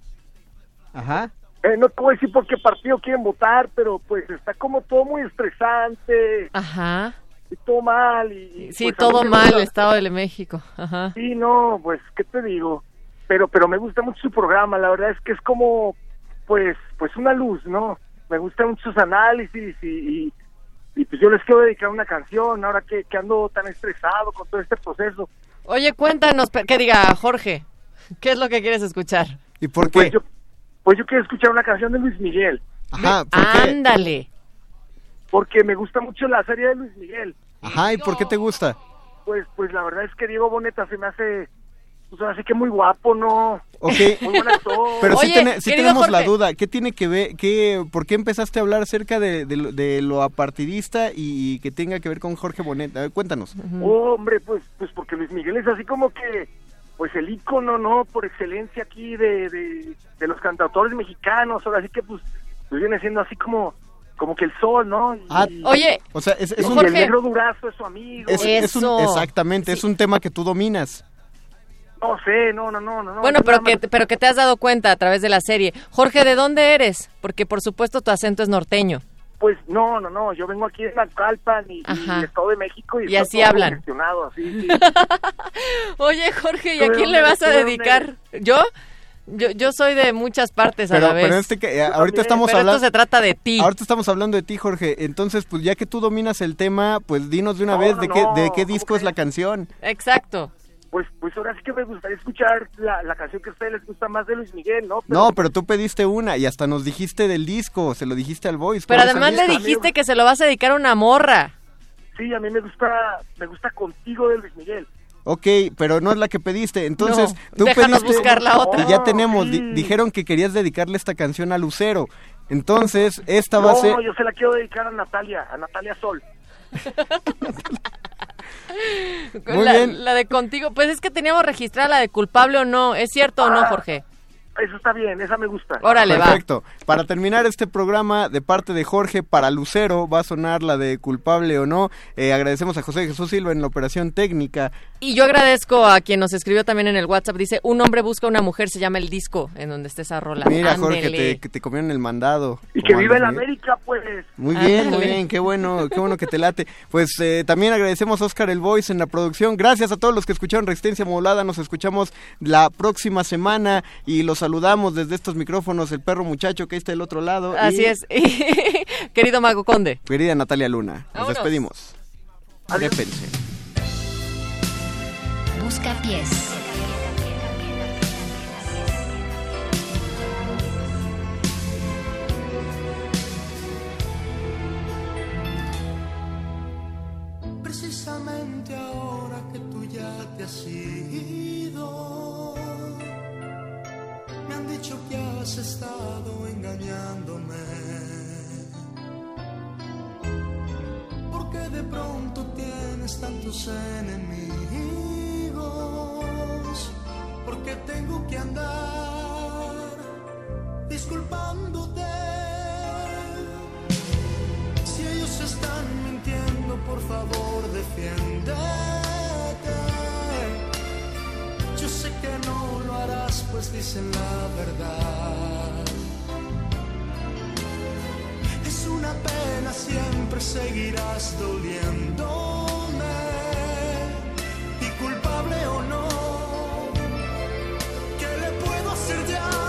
Ajá. Eh, no te voy a decir por qué partido quieren votar, pero pues está como todo muy estresante Ajá. y todo mal. Y, Sí, pues, todo mal, gusta- Estado de México. Ajá. Sí, no, pues, ¿qué te digo? Pero, pero me gusta mucho su programa, la verdad es que es como, pues, pues una luz, ¿no? Me gustan mucho sus análisis y, y, y, pues yo les quiero dedicar una canción, ahora que, que ando tan estresado con todo este proceso. Oye, cuéntanos, que diga Jorge, ¿qué es lo que quieres escuchar? ¿Y por Pues yo, pues yo quiero escuchar una canción de Luis Miguel, Ajá, Ándale. porque me gusta mucho la serie de Luis Miguel. Ajá, ¿y por qué te gusta? Pues, pues la verdad es que Diego Boneta se me hace, pues así que muy guapo, ¿no? Ok. Muy buen actor. Pero sí, Oye, sí tenemos la Jorge. duda. ¿Qué tiene que ver? Qué, ¿Por qué empezaste a hablar acerca de, de lo- de lo apartidista y, que tenga que ver con Jorge Bonet? A ver, cuéntanos. Oh, hombre, pues, pues porque Luis Miguel es así como que, pues el ícono, ¿no? Por excelencia aquí de, de, de los cantautores mexicanos, ahora sí que pues, pues viene siendo así como, como que el sol, ¿no? Y- Ah, Oye, O sea, es, es y un... el negro durazo es su amigo. es- es un- exactamente, es un tema que tú dominas. No sé, no, no, no, no. Bueno, pero que, pero que te has dado cuenta a través de la serie. Jorge, ¿de dónde eres? Porque por supuesto tu acento es norteño. Pues no, no, no, yo vengo aquí de Naucalpan y, y. Estado de México y, Y así todo hablan. así, sí. Oye, Jorge, ¿y ¿Tú a quién le vas a dedicar? ¿Yo? Yo, yo soy de muchas partes a la vez. pero este que, eh, ahorita estamos Pero hablando... esto se trata de ti. Ahorita estamos hablando de ti, Jorge. Entonces, pues ya que tú dominas el tema, pues dinos de una No, vez no, de, qué, de qué ¿cómo disco es la canción. Exacto. Pues, pues ahora sí que me gustaría escuchar la, la canción que a ustedes les gusta más de Luis Miguel, ¿no? No, pero tú pediste una y hasta nos dijiste del disco, se lo dijiste al Voice. Pero ¿cuál es el además le dijiste que se lo vas a dedicar a una morra. Sí, a mí me gusta, me gusta Contigo de Luis Miguel. Ok, pero no es la que pediste. Entonces, No, tú déjanos pediste. buscar la otra. Y ya tenemos. di- dijeron que querías dedicarle esta canción a Lucero. Entonces, esta va a ser. No, yo se la quiero dedicar a Natalia, a Natalia Sol. Muy la, bien. la de contigo, pues es que teníamos registrada la de culpable o no. ¿Es cierto o no. Jorge? Eso está bien, esa me gusta. Órale, va. Perfecto. Para terminar este programa, de parte de Jorge para Lucero, va a sonar la de culpable o no. Eh, agradecemos a José Jesús Silva en la operación técnica. Y yo agradezco a quien nos escribió también en el WhatsApp. Dice, un hombre busca una mujer, se llama el disco, en donde está esa rola. Mira, Jorge, te, que te comieron el mandado. Y que vive en Miguel. América, pues. Muy bien, muy bien, qué bueno, qué bueno que te late. Pues eh, también agradecemos a Oscar El Voice en la producción. Gracias a todos los que escucharon Resistencia Modulada. Nos escuchamos la próxima semana y los saludamos desde estos micrófonos, el perro muchacho que está del otro lado. Así y es. Querido Mago Conde. Querida Natalia Luna, nos Vámonos. despedimos. Dépense. Busca pies. Has estado engañándome. Porque de pronto tienes tantos enemigos, porque tengo que andar disculpándote. Si ellos están mintiendo, por favor, defiéndete. Sé que no lo harás, pues dicen la verdad. Es una pena, siempre seguirás doliéndome. Y culpable o no, ¿qué le puedo hacer ya?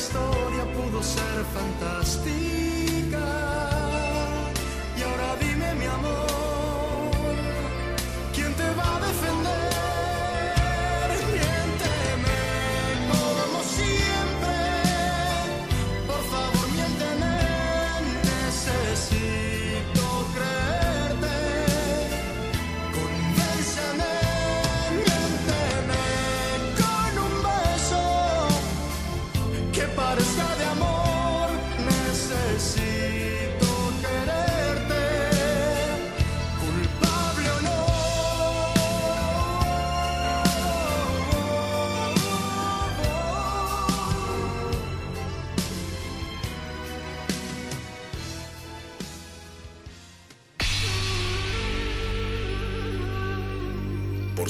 Historia pudo ser fantástica. Y ahora dime, mi amor,